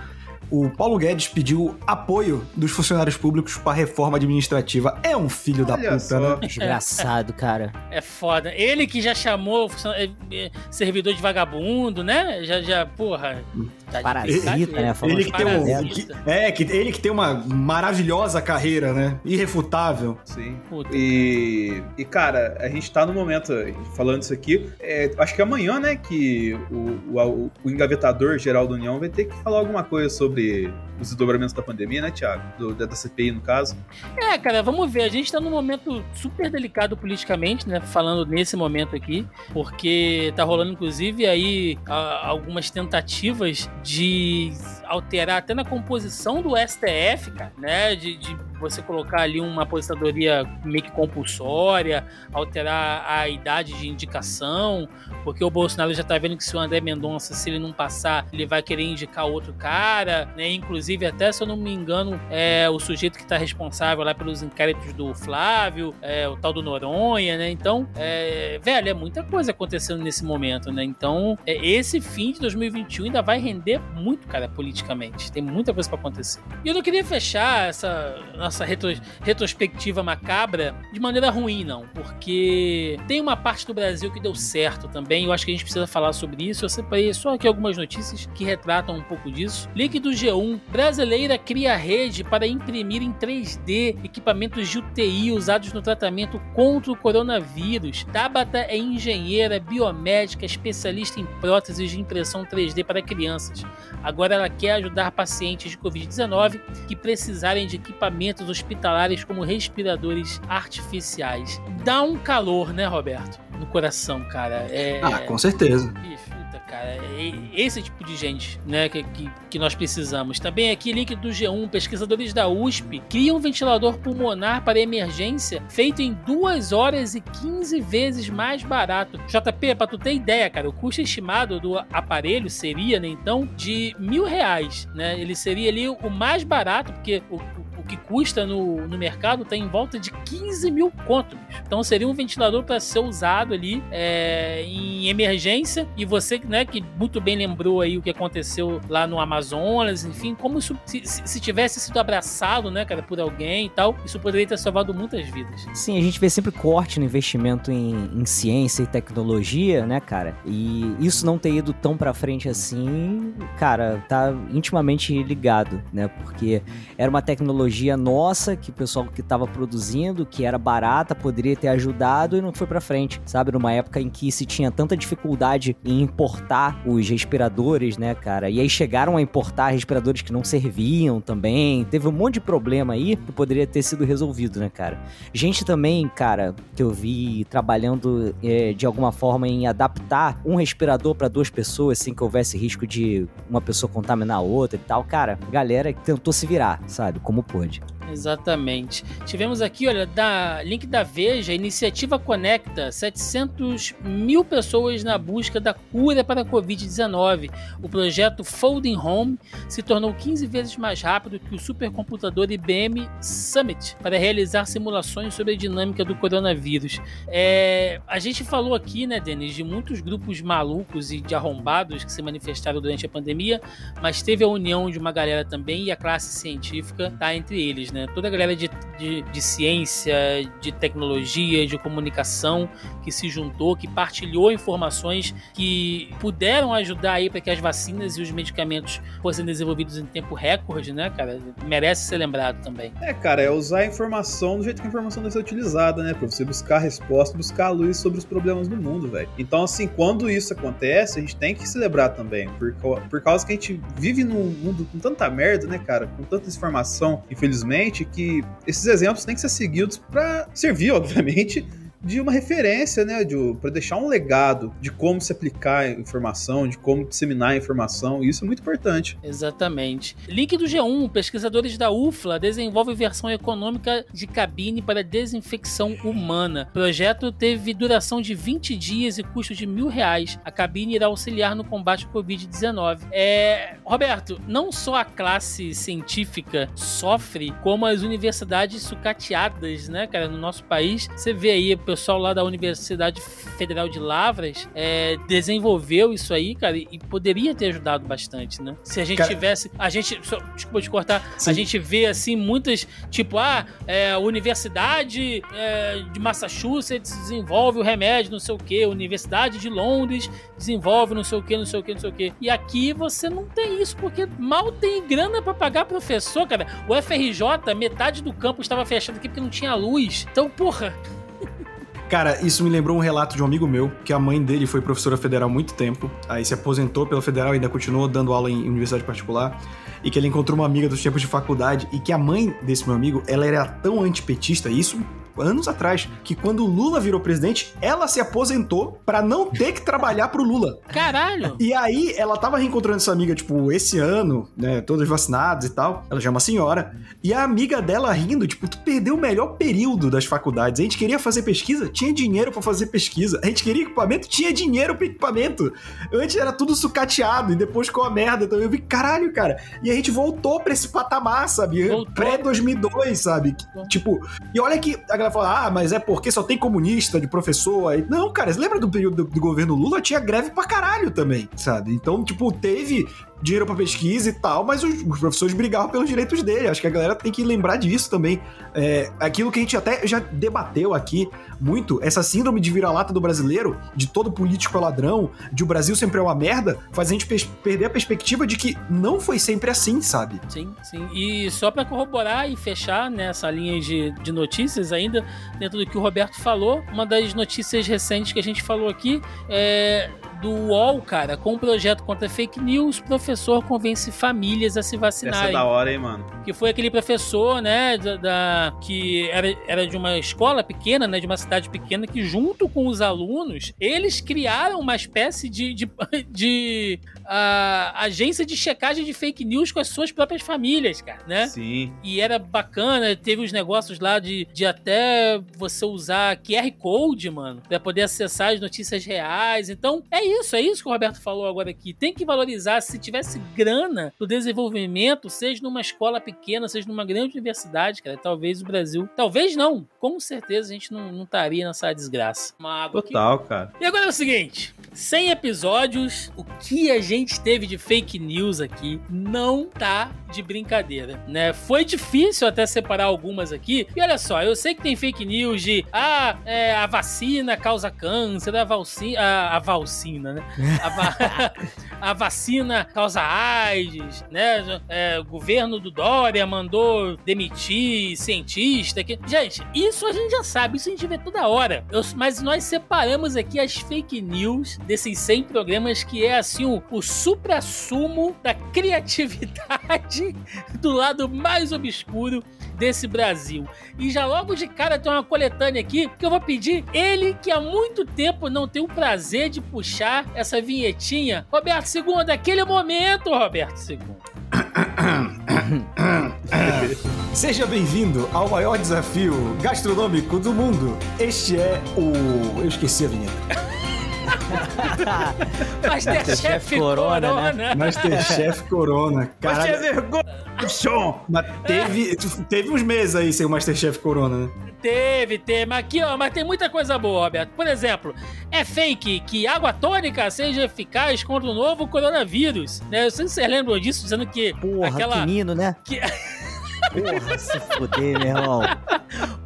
o Paulo Guedes pediu apoio dos funcionários públicos para a reforma administrativa. É um filho da Olha puta, só. né? Desgraçado, cara. É foda. Ele que já chamou é, é, servidor de vagabundo, né? Já, já, porra. Tá Parasita, brincadeira. né? Falando Ele que tem um, que- é, que ele que tem uma maravilhosa carreira, né? Irrefutável. Sim. Puta. E, e, cara, a gente tá no momento, falando isso aqui, é, acho que amanhã, né, que o, o, o engavetador geral da União vai ter que falar alguma coisa sobre os desdobramentos da pandemia, né, Thiago? Do, da da CPI, no caso. É, cara, vamos ver. A gente tá num momento super delicado politicamente, né? Falando nesse momento aqui, porque tá rolando, inclusive, aí a- algumas tentativas de alterar até na composição do STF, cara, né? De, de você colocar ali uma aposentadoria meio que compulsória, alterar a idade de indicação, porque o Bolsonaro já tá vendo que se o André Mendonça, se ele não passar, ele vai querer indicar outro cara, né? Inclusive, até se eu não me engano, é o sujeito que tá responsável lá pelos inquéritos do Flávio, é, o tal do Noronha, né? Então, é, velho, é muita coisa acontecendo nesse momento, né? Então, é, esse fim de 2021 ainda vai render muito, cara, politicamente. Tem muita coisa para acontecer. E eu não queria fechar essa nossa retro, retrospectiva macabra de maneira ruim, não, porque tem uma parte do Brasil que deu certo também. Eu acho que a gente precisa falar sobre isso. Eu separei só aqui algumas notícias que retratam um pouco disso. Link do G1: brasileira cria rede para imprimir em 3D equipamentos de UTI usados no tratamento contra o coronavírus. Tabata é engenheira biomédica especialista em próteses de impressão 3D para crianças. Agora ela quer ajudar pacientes de Covid-19 que precisarem de equipamentos hospitalares como respiradores artificiais. Dá um calor, né, Roberto? No coração, cara. É... Ah, com certeza. Bicho, cara. É esse tipo de gente, né, que, que, que nós precisamos. Também aqui, link do G1, pesquisadores da USP criam um ventilador pulmonar para emergência feito em 2 horas e 15 vezes mais barato. JP, pra tu ter ideia, cara, o custo estimado do aparelho seria, né, então, de mil reais, né? Ele seria ali o mais barato, porque o, o que custa no, no mercado está em volta de 15 mil conto. bicho. Então seria um ventilador para ser usado ali é, em emergência. E você, né, que muito bem lembrou aí o que aconteceu lá no Amazonas, enfim, como isso, se, se- se tivesse sido abraçado, né, cara, por alguém e tal, isso poderia ter salvado muitas vidas. Sim, a gente vê sempre corte no investimento em, em ciência e tecnologia, né, cara? E isso não ter ido tão pra frente assim, cara, tá intimamente ligado, né? Porque era uma tecnologia nossa que o pessoal que tava produzindo, que era barata, poderia ter ajudado e não foi pra frente, sabe? Numa época em que se tinha tanta dificuldade em importar os respiradores, né, cara? E aí chegaram a importar respiradores que não serviam também. Teve um monte de problema aí que poderia ter sido resolvido, né, cara? Gente também, cara, que eu vi trabalhando é, de alguma forma em adaptar um respirador para duas pessoas sem que houvesse risco de uma pessoa contaminar a outra e tal. Cara, galera que tentou se virar, sabe? Como pôde saúde. Exatamente. Tivemos aqui, olha, da link da Veja, iniciativa Conecta 700 mil pessoas na busca da cura para a Covid-19. O projeto Folding Home se tornou 15 vezes mais rápido que o supercomputador IBM Summit para realizar simulações sobre a dinâmica do coronavírus. É, a gente falou aqui, né, Denis, de muitos grupos malucos e de arrombados que se manifestaram durante a pandemia, mas teve a união de uma galera também e a classe científica tá entre eles, né? Toda a galera de, de, de ciência, de tecnologia, de comunicação que se juntou, que partilhou informações que puderam ajudar aí para que as vacinas e os medicamentos fossem desenvolvidos em tempo recorde, né, cara? Merece ser lembrado também. É, cara, é usar a informação do jeito que a informação deve ser utilizada, né? Pra você buscar resposta, buscar luz sobre os problemas do mundo, velho. Então, assim, quando isso acontece, a gente tem que celebrar também. Por, por causa que a gente vive num mundo com tanta merda, né, cara? Com tanta informação, infelizmente, que esses exemplos têm que ser seguidos pra servir, obviamente, de uma referência, né, de, para deixar um legado de como se aplicar informação, de como disseminar a informação, isso é muito importante. Exatamente. Link do G1. Pesquisadores da UFLA desenvolvem versão econômica de cabine para desinfecção humana. O projeto teve duração de 20 dias e custo de mil reais. A cabine irá auxiliar no combate ao Covid-19. É... Roberto, não só a classe científica sofre, como as universidades sucateadas, né, cara, no nosso país. Você vê aí pessoal lá da Universidade Federal de Lavras é, desenvolveu isso aí, cara, e poderia ter ajudado bastante, né? Se a gente Cara- tivesse. A gente. Só, desculpa te cortar. Sim. A gente vê assim muitas. Tipo, ah, é, a Universidade é, de Massachusetts desenvolve o remédio, não sei o que. Universidade de Londres desenvolve não sei o que, não sei o que, não sei o que. E aqui você não tem isso, porque mal tem grana pra pagar professor, cara. O FRJ, metade do campus estava fechado aqui porque não tinha luz. Então, porra. Cara, isso me lembrou um relato de um amigo meu, que a mãe dele foi professora federal há muito tempo, aí se aposentou pela federal e ainda continuou dando aula em universidade particular, e que ele encontrou uma amiga dos tempos de faculdade, e que a mãe desse meu amigo, ela era tão antipetista, isso anos atrás, que quando o Lula virou presidente, ela se aposentou pra não ter que trabalhar pro Lula. Caralho! E aí, ela tava reencontrando essa amiga, tipo, esse ano, né? Todos vacinados e tal. Ela já é uma senhora. E a amiga dela rindo, tipo, tu perdeu o melhor período das faculdades. A gente queria fazer pesquisa, tinha dinheiro pra fazer pesquisa. A gente queria equipamento, tinha dinheiro pra equipamento. Antes era tudo sucateado e depois com a merda. Então eu vi, caralho, cara. E a gente voltou pra esse patamar, sabe? Voltou. Pré-2002, sabe? Tipo, e olha que a galera fala, ah, mas é porque só tem comunista de professor aí. Não, cara, você lembra do período do, do governo Lula? Tinha greve pra caralho também, sabe? Então, tipo, teve dinheiro pra pesquisa e tal, mas os, os professores brigavam pelos direitos dele. Acho que a galera tem que lembrar disso também. É, aquilo que a gente até já debateu aqui muito, essa síndrome de vira-lata do brasileiro, de todo político é ladrão, de o Brasil sempre é uma merda, faz a gente perder a perspectiva de que não foi sempre assim, sabe? Sim, sim. E só pra corroborar e fechar nessa linha de, de notícias ainda, dentro do que o Roberto falou, uma das notícias recentes que a gente falou aqui é do UOL, cara, com um projeto contra fake news, professor convence famílias a se Essa é da hora, hein, mano. que foi aquele professor, né, da, da- que era, era de uma escola pequena, né, de uma cidade pequena, que junto com os alunos, eles criaram uma espécie de, de, de, agência de checagem de fake news com as suas próprias famílias, cara, né? Sim. E era bacana, teve os negócios lá de, de até você usar QR Code, mano, pra poder acessar as notícias reais. Então, é isso, é isso que o Roberto falou agora aqui. Tem que valorizar, se tivesse grana do desenvolvimento, seja numa escola pequena, seja numa grande universidade, cara, talvez o Brasil. Talvez não, com certeza a gente não, não estaria nessa desgraça. Total, cara. E agora é o seguinte: 100 episódios, o que a gente teve de fake news aqui não tá de brincadeira, né? Foi difícil até separar algumas aqui. E olha só, eu sei que tem fake news de ah, é, a vacina causa câncer, a valcina, a, a né? A, va- a vacina causa AIDS, né? É, o governo do Dória mandou demitir cientista. Que... Gente, isso a gente já sabe, isso a gente vê toda hora. Eu- mas nós separamos aqui as fake news desses 100 programas que é assim o, o supra-sumo da criatividade do lado mais obscuro desse Brasil. E já logo de cara tem uma coletânea aqui que eu vou pedir ele que há muito tempo não tem o prazer de puxar essa vinhetinha. Roberto II, daquele momento, Roberto II. Seja bem-vindo ao maior desafio gastronômico do mundo. Este é o. Eu esqueci a vinheta. Masterchef Corona, Corona, né? Masterchef Corona. Mas Caralho. tinha vergonha, bichão. Mas teve, teve uns meses aí sem o Masterchef Corona, né? Teve, teve. Mas aqui, ó, mas tem muita coisa boa, Roberto. Por exemplo, é fake que água tônica seja eficaz contra o novo coronavírus. Né? Eu sei se vocês lembram disso, dizendo que Porra, aquela. quinino, né? Que- Porra, se fuder, meu irmão.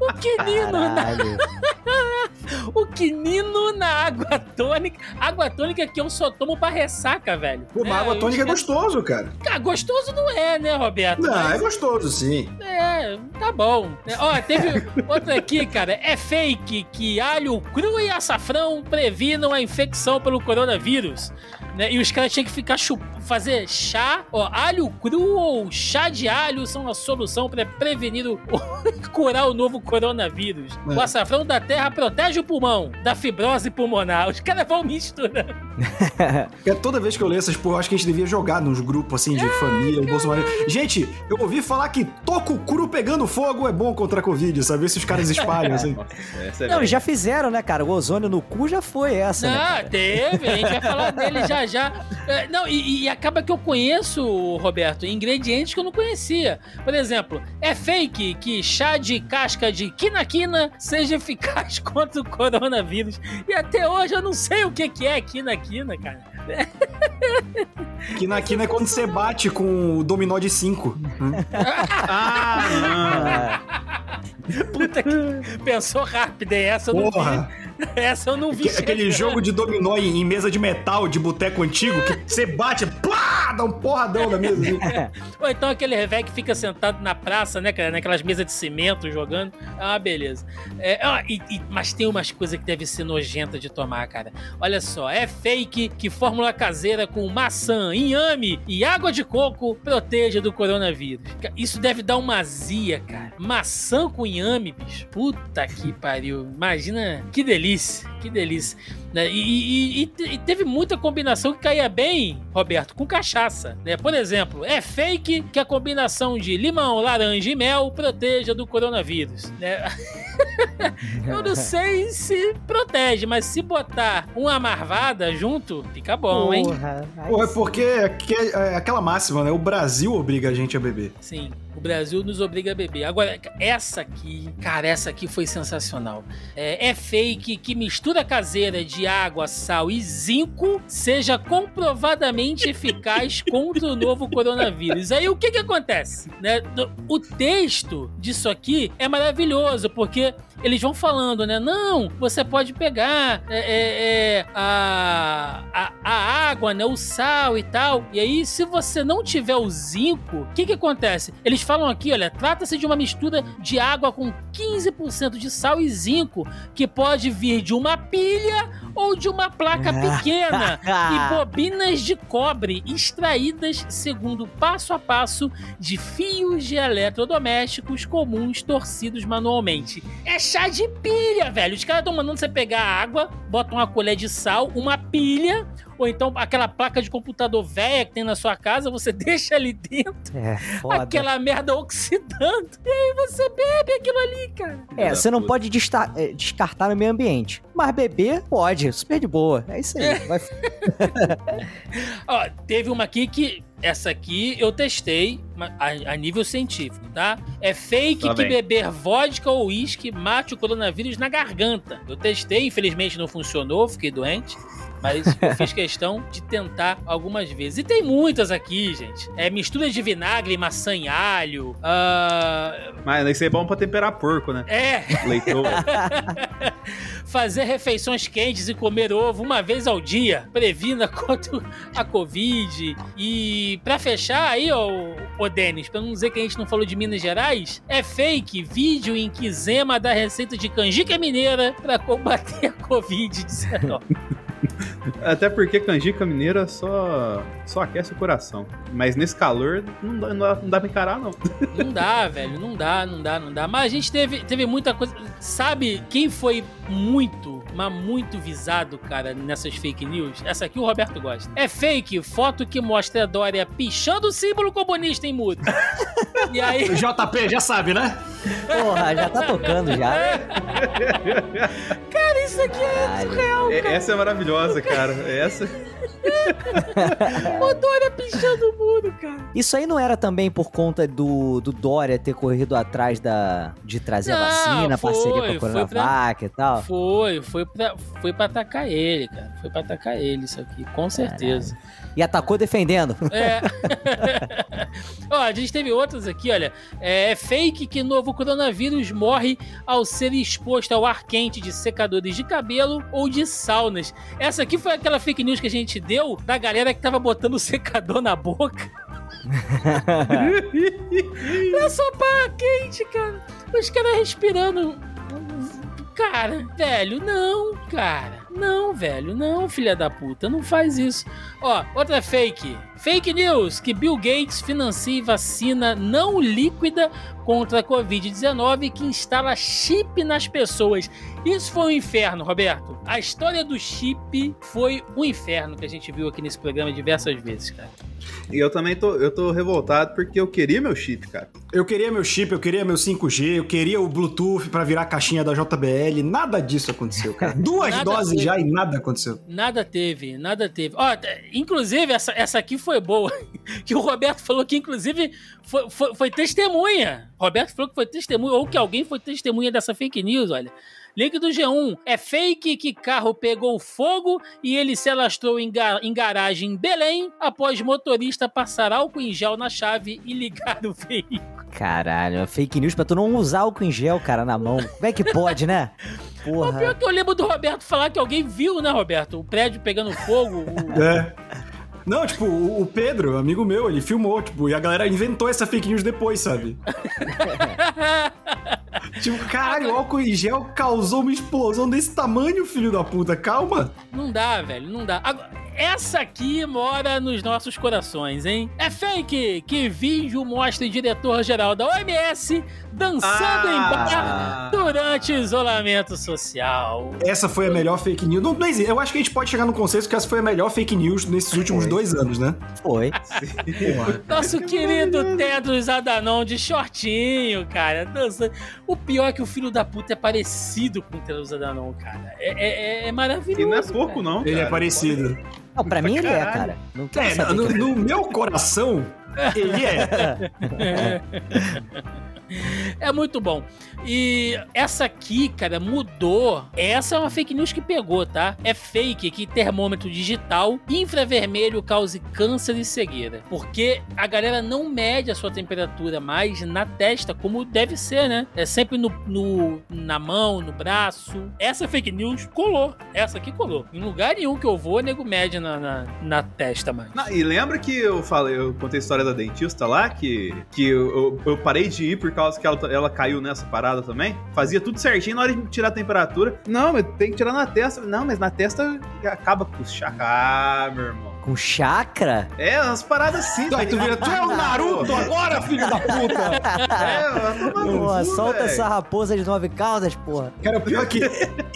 O quinino na, o quinino na água tônica. Água tônica que eu só tomo pra ressaca, velho. Pô, mas Né? água tônica é gostoso, cara. Ah, gostoso não é, né, Roberto? Não, Mas- é gostoso, sim. É, tá bom. É, Ó, teve outra aqui, cara. É fake que alho cru e açafrão previnam a infecção pelo coronavírus. Né? E os caras tinham que ficar chup... fazer chá. Ó, alho cru ou chá de alho são a solução para prevenir o curar o novo coronavírus. É. O açafrão da terra protege o pulmão da fibrose pulmonar. Os caras vão misturando. Porque toda vez que eu leio essas porra, eu acho que a gente devia jogar nos grupos assim de família, Bolsonaro. Gente, eu ouvi falar que toco cru pegando fogo é bom contra a Covid, sabe? Se os caras espalham, assim. Nossa, é Não, já fizeram, né, cara? O ozônio no cu já foi essa, né? Ah, cara? teve, a gente vai falar dele já já. É, não, e, e acaba que eu conheço, Roberto, ingredientes que eu não conhecia. Por exemplo, é fake que chá de casca de quina-quina seja eficaz contra o coronavírus. E até hoje eu não sei o que que é quina-quina, cara. Que na quina é quando você bate com o dominó de 5. Ah, Ah, Puta que pensou rápido, hein? Essa eu não vi. Porra! Essa eu não vi. Aque- Aquele jogo de dominó em, mesa de metal, de boteco antigo, que você bate, plá, dá um porradão na mesa. Ou então aquele revé que fica sentado na praça, né, cara? Naquelas mesas de cimento jogando. Ah, beleza. É, ó, e- e- mas tem umas coisas que deve ser nojenta de tomar, cara. Olha só, é fake que fórmula caseira com maçã, inhame e água de coco proteja do coronavírus. Isso deve dar uma azia, cara. Maçã com inhame, bicho. Puta que pariu. Imagina que delícia, que delícia. Né? E, e- e- e teve muita combinação que caía bem, Roberto, com cachaça. Né? Por exemplo, é fake que a combinação de limão, laranja e mel proteja do coronavírus. Né? Eu não sei se protege, mas se botar uma marvada junto, fica bom, hein? Porra. aí Pô, é porque aque- é aquela máxima, né? O Brasil obriga a gente a beber. Sim, Brasil nos obriga a beber. Agora, essa aqui, cara, essa aqui foi sensacional. É, é fake que mistura caseira de água, sal e zinco seja comprovadamente eficaz contra o novo coronavírus. Aí o que que acontece? Né? O texto disso aqui é maravilhoso, porque eles vão falando, né? Não, você pode pegar é, é, é, a, a, a água, né? O sal e tal. E aí, se você não tiver o zinco, o que que acontece? Eles falam aqui, olha, trata-se de uma mistura de água com 15% de sal e zinco, que pode vir de uma pilha ou de uma placa pequena e bobinas de cobre extraídas segundo passo a passo de fios de eletrodomésticos comuns torcidos manualmente. É chá de pilha, velho. Os caras estão mandando você pegar água, bota uma colher de sal, uma pilha, ou então aquela placa de computador velha que tem na sua casa, você deixa ali dentro, É, aquela merda oxidando, e aí você bebe aquilo ali, cara. É, você não pode eh, descartar no meio ambiente. Mas beber, pode. Super de boa. É isso aí. Vai- Ó, teve uma aqui que. Essa aqui eu testei a, a nível científico, tá? É fake Tá que bem. beber vodka ou uísque mate o coronavírus na garganta. Eu testei, infelizmente não funcionou, fiquei doente. Mas eu fiz questão de tentar algumas vezes. E tem muitas aqui, gente. É mistura de vinagre, maçã e alho. ah, Mas isso aí é bom pra temperar porco, né? é, Leitoa. fazer refeições quentes e comer ovo uma vez ao dia previna contra a Covid. E pra fechar aí, ó, ô Denis, pra não dizer que a gente não falou de Minas Gerais, é fake vídeo em que Zema dá receita de canjica mineira pra combater a Covid-19. Até porque canjica mineira só, só aquece o coração. Mas nesse calor não dá, não dá, não dá pra encarar, não. Não dá, velho, não dá, não dá, não dá. Mas a gente teve, teve muita coisa. Sabe quem foi muito, mas muito visado, cara, nessas fake news? Essa aqui o Roberto gosta. É fake, foto que mostra a Dória pichando o símbolo comunista em muro. e aí. O JP já sabe, né? Porra, já tá tocando já. Cara, isso aqui é surreal, É- cara. essa é maravilhosa, cara. Essa. O Dória pichando o muro, cara. Isso aí não era também por conta do, do Dória ter corrido atrás da, de trazer a Não, vacina, foi, parceria com a Coronavac e tal? Foi, foi pra, foi pra atacar ele, cara. Foi pra atacar ele isso aqui, com certeza. E atacou defendendo. É. Ó, a gente teve outras aqui, olha. É fake que novo coronavírus morre ao ser exposto ao ar quente de secadores de cabelo ou de saunas. Essa aqui foi aquela fake news que a gente deu da galera que tava botando o secador na boca pra sopar ar quente, cara. Os caras respirando. Cara, velho, não, cara. Não, velho, não, filha da puta, não faz isso. Ó, outra fake. Fake news que Bill Gates financia vacina não líquida contra a Covid-19 que instala chip nas pessoas. Isso foi um inferno, Roberto. A história do chip foi um inferno que a gente viu aqui nesse programa diversas vezes, cara. E eu também tô, eu tô revoltado porque eu queria meu chip, cara. Eu queria meu chip, eu queria meu 5G, eu queria o Bluetooth pra virar a caixinha da JBL. Nada disso aconteceu, cara. Duas doses teve. já e nada aconteceu. Nada teve, nada teve. Ó, inclusive, essa, essa aqui foi boa. Que o Roberto falou que, inclusive, foi, foi, foi testemunha. Roberto falou que foi testemunha, ou que alguém foi testemunha dessa fake news, olha. Link do G1. É fake que carro pegou fogo e ele se alastrou em, ga- em garagem em Belém após motorista passar álcool em gel na chave e ligar o veículo. Caralho, é fake news pra tu não usar álcool em gel, cara, na mão. Como é que pode, né? O Porra. pior que eu lembro do Roberto falar que alguém viu, né, Roberto? O prédio pegando fogo. o- É. Não, tipo, o o Pedro, amigo meu, ele filmou, tipo, e a galera inventou essa fake news depois, sabe? tipo, caralho, o álcool em gel causou uma explosão desse tamanho, filho da puta, calma. Não dá, velho, não dá. Agora, essa aqui mora nos nossos corações, hein? É fake que vídeo mostra o diretor-geral da OMS dançando em bar Ah. durante o isolamento social. Essa foi a melhor fake news. Não, não existe. eu acho que a gente pode chegar no consenso que essa foi a melhor fake news nesses últimos dois anos, né? Foi. Nosso querido Tedros Adhanom de shortinho, cara. dançando. O pior é que o filho da puta é parecido com o Tedros Adhanom, cara. É, é- é maravilhoso. E não é cara. pouco, não. Ele é cara. parecido. Não, pra mim ele é, Caralho. cara. Não quero É, saber no, que- no meu coração, ele é. É muito bom. E essa aqui, cara, mudou. Essa é uma fake news que pegou, tá? É fake que termômetro digital infravermelho cause câncer e cegueira. Porque a galera não mede a sua temperatura mais na testa, como deve ser, né? É sempre no, no- na mão, no braço. Essa fake news colou. Essa aqui colou. Em lugar nenhum que eu vou, nego mede na, na, na testa mais. Não, e lembra que eu falei, eu contei a história da dentista lá, que, que eu, eu- eu parei de ir por causa que ela, ela caiu nessa parada também? Fazia tudo certinho na hora de tirar a temperatura. Não, mas tem que tirar na testa. Não, mas na testa acaba com o. Ah, meu irmão. Com chakra? É, umas paradas assim. Aí tu vira, tu é o Naruto agora, filho da puta! É, cu, solta velho. essa raposa de nove caudas, porra. Cara, o pior é que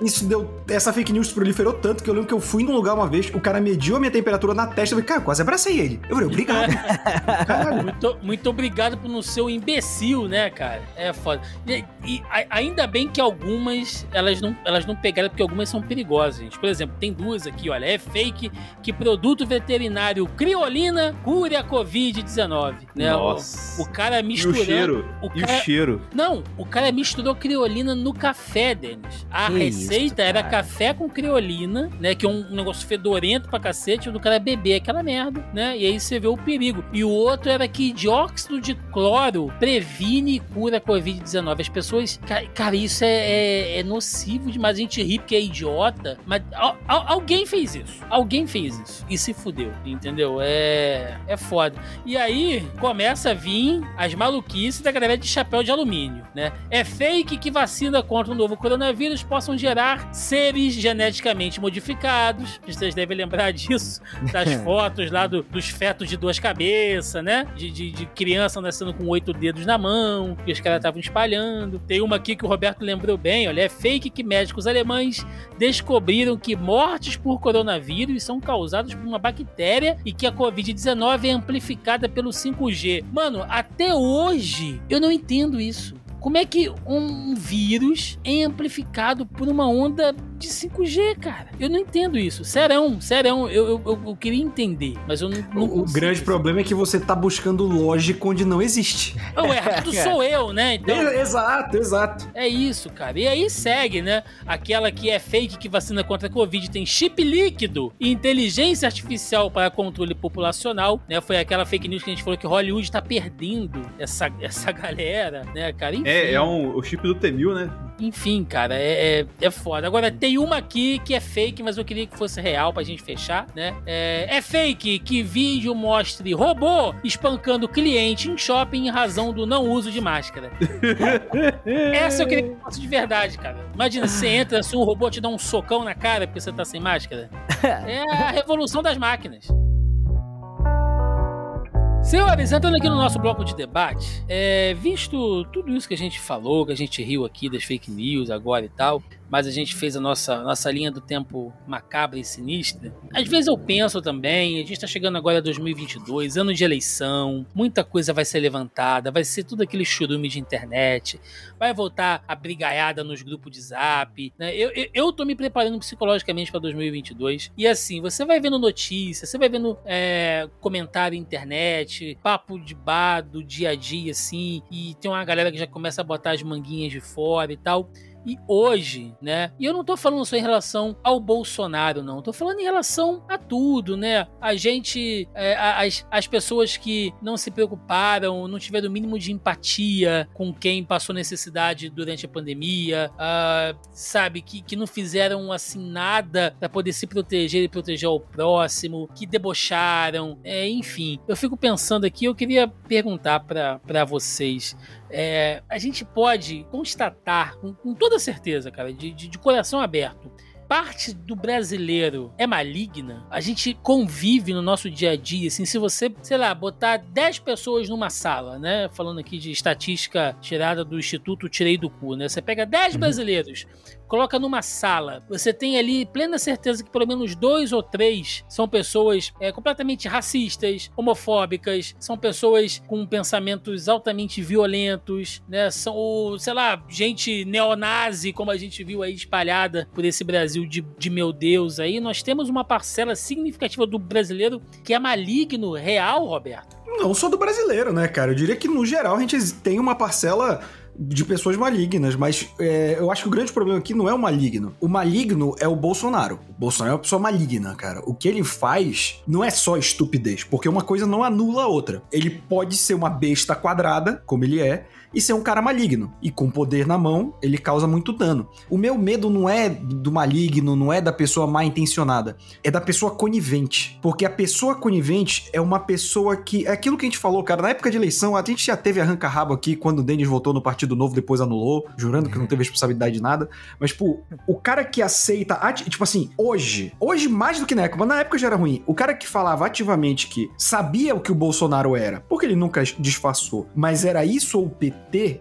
isso deu. Essa fake news proliferou tanto que eu lembro que eu fui num lugar uma vez, o cara mediu a minha temperatura na testa e eu falei, cara, quase abracei ele. Eu falei, obrigado. Caralho. Muito, muito obrigado por não ser um imbecil, né, cara? É foda. E, e a- ainda bem que algumas elas não, elas não pegaram, porque algumas são perigosas, gente. Por exemplo, tem duas aqui, olha. É fake que produto veterinário criolina cure a Covid-19. Né? O, Nossa. o cara E o cheiro? o E cara- o cheiro? Não, o cara misturou criolina no café, Denis. A Que receita isso, era café com criolina, né? Que é um negócio fedorento pra cacete, do cara beber aquela merda, né? E aí você vê o perigo. E o outro era que dióxido de cloro previne e cura a Covid-19. As pessoas. ca- Cara, isso é, é- é nocivo demais. A gente ri porque é idiota, mas al- al- alguém fez isso. Alguém fez isso. E se fudeu, entendeu? É, é foda. E aí começa a vir as maluquices da galera de chapéu de alumínio, né? É fake que vacina contra o novo coronavírus possam gerar seres geneticamente modificados. Vocês devem lembrar disso, das fotos lá do- dos fetos de duas cabeças, né? De, de- de criança nascendo com oito dedos na mão, que os caras estavam espalhando. Tem uma aqui que o Roberto lembrou bem, olha, é fake que médicos alemães descobriram que mortes por coronavírus são causadas por uma bactéria e que a Covid-19 é amplificada pelo 5G. Mano, até hoje eu não entendo isso. Como é que um vírus é amplificado por uma onda de 5G, cara? Eu não entendo isso. Serão, serão. Eu, eu, eu- eu queria entender, mas eu não, não O, grande problema é que você tá buscando lógica onde não existe. O errado sou eu, né? Então, É, exato, exato. É isso, cara. E aí segue, né? Aquela que é fake que vacina contra a Covid tem chip líquido e inteligência artificial para controle populacional, né? Foi aquela fake news que a gente falou que Hollywood tá perdendo essa, essa galera, né, cara? Enfim, É, é um, o chip do T-1000, né? enfim cara, é, é, é foda. Agora, tem uma aqui que é fake, mas eu queria que fosse real pra gente fechar, né? É, é fake que vídeo mostre robô espancando cliente em shopping em razão do não uso de máscara. Essa eu queria que fosse de verdade, cara. Imagina, você entra, se um robô te dá um socão na cara porque você tá sem máscara. É a revolução das máquinas. Senhores, entrando aqui no nosso bloco de debate, é, visto tudo isso que a gente falou, que a gente riu aqui das fake news agora e tal, mas a gente fez a nossa, nossa linha do tempo macabra e sinistra. Às vezes eu penso também, a gente tá chegando agora a 2022, ano de eleição, muita coisa vai ser levantada, vai ser tudo aquele churume de internet, vai voltar a brigaiada nos grupos de zap, né? Eu, eu, eu tô me preparando psicologicamente para 2022 e assim, você vai vendo notícias, você vai vendo é, comentário na internet, papo de bar do dia a dia assim, e tem uma galera que já começa a botar as manguinhas de fora e tal. E hoje, né? E eu não tô falando só em relação ao Bolsonaro, não. Tô falando em relação a tudo, né? A gente, é, as, as pessoas que não se preocuparam, não tiveram o mínimo de empatia com quem passou necessidade durante a pandemia, uh, sabe? Que, que não fizeram assim nada para poder se proteger e proteger o próximo, que debocharam, é, enfim. Eu fico pensando aqui, eu queria perguntar para vocês. É, a gente pode constatar com, com toda certeza, cara, de, de, de coração aberto, parte do brasileiro é maligna, a gente convive no nosso dia a dia, assim, se você, sei lá, botar 10 pessoas numa sala, né, falando aqui de estatística tirada do Instituto Tirei do Cu, né, você pega 10 uhum. brasileiros, coloca numa sala, você tem ali plena certeza que pelo menos dois ou três são pessoas é, completamente racistas, homofóbicas, são pessoas com pensamentos altamente violentos, né? São, sei lá, gente neonazi, como a gente viu aí espalhada por esse Brasil de, de meu Deus aí. Nós temos uma parcela significativa do brasileiro que é maligno, real, Roberto. Não só do brasileiro, né, cara? Eu diria que no geral a gente tem uma parcela de pessoas malignas, mas é, eu acho que o grande problema aqui não é o maligno. O maligno é o Bolsonaro. O Bolsonaro é uma pessoa maligna, cara. O que ele faz não é só estupidez, porque uma coisa não anula a outra. Ele pode ser uma besta quadrada, como ele é, e ser um cara maligno. E com poder na mão, ele causa muito dano. O meu medo não é do maligno, não é da pessoa mal intencionada, é da pessoa conivente. Porque a pessoa conivente é uma pessoa que. É aquilo que a gente falou, cara. Na época de eleição, a gente já teve arranca-rabo aqui quando o Denis votou no Partido Novo, depois anulou, jurando que não teve responsabilidade de nada. Mas, tipo, o cara que aceita. Tipo assim, hoje, hoje mais do que na época, mas na época já era ruim. O cara que falava ativamente que sabia o que o Bolsonaro era, porque ele nunca disfarçou, mas era isso ou o PT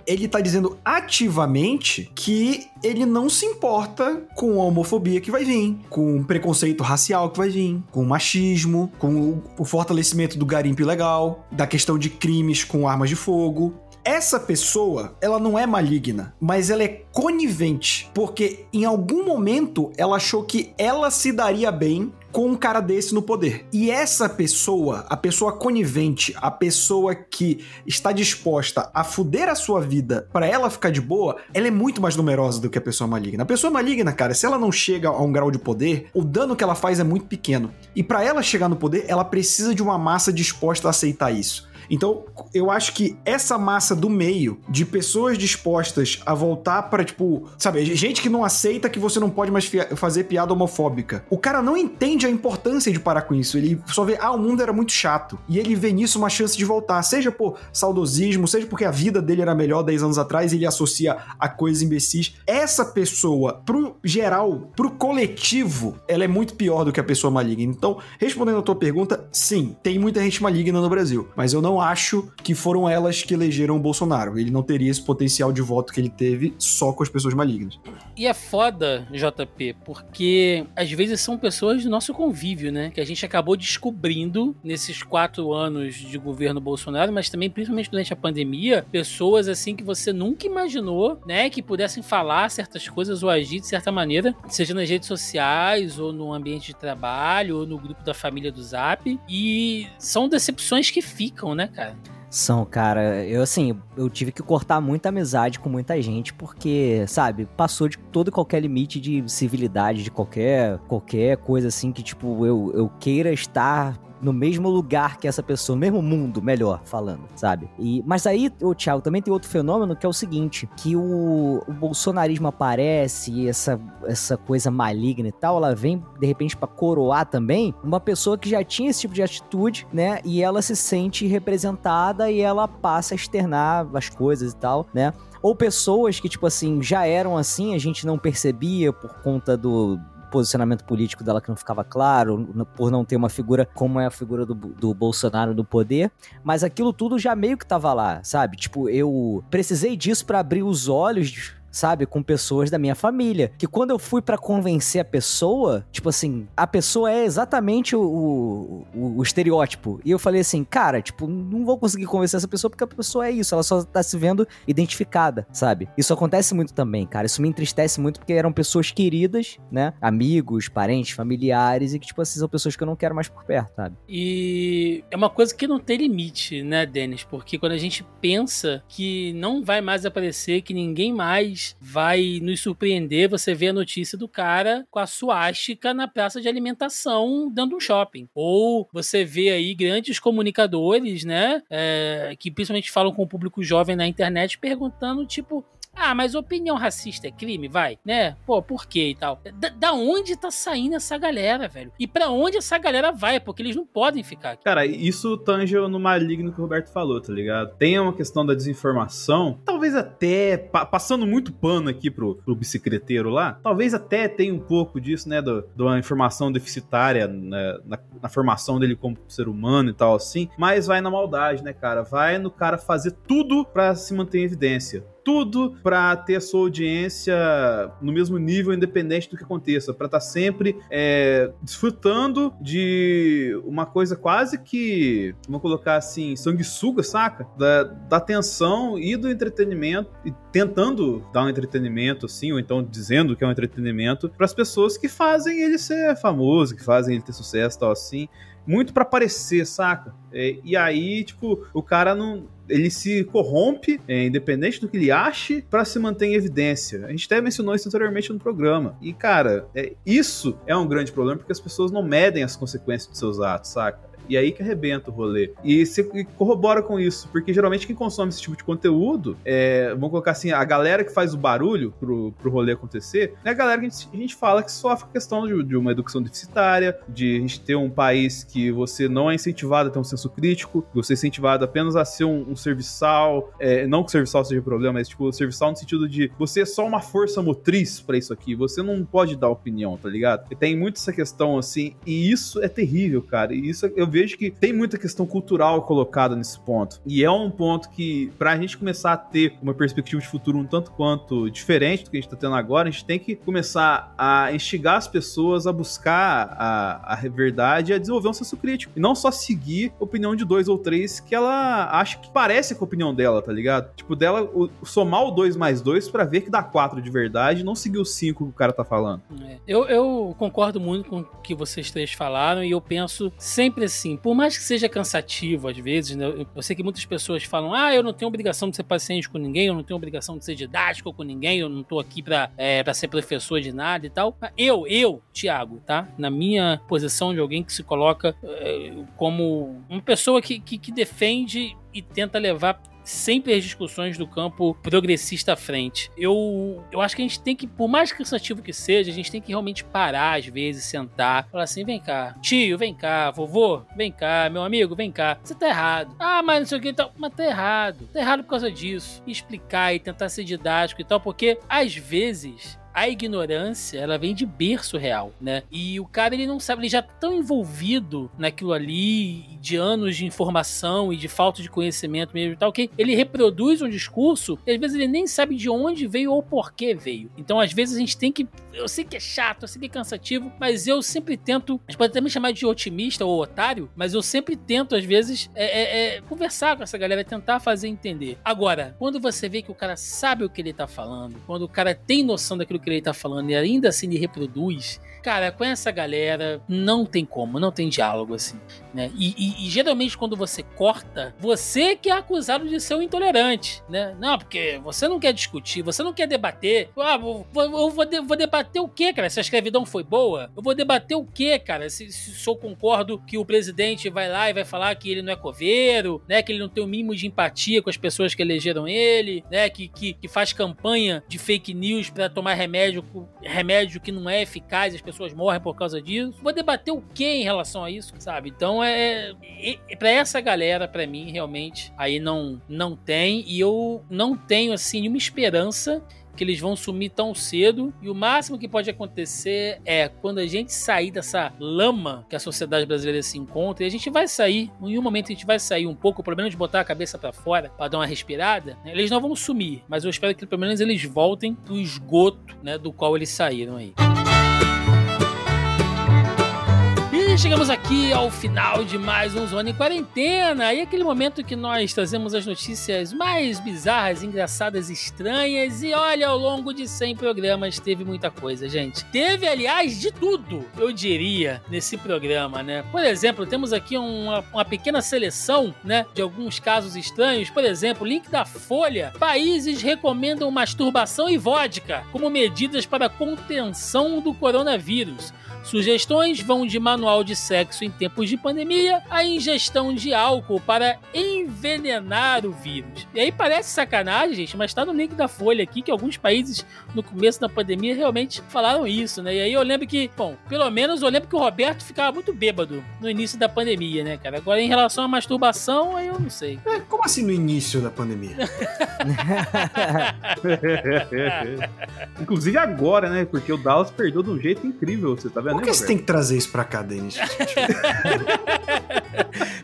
Ele tá dizendo ativamente que ele não se importa com a homofobia que vai vir, com o preconceito racial que vai vir, com o machismo, com o fortalecimento do garimpo ilegal, da questão de crimes com armas de fogo. Essa pessoa, ela não é maligna, mas ela é conivente, porque em algum momento ela achou que ela se daria bem com um cara desse no poder. E essa pessoa, a pessoa conivente, a pessoa que está disposta a fuder a sua vida para ela ficar de boa, ela é muito mais numerosa do que a pessoa maligna. A pessoa maligna, cara, se ela não chega a um grau de poder, o dano que ela faz é muito pequeno. E para ela chegar no poder, ela precisa de uma massa disposta a aceitar isso. Então, eu acho que essa massa do meio de pessoas dispostas a voltar para tipo, sabe, gente que não aceita que você não pode mais fazer piada homofóbica. O cara não entende a importância de parar com isso. Ele só vê, ah, o mundo era muito chato. E ele vê nisso uma chance de voltar, seja por saudosismo, seja porque a vida dele era melhor 10 anos atrás e ele associa a coisas imbecis. Essa pessoa, pro geral, pro coletivo, ela é muito pior do que a pessoa maligna. Então, respondendo a tua pergunta, sim, tem muita gente maligna no Brasil, mas eu não não acho que foram elas que elegeram o Bolsonaro. Ele não teria esse potencial de voto que ele teve só com as pessoas malignas. E é foda, JP, porque às vezes são pessoas do nosso convívio, né? Que a gente acabou descobrindo nesses quatro anos de governo Bolsonaro, mas também, principalmente durante a pandemia, pessoas assim que você nunca imaginou, né? Que pudessem falar certas coisas ou agir de certa maneira, seja nas redes sociais, ou no ambiente de trabalho, ou no grupo da família do Zap. E são decepções que ficam, né? Né, cara? São, cara, eu assim, eu tive que cortar muita amizade com muita gente porque, sabe, passou de todo e qualquer limite de civilidade, de qualquer qualquer coisa assim que tipo eu, eu queira estar no mesmo lugar que essa pessoa, no mesmo mundo, melhor falando, sabe? E, mas aí, o Thiago, também tem outro fenômeno que é o seguinte, que o, o bolsonarismo aparece, essa, essa coisa maligna e tal, ela vem, de repente, para coroar também uma pessoa que já tinha esse tipo de atitude, né? E ela se sente representada e ela passa a externar as coisas e tal, né? Ou pessoas que, tipo assim, já eram assim, a gente não percebia por conta do, posicionamento político dela que não ficava claro, por não ter uma figura como é a figura do, do Bolsonaro no poder, mas aquilo tudo já meio que tava lá, sabe? Tipo, eu precisei disso para abrir os olhos sabe? Com pessoas da minha família. Que quando eu fui para convencer a pessoa, tipo assim, a pessoa é exatamente o, o, o, estereótipo. E eu falei assim, cara, tipo, não vou conseguir convencer essa pessoa porque a pessoa é isso, ela só tá se vendo identificada, sabe? Isso acontece muito também, cara. Isso me entristece muito porque eram pessoas queridas, né? Amigos, parentes, familiares e que, tipo assim, são pessoas que eu não quero mais por perto, sabe? E é uma coisa que não tem limite, né, Denis? Porque quando a gente pensa que não vai mais aparecer, que ninguém mais vai nos surpreender você ver a notícia do cara com a suástica na praça de alimentação de um shopping. Ou você vê aí grandes comunicadores, né? é, que principalmente falam com o público jovem na internet perguntando, tipo, ah, mas opinião racista é crime, vai, né? Pô, por quê e tal? Da, da onde tá saindo essa galera, velho? E pra onde essa galera vai? Porque eles não podem ficar aqui. Cara, isso tange no maligno que o Roberto falou, tá ligado? Tem uma questão da desinformação, talvez até, pa- passando muito pano aqui pro, pro bicicleteiro lá, talvez até tenha um pouco disso, né, do- de uma informação deficitária né, na, na formação dele como ser humano e tal assim, mas vai na maldade, né, cara? Vai no cara fazer tudo pra se manter em evidência tudo pra ter a sua audiência no mesmo nível, independente do que aconteça, Pra estar sempre é, desfrutando de uma coisa quase que, vamos colocar assim, sanguessuga, saca? Da, da atenção e do entretenimento, e tentando dar um entretenimento, assim, ou então dizendo que é um entretenimento, pras pessoas que fazem ele ser famoso, que fazem ele ter sucesso tal assim. Muito pra parecer, saca? É, e aí, tipo, o cara não ele se corrompe, é, independente do que ele ache, pra se manter em evidência. A gente até mencionou isso anteriormente no programa. E, cara, é, isso é um grande problema porque as pessoas não medem as consequências dos seus atos, saca? E aí que arrebenta o rolê. E você corrobora com isso, porque geralmente quem consome esse tipo de conteúdo, é, vamos colocar assim, a galera que faz o barulho pro, pro rolê acontecer, é a galera que a gente, a gente fala que sofre questão de, de uma educação deficitária, de a gente ter um país que você não é incentivado a ter um senso crítico, você é incentivado apenas a ser um, um serviçal, é, não que o serviçal seja problema, mas tipo, serviçal no sentido de você é só uma força motriz pra isso aqui, você não pode dar opinião, tá ligado? E tem muito essa questão assim, e isso é terrível, cara, e isso eu vejo que tem muita questão cultural colocada nesse ponto. E é um ponto que, pra gente começar a ter uma perspectiva de futuro um tanto quanto diferente do que a gente tá tendo agora, a gente tem que começar a instigar as pessoas a buscar a, a verdade e a desenvolver um senso crítico. E não só seguir a opinião de dois ou três que ela acha que parece com a opinião dela, tá ligado? Tipo, dela o- somar o dois mais dois pra ver que dá quatro de verdade não seguir o cinco que o cara tá falando. É. Eu, eu concordo muito com o que vocês três falaram e eu penso sempre assim, por mais que seja cansativo às vezes, né, eu, sei que muitas pessoas falam, ah, eu não tenho obrigação de ser paciente com ninguém, eu não tenho obrigação de ser didático com ninguém, eu não tô aqui pra, é, pra ser professor de nada e tal. Eu, eu, Thiago, tá? Na minha posição de alguém que se coloca é, como uma pessoa que, que, que defende e tenta levar sempre as discussões do campo progressista à frente. Eu, eu acho que a gente tem que, por mais cansativo que seja, a gente tem que realmente parar às vezes, sentar, falar assim: vem cá, tio, vem cá, vovô, vem cá, meu amigo, vem cá. Você tá errado. Ah, mas não sei o que e tal. Mas tá errado. Tá errado por causa disso. E explicar e tentar ser didático e tal, porque às vezes a ignorância, ela vem de berço real, né? E o cara, ele não sabe, ele já tá tão envolvido naquilo ali, de anos de informação e de falta de conhecimento mesmo e tal, que ele reproduz um discurso e às vezes ele nem sabe de onde veio ou por que veio. Então, às vezes, a gente tem que. Eu sei que é chato, eu sei que é cansativo, mas eu sempre tento. A gente pode até me chamar de otimista ou otário, mas eu sempre tento, às vezes, é, é, é, conversar com essa galera, tentar fazer entender. Agora, quando você vê que o cara sabe o que ele tá falando, quando o cara tem noção daquilo que ele tá falando e ainda assim ele reproduz, cara, com essa galera não tem como, não tem diálogo assim, né? E, e- e geralmente quando você corta, você que é acusado de ser um intolerante, né? Não, porque você não quer discutir, você não quer debater. Ah, vou, vou, eu vou, de- vou debater o quê, cara? Se a escravidão foi boa? Eu vou debater o quê, cara? Se, se, se eu concordo que o presidente vai lá e vai falar que ele não é coveiro, né? Que ele não tem o mínimo de empatia com as pessoas que elegeram ele, né? Que, que, que faz campanha de fake news pra tomar remédio, remédio que não é eficaz as pessoas morrem por causa disso. Vou debater o que em relação a isso, sabe? Então é. é, é para essa galera, pra mim, realmente, aí não, não tem. E eu não tenho, assim, nenhuma esperança que eles vão sumir tão cedo. E o máximo que pode acontecer é quando a gente sair dessa lama que a sociedade brasileira se encontra, e a gente vai sair, em um momento a gente vai sair um pouco, pelo menos botar a cabeça pra fora pra dar uma respirada, né? eles não vão sumir, mas eu espero que pelo menos eles voltem pro esgoto, né, do qual eles saíram aí. E chegamos aqui ao final de mais um Zona em Quarentena. E aquele momento que nós trazemos as notícias mais bizarras, engraçadas, estranhas. E olha, ao longo de 100 programas teve muita coisa, gente. Teve, aliás, de tudo, eu diria, nesse programa, né? Por exemplo, temos aqui uma, uma pequena seleção, né, de alguns casos estranhos. Por exemplo, link da Folha. Países recomendam masturbação e vodka como medidas para contenção do coronavírus. Sugestões vão de manual de sexo em tempos de pandemia a ingestão de álcool para envenenar o vírus. E aí parece sacanagem, gente, mas tá no link da Folha aqui que alguns países no começo da pandemia realmente falaram isso, né? E aí eu lembro que, bom, pelo menos eu lembro que o Roberto ficava muito bêbado no início da pandemia, né, cara? Agora em relação à masturbação, aí eu não sei. É, como assim no início da pandemia? Inclusive agora, né? Porque o Dallas perdeu de um jeito incrível, você tá vendo? Por que você tem que trazer isso pra cá, Denis?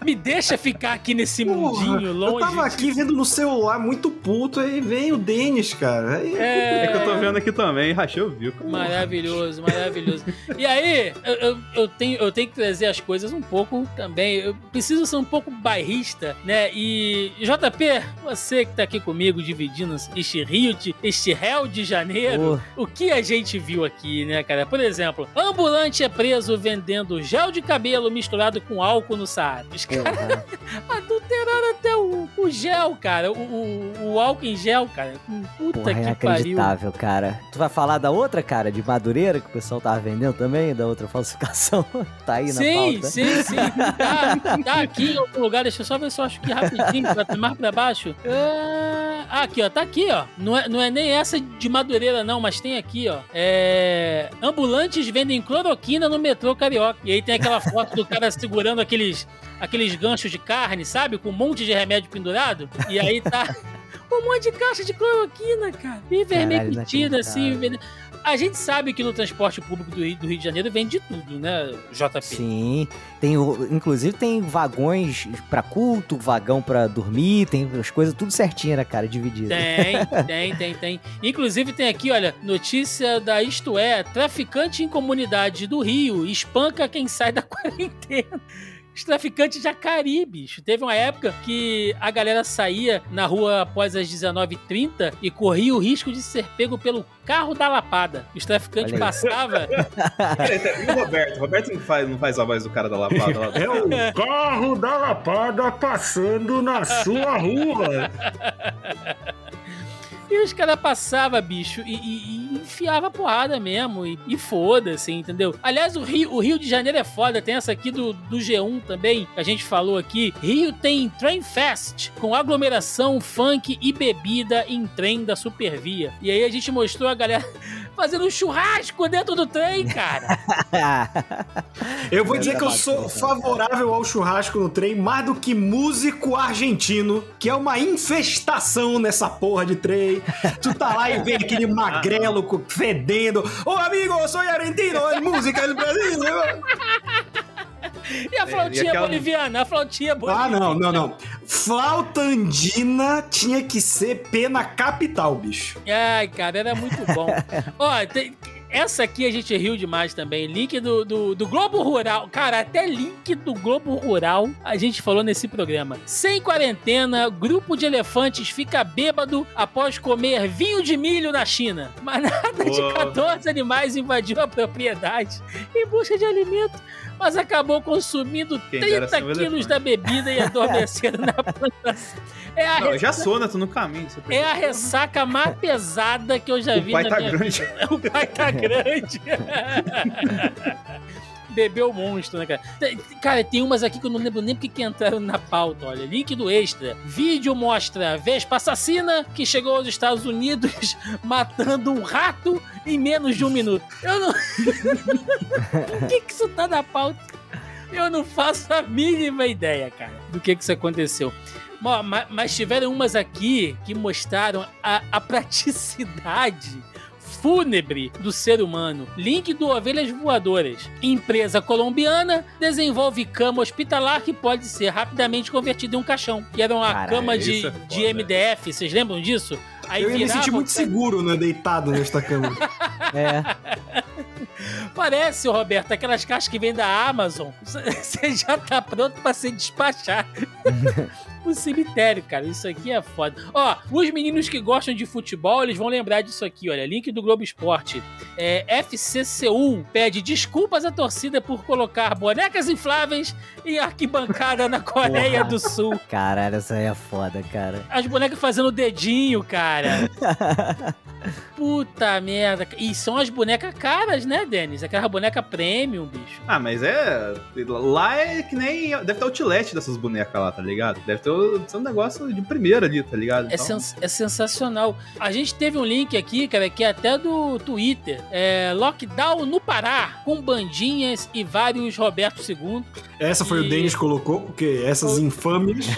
Me deixa ficar aqui nesse mundinho longe. Eu tava aqui vendo no celular muito puto, aí vem o Denis, cara. Aí É... É que eu tô vendo aqui também, rachei o bico. Maravilhoso, maravilhoso. E aí, eu, eu, eu tenho, eu tenho que trazer as coisas um pouco também. Eu preciso ser um pouco bairrista, né? E, JP, você que tá aqui comigo dividindo este Rio, de, este réu de janeiro, o que a gente viu aqui, né, cara? Por exemplo, ambulante é preso vendendo gel de cabelo misturado com álcool no Saara. Os caras adulteraram até o, o gel, cara. O, o, o álcool em gel, cara. Puta Porra, é que pariu. inacreditável, cara. Tu vai falar da outra, cara, de Madureira, que o pessoal tava vendendo também, da outra falsificação? tá aí na Sim, pauta. sim, sim. Tá, tá aqui em algum lugar. Deixa eu só ver se eu acho que rapidinho, pra, mais pra baixo. Ah, aqui, ó. Tá aqui, ó. Não é, não é nem essa de Madureira, não, mas tem aqui, ó. É... Ambulantes vendem cloroquina no metrô carioca. E aí tem aquela foto do cara segurando aqueles, aqueles ganchos de carne, sabe? Com um monte de remédio pendurado. E aí tá. Um monte de caixa de cloroquina, cara. E vermelho assim. A gente sabe que no transporte público do Rio, do Rio de Janeiro vende tudo, né, JP? Sim, tem, inclusive tem vagões pra culto, vagão pra dormir, tem as coisas tudo certinho, né, cara, dividido. Tem, tem, tem, tem. Inclusive tem aqui, olha, notícia da Isto É, traficante em comunidade do Rio espanca quem sai da quarentena. Os traficantes de Acari, bicho. Teve uma época que a galera saía na rua após as 19h30 e corria o risco de ser pego pelo carro da lapada. Os traficantes passavam. E o Roberto? O Roberto não faz, não faz a voz do cara da lapada lá. É o carro da lapada passando na sua rua. E os caras passavam, bicho, e, e, e enfiava porrada mesmo. E, e foda-se, entendeu? Aliás, o Rio, o Rio de Janeiro é foda. Tem essa aqui do, do G1 também, que a gente falou aqui. Rio tem Train Fest, com aglomeração, funk e bebida em trem da Supervia. E aí a gente mostrou a galera fazendo um churrasco dentro do trem, cara. Eu vou dizer que eu sou favorável ao churrasco no trem mais do que músico argentino, que é uma infestação nessa porra de trem. Tu tá lá e vê aquele magrelo fedendo. Ô amigo, eu sou argentino, é música do Brasil. E a flautinha e aquela- boliviana, a flautinha Ah, boliviana. não, não, não. Flauta andina tinha que ser pena capital, bicho. Ai, cara, era muito bom. Ó, tem- essa aqui a gente riu demais também. Link do, do, do Globo Rural. Cara, até link do Globo Rural a gente falou nesse programa. Sem quarentena, grupo de elefantes fica bêbado após comer vinho de milho na China. Manada de Boa. 14 animais invadiu a propriedade em busca de alimento, mas acabou consumindo Quem dera 30 ser um quilos da bebida e adormecendo na plantação. É a, Não, já sou, né? Tô no caminho. é a ressaca mais pesada que eu já O vi pai na tá minha grande. vida. O pai tá grande. Bebeu monstro, né, cara? Cara, tem umas aqui que eu não lembro nem porque que entraram na pauta, olha. Link do extra. Vídeo mostra Vespa assassina que chegou aos Estados Unidos matando um rato em menos de um minuto. Eu não... Por que que isso tá na pauta? Eu não faço a mínima ideia, cara, do que que isso aconteceu. Mo- ma- Mas tiveram umas aqui que mostraram a, a praticidade fúnebre do ser humano. Link do Ovelhas Voadoras. Empresa colombiana desenvolve cama hospitalar que pode ser rapidamente convertida em um caixão. Que era uma Caralho, cama de, é de. MDF, vocês lembram disso? Aí eu ia me o muito seguro, né, deitado nesta cama. É, Parece, Roberto, aquelas caixas que vem da Amazon. Você já tá pronto pra se despachar. O cemitério, cara. Isso aqui é foda. Ó, os meninos que gostam de futebol, eles vão lembrar disso aqui, olha. Link do Globo Esporte. É, FCC1 pede desculpas à torcida por colocar bonecas infláveis em arquibancada na Coreia Porra. do Sul. Caralho, essa aí é foda, cara. As bonecas fazendo dedinho, cara. Puta merda. E são as bonecas caras, né, Denis? Aquela boneca premium, bicho. Ah, mas é. Lá é que nem. Deve ter outlet dessas bonecas lá, tá ligado? Deve ter o- ser um negócio de primeira ali, tá ligado? É, sens- é sensacional. A gente teve um link aqui, cara, que é até do Twitter. É Lockdown no Pará, com bandinhas e vários Roberto II. Essa foi E- o Denis que colocou, porque essas infâmias.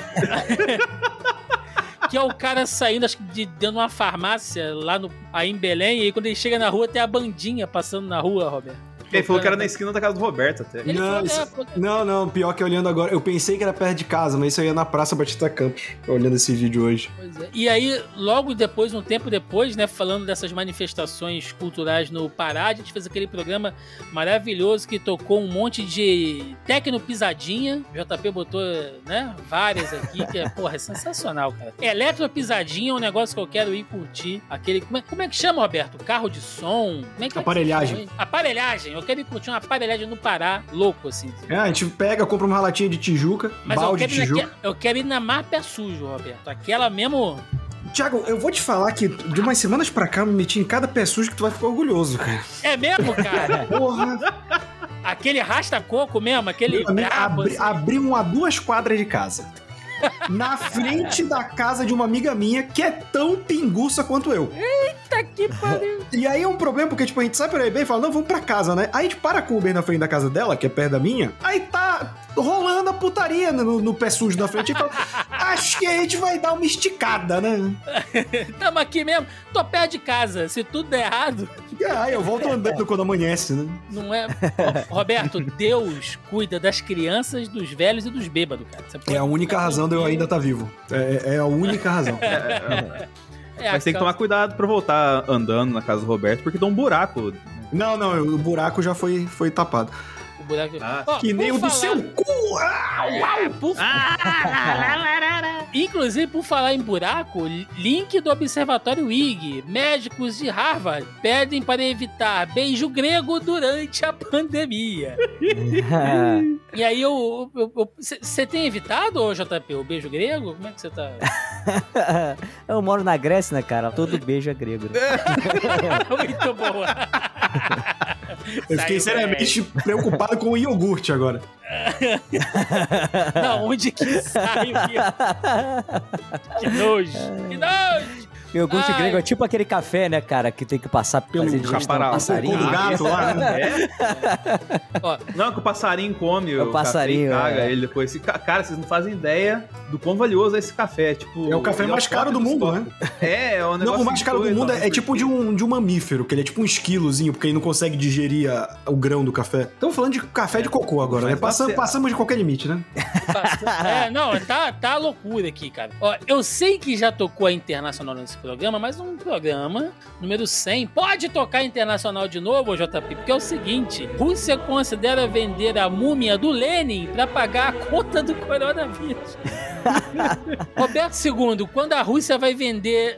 Que é o cara saindo, acho que de dentro de uma farmácia lá no, aí em Belém. E aí quando ele chega na rua, tem a bandinha passando na rua, Roberto. Ele falou que era na esquina da casa do Roberto até. Ele Não, isso- é, que- Não, não, pior que olhando agora. Eu pensei que era perto de casa, mas isso aí é na Praça Batista Campos, olhando esse vídeo hoje. Pois é. E aí, logo depois, um tempo depois, né, falando dessas manifestações culturais no Pará, a gente fez aquele programa maravilhoso que tocou um monte de tecno pisadinha. O JP botou, né, várias aqui, que é, porra, é sensacional, cara. Eletro pisadinha é um negócio que eu quero ir curtir. Aquele, como é, como é que chama, Roberto? Carro de som? Como é que é que Aparelhagem. Quero ir curtir uma aparelhagem no Pará, louco, assim. É, a gente pega, compra uma latinha de Tijuca, Mas balde de Tijuca. naque- eu quero ir na mar pé sujo, Roberto. Aquela mesmo... Tiago, eu vou te falar que de umas semanas pra cá eu me meti em cada pé sujo que tu vai ficar orgulhoso, cara. É mesmo, cara? Porra, Aquele rasta-coco mesmo, aquele meu brabo, abri, assim. abri um a duas quadras de casa. Na frente da casa de uma amiga minha que é tão pinguça quanto eu. Puta que pariu. E aí é um problema, porque, tipo, a gente sai aí bem e fala, não, vamos pra casa, né? Aí a gente para com o Uber na frente da casa dela, que é perto da minha, aí tá rolando a putaria no, no pé sujo da frente e fala, acho que a gente vai dar uma esticada, né? Tamo aqui mesmo, tô perto de casa. Se tudo der errado, aí eu volto andando quando amanhece, né? não é. Roberto, Deus cuida das crianças, dos velhos e dos bêbados, cara. Você pode É a única razão de eu ainda estar vivo. É, é a única razão. É, Mas tem que tomar cuidado pra voltar andando na casa do Roberto, porque tem um buraco. Não, não, o buraco já foi, foi tapado. O buraco. Ah, Ó, Que nem o do seu cu! Ah, É, por- Inclusive, por falar em buraco, link do Observatório IG. Médicos de Harvard pedem para evitar beijo grego durante a pandemia. E aí, eu. Você tem evitado, ô JP, o beijo grego? Como é que você tá? eu moro na Grécia, né, cara? Todo beijo é grego. Né? Muito boa. Eu fiquei seriamente preocupado com o iogurte agora. Não, onde que sai o que? Que nojo. Que nojo. Gosto Ai. grego é tipo aquele café, né, cara, que tem que passar Pelo fazer digestão caparal. do passarinho. Do gato lá, né? É? Ó, Não, que o passarinho come É o o passarinho, café e caga é. ele depois. Cara, vocês não fazem ideia do quão valioso é esse café. Tipo, É o café mais caro do top mundo, né? É, é um negócio Não, o mais caro do mundo é, é tipo de um, de um mamífero, que ele é tipo um esquilozinho, porque ele não consegue digerir a- o grão do café. Estamos falando de café de cocô agora, né? Mas Passam- você- passamos de qualquer limite, né? É, não, tá, tá loucura aqui, cara. Ó, eu sei que já tocou a Internacional nesse programa, mas um programa número 100 pode tocar Internacional de novo, JP, porque é o seguinte: Rússia considera vender a múmia do Lenin pra pagar a conta do coronavírus. Roberto II, quando a Rússia vai vender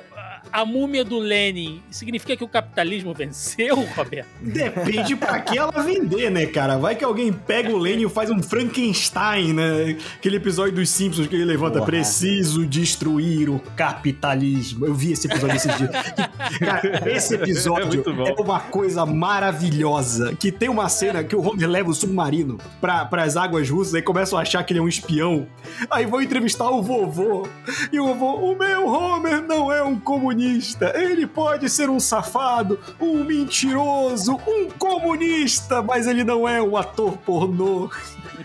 a múmia do Lenin, significa que o capitalismo venceu, Roberto? Depende pra que ela vender, né, cara? Vai que alguém pega o Lenin e faz um Frankenstein, né? Aquele episódio dos Simpsons que ele levanta, Porra. preciso destruir o capitalismo. Eu vi esse episódio esses dias. Cara, esse É episódio bom. é uma coisa maravilhosa. Que tem uma cena que o Homer leva o submarino pra, pras águas russas e começam a achar que ele é um espião. Aí vão entrevistar o vovô. E o vovô, o meu Homer não é um comunista. Ele pode ser um safado, um mentiroso, um comunista, mas ele não é um ator pornô.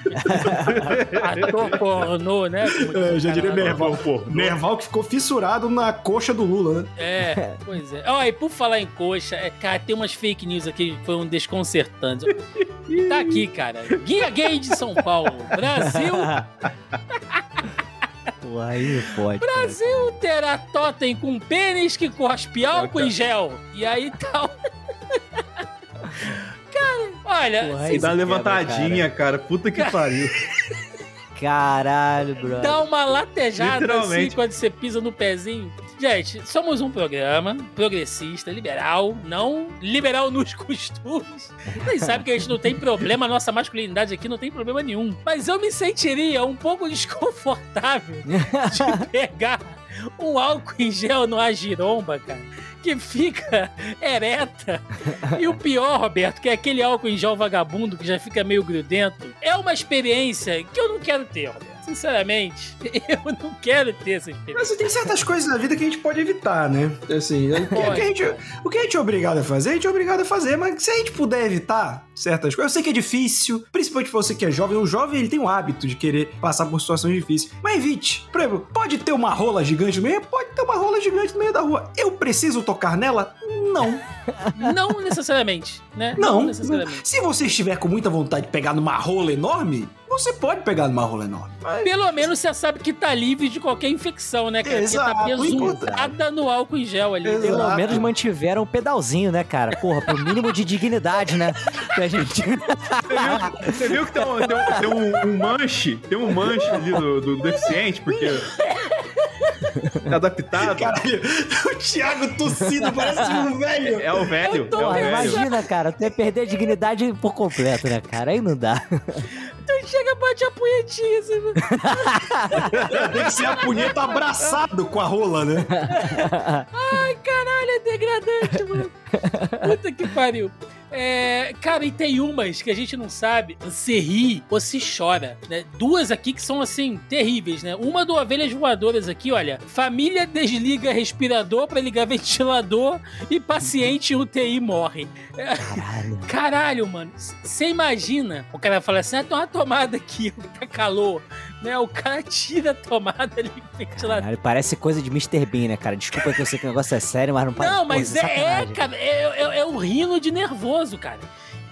Ator pornô, né? É, já diria lá. Merval. Merval que ficou fissurado na coxa do Lula, né? É, pois é. Ó, e por falar em coxa, é, cara, tem umas fake news aqui que foram desconcertantes. Tá aqui, cara. Guia Gay de São Paulo. Brasil, Pô, aí pode. cara. Brasil terá totem com pênis que cospe álcool em gel. E aí tal. Cara, Olha, Porra, E dá uma quebra, levantadinha, cara. Puta que pariu. Caralho, bro. dá uma latejada assim Literalmente. quando você pisa no pezinho. Gente, somos um programa progressista, liberal, não liberal nos costumes. Vocês sabem que a gente não tem problema, nossa masculinidade aqui não tem problema nenhum. Mas eu me sentiria um pouco desconfortável de pegar um álcool em gel numa giromba, cara, que fica ereta. E o pior, Roberto, que é aquele álcool em gel vagabundo que já fica meio grudento, é uma experiência que eu não quero ter, Roberto. Sinceramente, eu não quero ter essa experiência. Mas tem certas coisas na vida que a gente pode evitar, né? Assim, o que, o que a gente, o que a gente é obrigado a fazer, a gente é obrigado a fazer, mas se a gente puder evitar certas coisas, eu sei que é difícil, principalmente você que é jovem, o jovem ele tem o hábito de querer passar por situações difíceis, mas evite. Por exemplo, pode ter uma rola gigante no meio? Pode ter uma rola gigante no meio da rua. Eu preciso tocar nela? Não. Não necessariamente, né? Não. necessariamente. Se você estiver com muita vontade de pegar numa rola enorme, você pode pegar numa rola enorme. Mas- Pelo menos você sabe que tá livre de qualquer infecção, né, cara? Exato, Porque tá importante. besuntada no álcool em gel ali. Exato. Pelo menos mantiveram o pedalzinho, né, cara? Porra, pro mínimo de dignidade, né? Que a gente. Você viu, você viu que tem, um, tem, um, um- manche, tem um manche ali do, do deficiente, porque. É adaptado. Caralho, o Thiago tossindo, parece um velho. É o velho. Eu tô É o velho. imagina, cara, tu ia perder a dignidade por completo, né, cara? Aí não dá. Então chega, bate a punhetinha, assim, Tem que ser a punheta abraçado com a rola, né? Ai, caralho, é degradante, mano. Puta que pariu. É, cara, e tem umas que a gente não sabe se ri ou se chora, né? Duas aqui que são, assim, terríveis, né? Uma do Ovelhas Voadoras aqui, olha. Família desliga respirador pra ligar ventilador e paciente UTI morre. Caralho. Caralho, mano. Você imagina o cara fala assim, ah, tem uma tomada aqui, tá calor. Né? O cara tira a tomada ali do ventilador. Caralho, parece coisa de Mr. Bean, né, cara? Desculpa que eu sei que o negócio é sério, mas não parece. Não, mas Porra, é, é, cara, é, é, é o rino de nervoso, cara.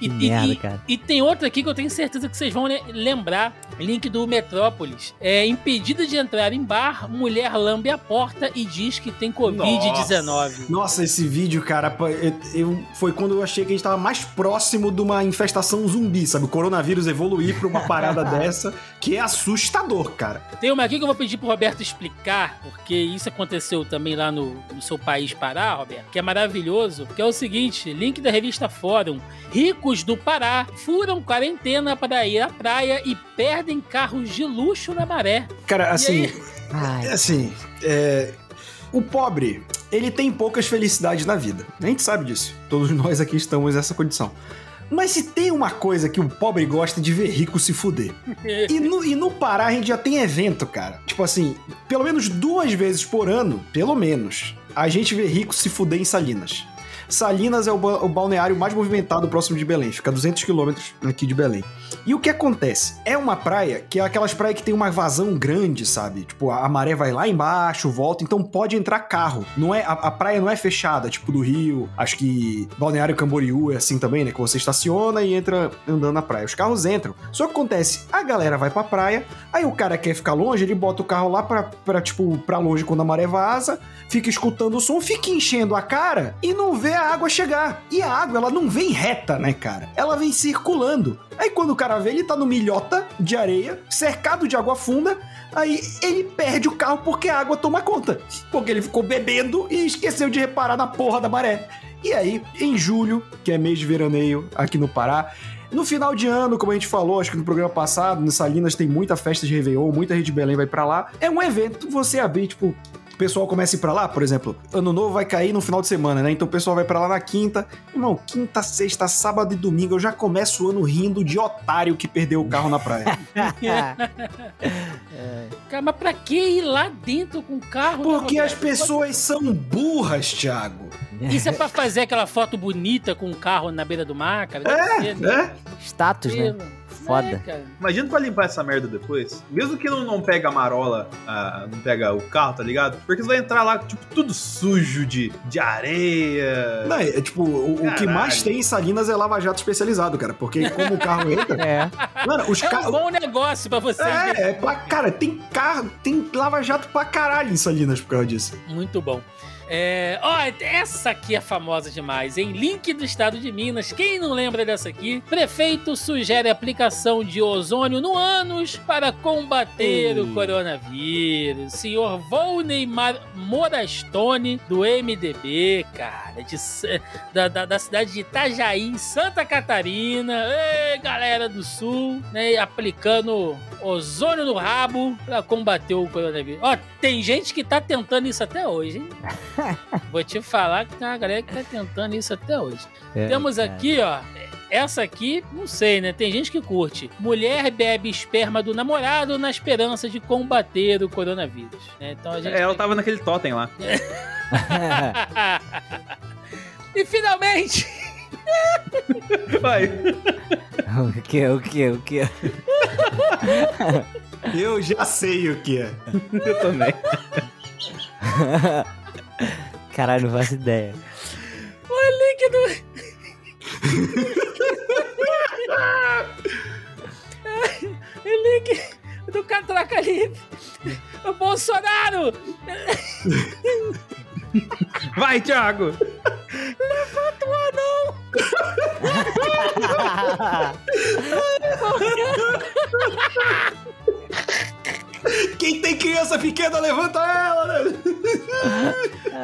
E, Que e- merda, e- cara. e tem outra aqui que eu tenho certeza que vocês vão le- lembrar. Link do Metrópolis. É impedida de entrar em bar, mulher lambe a porta e diz que tem Covid-19. Nossa, esse vídeo, cara, eu, eu- foi quando eu achei que a gente tava mais próximo de uma infestação zumbi, sabe? O coronavírus evoluir pra uma parada dessa, que é assustador, cara. Tem uma aqui que eu vou pedir pro Roberto explicar, porque isso aconteceu também lá no, no seu país Pará, Roberto, que é maravilhoso, que é o seguinte, link da revista Fórum. Ricos do Pará furam quarentena para ir à praia e perdem carros de luxo na maré. Cara, assim, aí? Ai, assim, é, o pobre, ele tem poucas felicidades na vida. A gente sabe disso. Todos nós aqui estamos nessa condição. Mas se tem uma coisa que o pobre gosta de ver rico se fuder. E no, e no Pará a gente já tem evento, cara. Tipo assim, pelo menos duas vezes por ano, pelo menos, a gente vê rico se fuder em Salinas. Salinas é o, ba- o balneário mais movimentado próximo de Belém, fica a 200 quilômetros aqui de Belém. E o que acontece? É uma praia que é aquelas praias que tem uma vazão grande, sabe? Tipo, a, a maré vai lá embaixo, volta, então pode entrar carro. Não é a, a praia não é fechada, tipo do Rio. Acho que Balneário Camboriú é assim também, né? Que você estaciona e entra andando na praia. Os carros entram. Só que acontece, a galera vai pra praia, aí o cara quer ficar longe, ele bota o carro lá pra, pra tipo, pra longe quando a maré vaza, fica escutando o som, fica enchendo a cara e não vê a água chegar. E a água, ela não vem reta, né, cara? Ela vem circulando. Aí quando o cara vê, ele tá no milhota de areia, cercado de água funda, aí ele perde o carro porque a água toma conta. Porque ele ficou bebendo e esqueceu de reparar na porra da maré. E aí, em julho, que é mês de veraneio aqui no Pará, no final de ano, como a gente falou, acho que no programa passado, no Salinas tem muita festa de Réveillon, muita gente de Belém vai pra lá. É um evento você abrir, tipo, o pessoal começa a ir pra lá, por exemplo, ano novo vai cair no final de semana, né? Então o pessoal vai pra lá na quinta. Irmão, quinta, sexta, sábado e domingo eu já começo o ano rindo de otário que perdeu o carro na praia. Cara, mas pra que ir lá dentro com o carro? né, Porque as pessoas são burras, Thiago. Isso é pra fazer aquela foto bonita com o carro na beira do mar, cara? Deve ser, né? É? Status, né? Foda. É. Imagina pra limpar essa merda depois. Mesmo que não, não pega a marola, ah, não pega o carro, tá ligado? Porque você vai entrar lá, tipo, tudo sujo de, de areia. Não, é, tipo, o, o que mais tem em Salinas é lava-jato especializado, cara. Porque como o carro entra. É. Mano, os É um carros. bom negócio pra vocês. né? É, é pra, cara, tem carro, tem lava-jato pra caralho em Salinas por causa disso. Muito bom. É, ó, essa aqui é famosa demais, em link do estado de Minas. Quem não lembra dessa aqui? Prefeito sugere aplicação de ozônio no ânus para combater Ei. o coronavírus. Senhor Volney Mar Morastone, do MDB, cara, de da, da, da cidade de Itajaí, em Santa Catarina. Ei, galera do Sul, né? Aplicando ozônio no rabo pra combater o coronavírus. Ó, tem gente que tá tentando isso até hoje, hein? Vou te falar que tem uma galera que tá tentando isso até hoje. É, Temos cara. aqui, ó. Essa aqui, não sei, né? Tem gente que curte. Mulher bebe esperma do namorado na esperança de combater o coronavírus. né? Então a gente. É, ela tava naquele totem lá. e finalmente, Vai. o que, o que, o que? Eu já sei o que é. Eu também. Caralho, não faço ideia. o líquido. o líquido do Catraca Livre. O Bolsonaro Vai, Thiago! Quem tem criança pequena, levanta ela, né?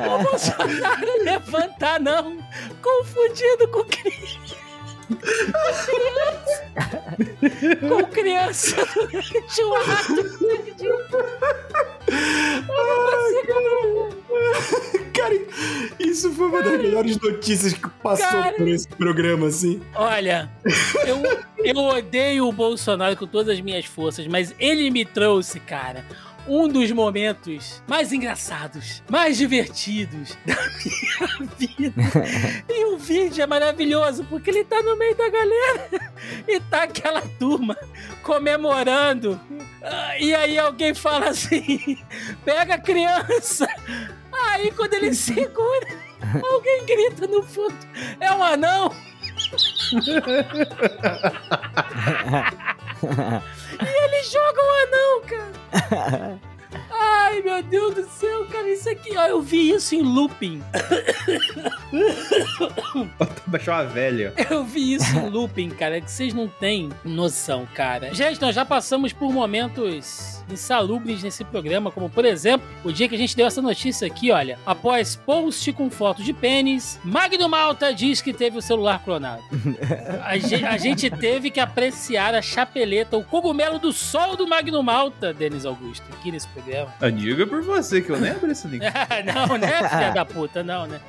O Bolsonaro levantar, não. Confundido com criança. Com criança durante o ato. Cara, isso foi uma das melhores notícias que passou Cara. por esse programa, assim. Olha, eu, eu odeio o Bolsonaro com todas as minhas forças, mas ele me trouxe, cara, um dos momentos mais engraçados, mais divertidos da minha vida. E o vídeo é maravilhoso, porque ele tá no meio da galera e tá aquela turma comemorando. Ah, E aí alguém fala assim: pega a criança. Aí quando ele segura, alguém grita no fundo: é um anão. Ele joga um anão, cara. Ai, meu Deus do céu, cara, isso aqui, ó, eu vi isso em looping. Baixou a velha. Eu vi isso em looping, cara, que vocês não têm noção, cara. Gente, nós já passamos por momentos insalubres nesse programa, como por exemplo, o dia que a gente deu essa notícia aqui, olha. Após post com foto de pênis, Magno Malta diz que teve o celular clonado. A, ge- a gente teve que apreciar a chapeleta, o cogumelo do sol do Magno Malta, Denis Augusto, aqui nesse programa. Ah, Diga por você que eu lembro esse link. não, né, filha da puta, não, né?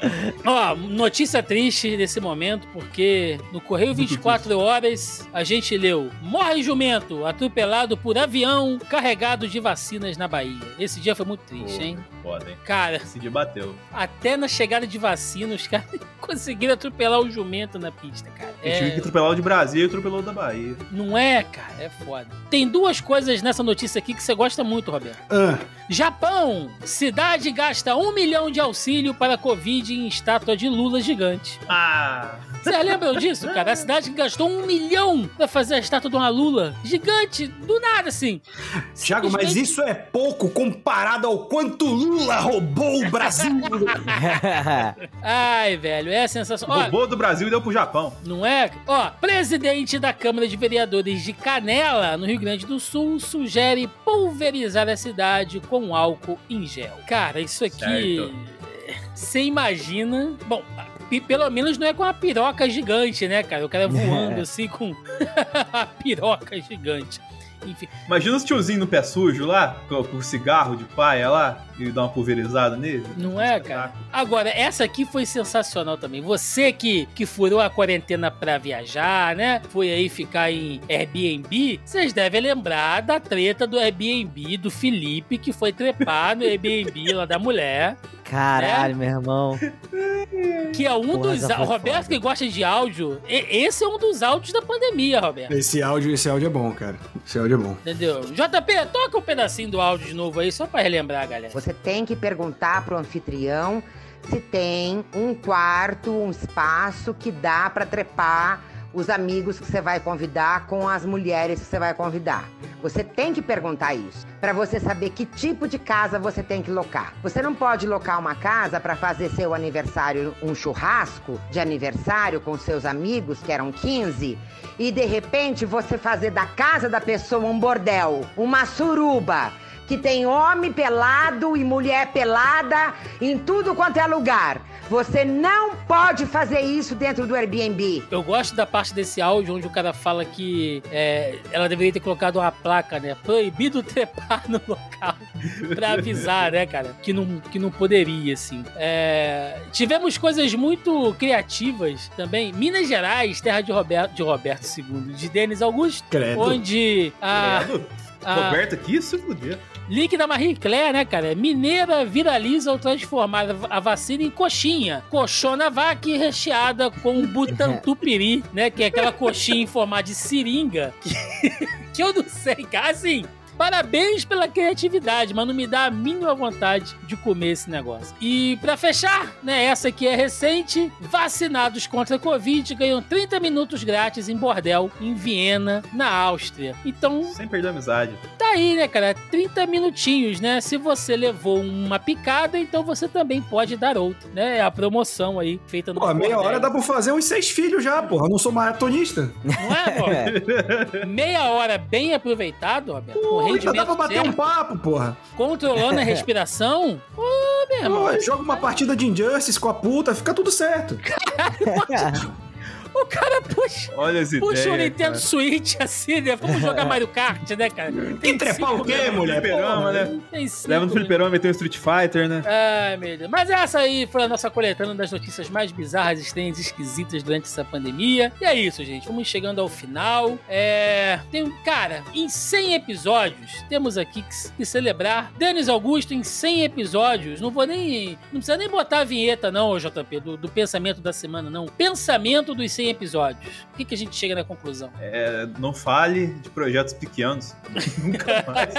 Ó, notícia triste nesse momento, porque no Correio 24 Horas a gente leu: Morre jumento atropelado por avião carregado de vacinas na Bahia. Esse dia foi muito triste, hein? Foda, hein? Cara, Esse dia bateu. até na chegada de vacina, os caras conseguiram atropelar o jumento na pista, cara. Gente tive que atropelar o de Brasília e atropelou o da Bahia. Não é, cara, é foda. Tem duas coisas nessa notícia aqui que você gosta muito, Roberto. Ah, Japão! Cidade gasta um milhão de auxílio para Covid em estátua de Lula gigante. Ah! Vocês lembram disso, cara? A cidade que gastou um milhão pra fazer a estátua de uma Lula gigante, do nada, assim. Thiago, mas isso é pouco comparado ao quanto Lula roubou o Brasil. Ai, velho, é sensacional. Ó, Roubou do Brasil e deu pro Japão. Não é? Ó, presidente da Câmara de Vereadores de Canela, no Rio Grande do Sul, sugere pulverizar a cidade com álcool em gel. Cara, isso aqui. Certo. Você imagina. Bom. Pelo menos não é com uma piroca gigante, né, cara? O cara voando assim com a piroca gigante. Enfim, Imagina os tiozinhos no pé sujo lá, com, com o cigarro de paia lá, e dar uma pulverizada nele. não é, cara? Agora, essa aqui foi sensacional também. Você que, que furou a quarentena pra viajar, né? Foi aí ficar em Airbnb. Vocês devem lembrar da treta do Airbnb do Felipe, que foi trepar no Airbnb lá da mulher. Caralho, meu irmão. Que é um Porra, dos. O Roberto foda. que gosta de áudio. Esse é um dos áudios da pandemia, Roberto. esse áudio, esse áudio é bom, cara. Esse áudio é bom. Entendeu? JP, toca um pedacinho do áudio de novo aí, só pra relembrar, galera. Você tem que perguntar pro anfitrião se tem um quarto, um espaço que dá pra trepar os amigos que você vai convidar com as mulheres que você vai convidar. Você tem que perguntar isso para você saber que tipo de casa você tem que locar. Você não pode locar uma casa para fazer seu aniversário, um churrasco de aniversário com seus amigos, que eram 15, e de repente você fazer da casa da pessoa um bordel, uma suruba que tem homem pelado e mulher pelada em tudo quanto é lugar. Você não pode fazer isso dentro do Airbnb. Eu gosto da parte desse áudio onde o cara fala que é, ela deveria ter colocado uma placa, né? Proibido trepar no local pra avisar, né, cara? Que não, que não poderia, assim. É, tivemos coisas muito criativas também. Minas Gerais, terra de Roberto, de Roberto II, de Denis Augusto, Credo. onde a, Credo. a Roberto aqui, isso podia. Link da Marie Claire, né, cara? Mineira viraliza ao transformar a vacina em coxinha. Coxona vaca recheada com butantupiri, né? Que é aquela coxinha em formato de seringa. Que, que eu não sei, cara. Assim, parabéns pela criatividade, mas não me dá a mínima vontade de comer esse negócio. E pra fechar, né, essa aqui é recente, vacinados contra a Covid ganham 30 minutos grátis em bordel em Viena, na Áustria. Então, Sem perder a amizade. Tá aí, né, cara? 30 minutinhos, né? Se você levou uma picada, então você também pode dar outra, né? É a promoção aí, feita no Pô, meia bordel. hora dá pra fazer uns seis filhos já, porra. Eu não sou maratonista. Não é, pô? Meia hora bem aproveitado, Roberto, Pô, rendimento dá pra bater certo, um papo, porra. controlando a respiração. Ô, meu irmão. Joga uma partida de Injustice com a puta, fica tudo certo. O cara puxa, Olha puxa o Nintendo cara. Switch assim, né? Vamos jogar Mario Kart, né, cara? Quem trepar o quê, mulher? Fliperama, né? Tem cinco Leva no fliperama, meteu um Street Fighter, né? Ai, meu Deus. Mas essa aí foi a nossa coletânea das notícias mais bizarras, estranhas e esquisitas durante essa pandemia. E é isso, gente. Vamos chegando ao final. É. Tem, cara, em 100 episódios, temos aqui que, celebrar. Denis Augusto, em 100 episódios. Não vou nem. Não precisa nem botar a vinheta, não, JP, do, do pensamento da semana, não. Pensamento dos 100 episódios. O que, que a gente chega na conclusão? É, não fale de projetos pequenos. Nunca mais.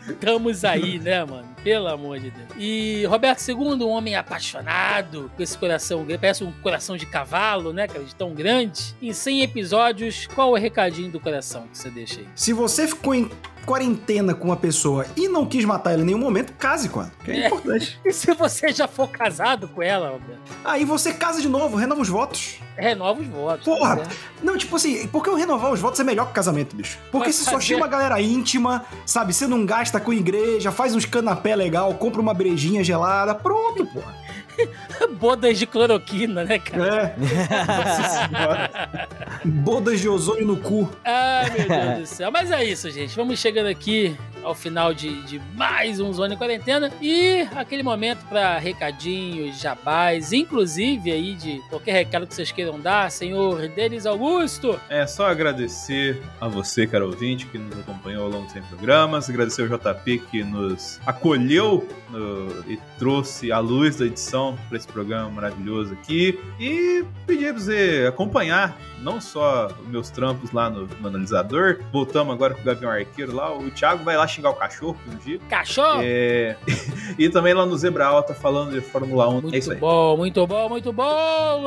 Estamos aí, né, mano? Pelo amor de Deus. E Roberto II, um homem apaixonado, com esse coração grande, parece um coração de cavalo, né, cara? De tão grande. Em 100 episódios, qual é o recadinho do coração que você deixa aí? Se você ficou em quarentena com uma pessoa e não quis matar ela em nenhum momento, case com ela. Que é, É. importante. E se você já for casado com ela, Roberto? Aí você casa de novo, renova os votos. Renova os votos. Porra! certo? Não, tipo assim, porque eu renovar os votos é melhor que casamento, bicho. Porque Vai você só chama a galera íntima, sabe? Você não gasta com igreja, faz uns canapé legal, compra uma brejinha gelada, pronto, porra. Bodas de cloroquina, né, cara? É. Bodas de ozônio no cu. Ai, meu Deus do céu. Mas é isso, gente. Vamos chegando aqui ao final de, de mais um Zona em Quarentena. E aquele momento para recadinhos, jabás, inclusive aí de qualquer recado que vocês queiram dar, senhor Denis Augusto. É só agradecer a você, cara ouvinte, que nos acompanhou ao longo dos 100 programas. Agradecer ao JP que nos acolheu no- e trouxe a luz da edição para esse programa maravilhoso aqui. E pedir pra você acompanhar não só os meus trampos lá no, no analisador. Voltamos agora com o Gavião Arqueiro lá. O Thiago vai lá xingar o cachorro um dia. Cachorro. É, e também lá no Zebra Alta falando de Fórmula 1. é isso Muito aí. bom, muito bom, muito bom.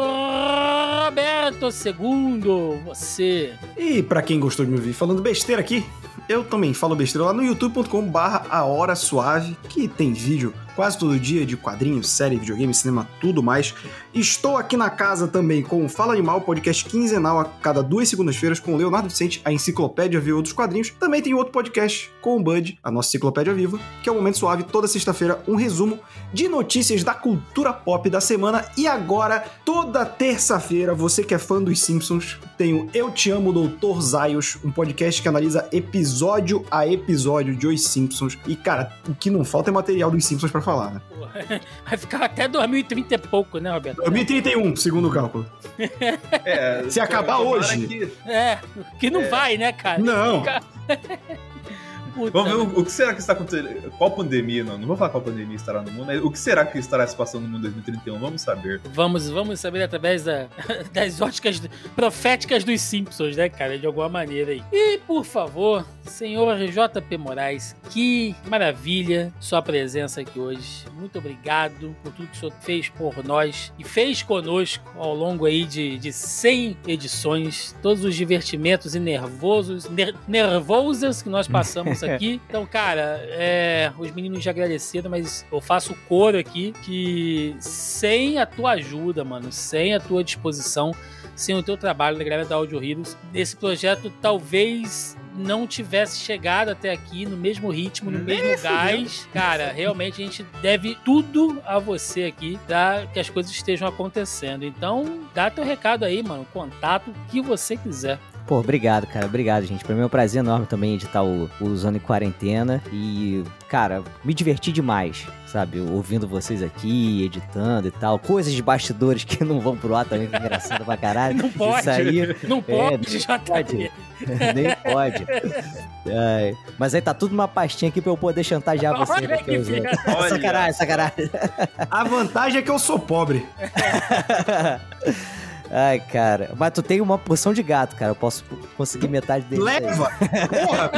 Roberto II, você. E pra quem gostou de me ouvir falando besteira aqui, eu também falo besteira lá no youtube.com barra a hora suave, que tem vídeo quase todo dia de quadrinhos, série, videogame, cinema, tudo mais. Estou aqui na casa também com o Fala Animal, podcast quinzenal a cada duas segundas-feiras com o Leonardo Vicente, a Enciclopédia Viva outros quadrinhos. Também tem outro podcast com o Bud, a nossa Enciclopédia Viva, que é o Momento Suave, toda sexta-feira, um resumo de notícias da cultura pop da semana. E agora, toda terça-feira, você que é fã dos Simpsons, tem o Eu Te Amo, Doutor Zaios, um podcast que analisa episódio a episódio de Os Simpsons. E, cara, o que não falta é material dos Simpsons pra falar, né? Porra, Vai ficar até 2030 e pouco, né, Roberto? 2031, segundo o cálculo. É, Se acabar hoje. que- É, que não É. vai, né, cara? Não. Puta, Vamos ver o, o que será que está acontecendo. Qual pandemia? Não, não vou falar qual pandemia estará no mundo. mas O que será que estará se passando no mundo em 2031? Vamos saber. Vamos, vamos saber através da- das óticas proféticas dos Simpsons, né, cara? De alguma maneira aí. E, por favor, senhor JP Moraes, que maravilha sua presença aqui hoje. Muito obrigado por tudo que o senhor fez por nós e fez conosco ao longo aí de, de 100 edições. Todos os divertimentos e nervosos, ner, nervosos que nós passamos aqui. Então, cara, é, os meninos já agradeceram, mas eu faço coro aqui que sem a tua ajuda, mano, sem a tua disposição, sem o teu trabalho na galera da Audio Heroes, esse projeto talvez não tivesse chegado até aqui no mesmo ritmo, no mesmo gás. Cara, realmente a gente deve tudo a você aqui para que as coisas estejam acontecendo. Então, dá teu recado aí, mano, contato o que você quiser. Pô, obrigado, cara. Obrigado, gente. Pra mim é um prazer enorme também editar o, o Zona em Quarentena. E, cara, me diverti demais, sabe? Ouvindo vocês aqui, editando e tal. Coisas de bastidores que não vão pro ar também, que é engraçado pra caralho. Não pode. Isso aí Não pode, não já tá pode. nem pode. Ai, Mas aí tá tudo numa pastinha aqui pra eu poder chantagear vocês. Olha que. Olha. Sacanagem, sacanagem. A vantagem é que eu sou pobre. Ai, cara. Mas tu tem uma porção de gato, cara. Eu posso conseguir metade dele. aí. Leva! Porra!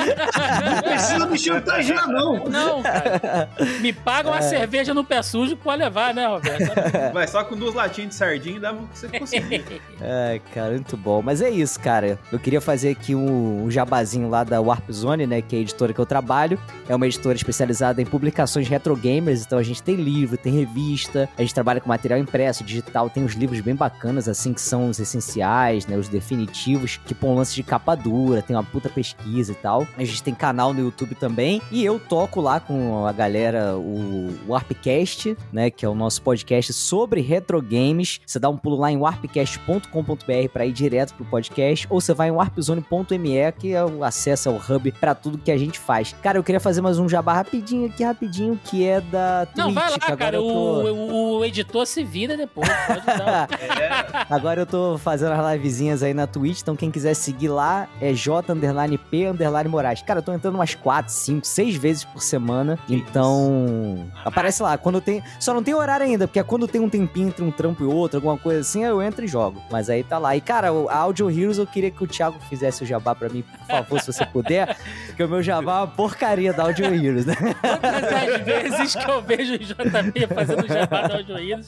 Não precisa me chantagear, não. Não, cara. Me paga uma cerveja no pé sujo, pode levar, né, Roberto? Vai só com duas latinhas de sardinha e dá pra você conseguir. Ai, cara, muito bom. Mas é isso, cara. Eu queria fazer aqui um, um jabazinho lá da Warp Zone, né? Que é a editora que eu trabalho. É uma editora especializada em publicações retro gamers. Então a gente tem livro, tem revista. A gente trabalha com material impresso, digital. Tem uns livros bem bacanas, assim, que são os essenciais, né? Os definitivos. Que põem um lance de capa dura. Tem uma puta pesquisa e tal. A gente tem canal no YouTube também. E eu toco lá com a galera o Warpcast, né? Que é o nosso podcast sobre retro games. Você dá um pulo lá em warpcast.com.br para ir direto pro podcast, ou você vai em warpzone.me, que é o acesso ao hub para tudo que a gente faz. Cara, eu queria fazer mais um jabá rapidinho aqui, rapidinho, que é da Twitch. Não, vai lá, cara. tô- O, o- o editor se vira depois. Pode dar. É, Agora eu tô fazendo as livezinhas aí na Twitch, então quem quiser seguir lá é J underline P underline Moraes. Cara, eu tô entrando umas 4, 5, 6 vezes por semana. Então, aparece lá. Quando tem. Só não tem horário ainda, porque é quando tem um tempinho entre um trampo e outro, alguma coisa assim, eu entro e jogo. Mas aí tá lá. E, cara, o a Audio Heroes eu queria que o Thiago fizesse o jabá pra mim, por favor, se você puder. Porque o meu jabá é uma porcaria da Audio Heroes, né? Todas as vezes que eu vejo o JP fazendo jabá da Audio Heroes,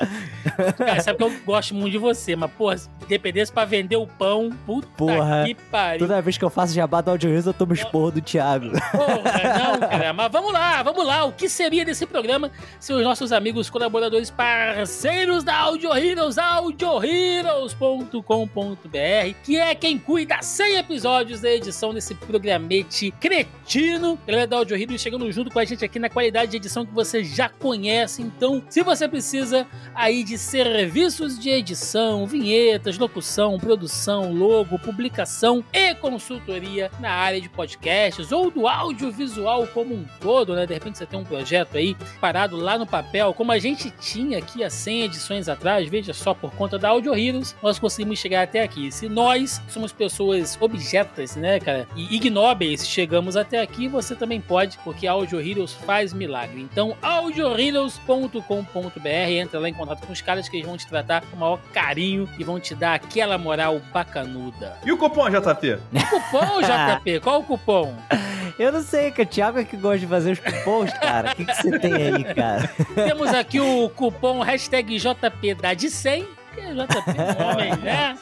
Cara, sabe que eu gosto muito de você, mas, porra, se dependesse pra vender o pão, puta Porra. que pariu. Toda vez que eu faço jabá da Audio Heroes, eu tomo esporro do Thiago. Porra, não, cara. Mas vamos lá, vamos lá. O que seria desse programa se os nossos amigos, colaboradores, parceiros da Audio Heroes, audioheroes.com.br, que é quem cuida 100 episódios da edição desse programete cretino. Galera da Audio Heroes chegando junto com a gente aqui na qualidade de edição que você já conhece. Então, se você precisa aí de serviços de edição, vinhetas, locução, produção, logo, publicação e consultoria na área de podcasts ou do audiovisual como um todo, né? De repente você tem um projeto aí parado lá no papel, como a gente tinha aqui há 100 edições atrás, veja só, por conta da Audio Heroes, nós conseguimos chegar até aqui. Se nós somos pessoas objetas, né, cara, e ignóbeis, chegamos até aqui, você também pode, porque a Audio Heroes faz milagre. Então, audioheroes.com.br, entra lá em contato com os caras que eles vão te tratar com o maior carinho e vão te dar aquela moral bacanuda. E o cupom, JP? Cupom, JP, qual o cupom? Eu não sei, que o Thiago é que gosta de fazer os cupons, cara. O que, que você tem aí, cara? Temos aqui o cupom hashtag JP dá de 100, que é JP homem, né?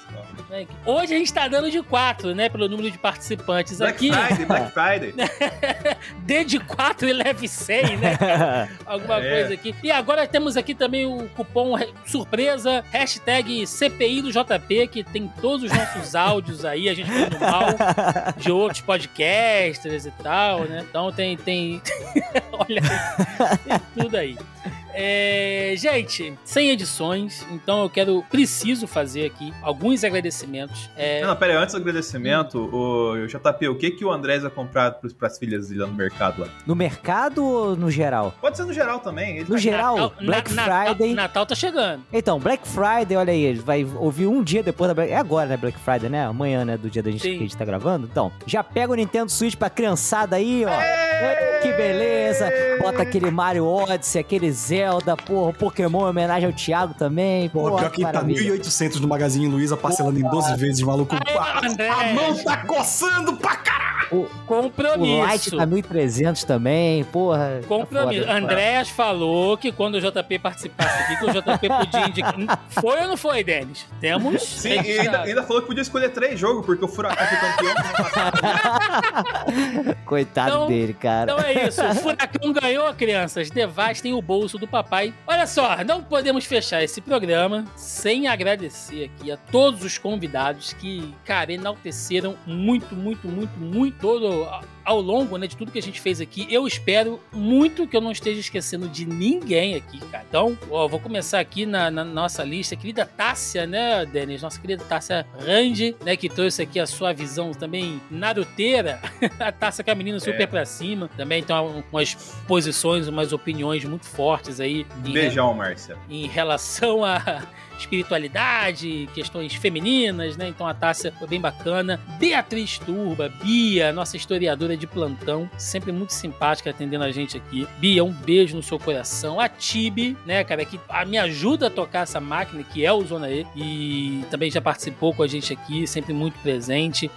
Hoje a gente tá dando de 4, né? Pelo número de participantes Black aqui. Friday, Black Friday. Dê de 4 e leve 100, né? Alguma É. coisa aqui. E agora temos aqui também o cupom re- surpresa, hashtag CPI do JP, que tem todos os nossos áudios aí, a gente falando mal de outros podcasters e tal, né? Então tem. tem... Olha tem tudo aí. É, gente, 100 edições, então eu quero, preciso fazer aqui alguns agradecimentos. É, Não, pera aí, antes do agradecimento, o JP, o que, que o Andrés vai comprar pros, pras filhas dele lá no mercado lá? No mercado ou no geral? Pode ser no geral também. Ele No geral, Natal- Black na- Natal- Friday. Natal tá chegando. Então, Black Friday, olha aí, ele vai ouvir um dia depois da Black É agora, né? Black Friday, né? Amanhã, né? Do dia da gente Sim. que a gente tá gravando. Então, já pega o Nintendo Switch pra criançada aí, ó. Que beleza! Bota aquele Mario Odyssey, aquele Zelda, porra, Pokémon em homenagem ao Thiago também. Pô, Porra, pior que tá maravilha. 1.800 no Magazine Luiza, parcelando em 12 vezes, maluco. A, André. a mão tá coçando pra caralho. O, o Compromisso. Light tá 1.300 também, porra. tá Compromisso. foda. Andréas falou que quando o JP participasse aqui, que o JP podia indicar. Foi ou não foi, Denis? Temos. Sim, e ainda, ainda falou que podia escolher três jogos, porque o Furacão foi campeão. Coitado Então- dele, cara. Então é isso. O Furacão ganhou, crianças. Devastem o bolso do papai. Olha só, não podemos fechar esse programa sem agradecer aqui a todos os convidados que, cara, enalteceram muito, muito, muito, muito todo ao longo né, de tudo que a gente fez aqui. Eu espero muito que eu não esteja esquecendo de ninguém aqui, cara. Então, ó, vou começar aqui na, na nossa lista. Querida Tássia, né, Denis? Nossa querida Tássia Range, né, que trouxe aqui a sua visão também naruteira. a Tássia que é a menina super É. pra cima. Também então umas posições, umas opiniões muito fortes aí. Beijão, Márcia. em relação à espiritualidade, questões femininas, né? Então a Tássia foi bem bacana. Beatriz Turba, Bia, nossa historiadora de plantão, sempre muito simpática atendendo a gente aqui. Bia, um beijo no seu coração. A Tibi, né, cara, que a- me ajuda a tocar essa máquina, que é o Zona E, e também já participou com a gente aqui, sempre muito presente.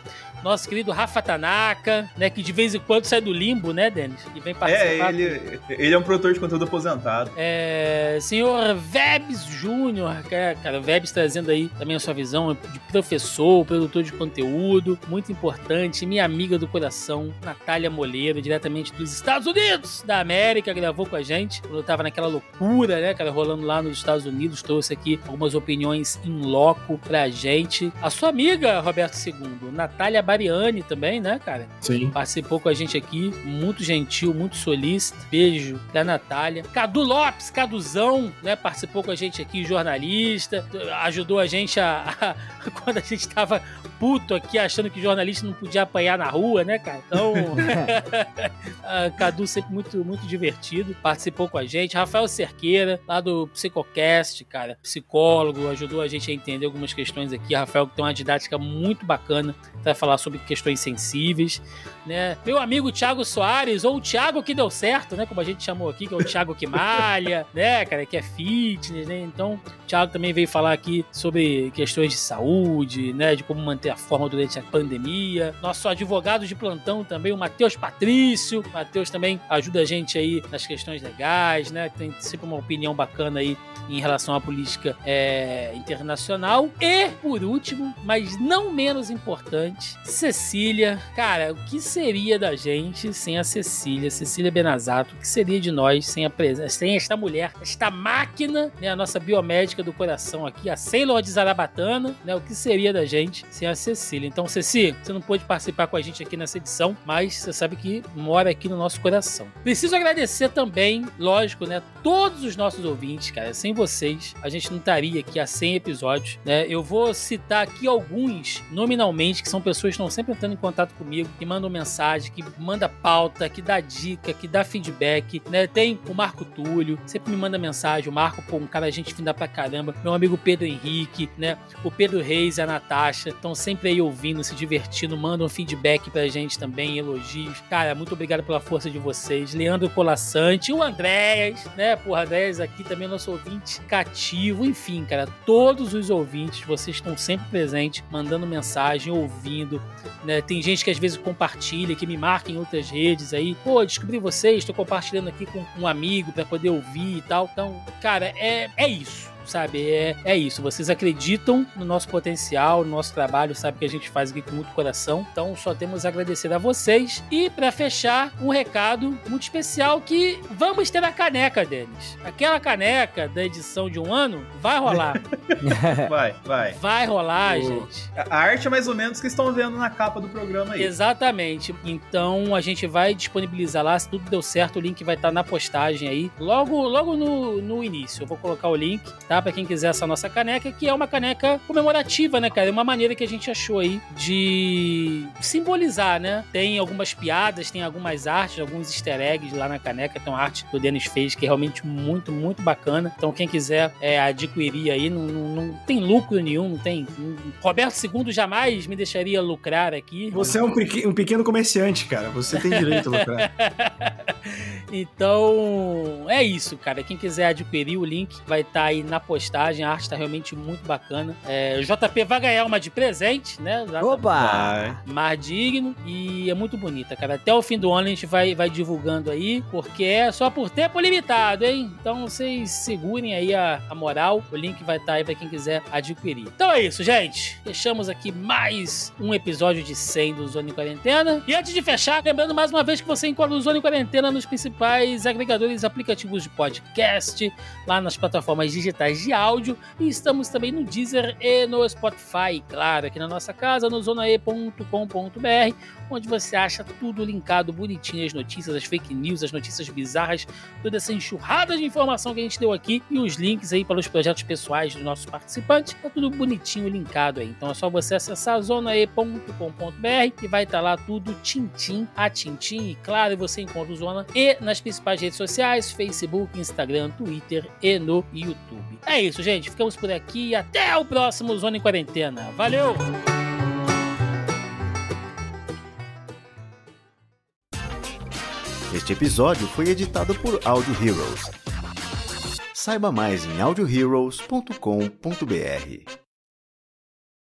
Nosso querido Rafa Tanaka, né, que de vez em quando sai do limbo, né, Denis? E vem É, participar. ele, ele é um produtor de conteúdo aposentado. É, senhor Vebs Júnior, cara, cara, Vebs trazendo aí também a sua visão de professor, produtor de conteúdo, muito importante, minha amiga do coração, Natália Moleiro, diretamente dos Estados Unidos da América, gravou com a gente, quando eu tava naquela loucura, né, cara, rolando lá nos Estados Unidos, trouxe aqui algumas opiniões em loco pra gente. A sua amiga, Roberto II, Natália Bariani também, né, cara? Sim. Participou com a gente aqui, muito gentil, muito solícito. Beijo da Natália. Cadu Lopes, Caduzão, né? Participou com a gente aqui, jornalista. Ajudou a gente a. a- quando a gente tava puto aqui, achando que jornalista não podia apanhar na rua, né, cara? Então. Cadu sempre muito, muito divertido. Participou com a gente. Rafael Cerqueira, lá do Psicocast, cara. Psicólogo, ajudou a gente a entender algumas questões aqui. Rafael que tem uma didática muito bacana vai falar sobre questões sensíveis, né? Meu amigo Thiago Soares, ou o Thiago que deu certo, né? Como a gente chamou aqui, que é o Thiago que malha, né, cara, que é fitness, né? Então, o Thiago também veio falar aqui sobre questões de saúde, né? De como manter a forma durante a pandemia. Nosso advogado de plantão também, o Matheus Patrício. O Matheus também ajuda a gente aí nas questões legais, né? Tem sempre uma opinião bacana aí em relação à política é, internacional. E, por último, mas não menos importante, Cecília. Cara, o que seria da gente sem a Cecília, Cecília Benazato? O que seria de nós sem a presença, sem esta mulher, esta máquina, né? A nossa biomédica do coração aqui, a Sailor de Zarabatana, né? O que seria da gente sem a Cecília? Então, Ceci, você não pôde participar com a gente aqui nessa edição, mas você sabe que mora aqui no nosso coração. Preciso agradecer também, lógico, né? Todos os nossos ouvintes, cara. Sem vocês, a gente não estaria aqui há 100 episódios, né? Eu vou citar aqui alguns nominalmente, que são pessoas estão sempre entrando em contato comigo, que mandam mensagem, que manda pauta, que dá dica, que dá feedback, né? Tem o Marco Túlio, sempre me manda mensagem. O Marco, pô, um cara gente fina pra caramba. Meu amigo Pedro Henrique, né? O Pedro Reis e a Natasha estão sempre aí ouvindo, se divertindo, mandam feedback pra gente também, elogios. Cara, muito obrigado pela força de vocês. Leandro Colassante, o Andréas, né? Porra, Andréas aqui também, nosso ouvinte cativo. Enfim, cara, todos os ouvintes, vocês estão sempre presentes, mandando mensagem, ouvindo, né? Tem gente que às vezes compartilha, que me marca em outras redes aí. Pô, descobri vocês, tô compartilhando aqui com um amigo pra poder ouvir e tal. Então, cara, é, é isso sabe? É, é isso. Vocês acreditam no nosso potencial, no nosso trabalho, sabe que a gente faz aqui com muito coração. Então, só temos a agradecer a vocês. E para fechar, um recado muito especial que vamos ter a caneca, Denis. Aquela caneca da edição de um ano vai rolar. Vai, vai. vai rolar, O- gente. A arte é mais ou menos que estão vendo na capa do programa aí. Exatamente. Então a gente vai disponibilizar lá, se tudo deu certo, o link vai estar na postagem aí. Logo, logo no, no início. Eu vou colocar o link, tá? Tá? Pra quem quiser essa nossa caneca, que é uma caneca comemorativa, né, cara? É uma maneira que a gente achou aí de simbolizar, né? Tem algumas piadas, tem algumas artes, alguns easter eggs lá na caneca. Tem uma arte que o Denis fez que é realmente muito, muito bacana. Então, quem quiser é, adquirir aí, não, não, não tem lucro nenhum, não tem. Roberto II jamais me deixaria lucrar aqui. Você é um, um pequeno comerciante, cara. Você tem direito a lucrar. então, é isso, cara. Quem quiser adquirir o link vai estar aí na postagem. A arte está realmente muito bacana. É, o JP vai ganhar uma de presente, né? Já tá Opa! Mais digno e é muito bonita, cara. Até o fim do ano a gente vai, vai divulgando aí, porque é só por tempo limitado, hein? Então vocês segurem aí a, a moral. O link vai estar aí pra quem quiser adquirir. Então é isso, gente. Fechamos aqui mais um episódio de 100 do Zona em Quarentena. E antes de fechar, lembrando mais uma vez que você encontra o Zona em Quarentena nos principais agregadores aplicativos de podcast, lá nas plataformas digitais de áudio. E estamos também no Deezer e no Spotify, claro, aqui na nossa casa, no zonae.com.br, onde você acha tudo linkado bonitinho, as notícias, as fake news, as notícias bizarras, toda essa enxurrada de informação que a gente deu aqui e os links aí para os projetos pessoais dos nossos participantes, tá tudo bonitinho linkado aí. Então é só você acessar zonae.com.br e vai estar lá tudo tintim a tintim. E claro, você encontra o Zona e nas principais redes sociais, Facebook, Instagram, Twitter e no YouTube. É isso, gente. Ficamos por aqui e até o próximo Zona em Quarentena. Valeu! Este episódio foi editado por Audio Heroes. Saiba mais em audioheroes.com.br.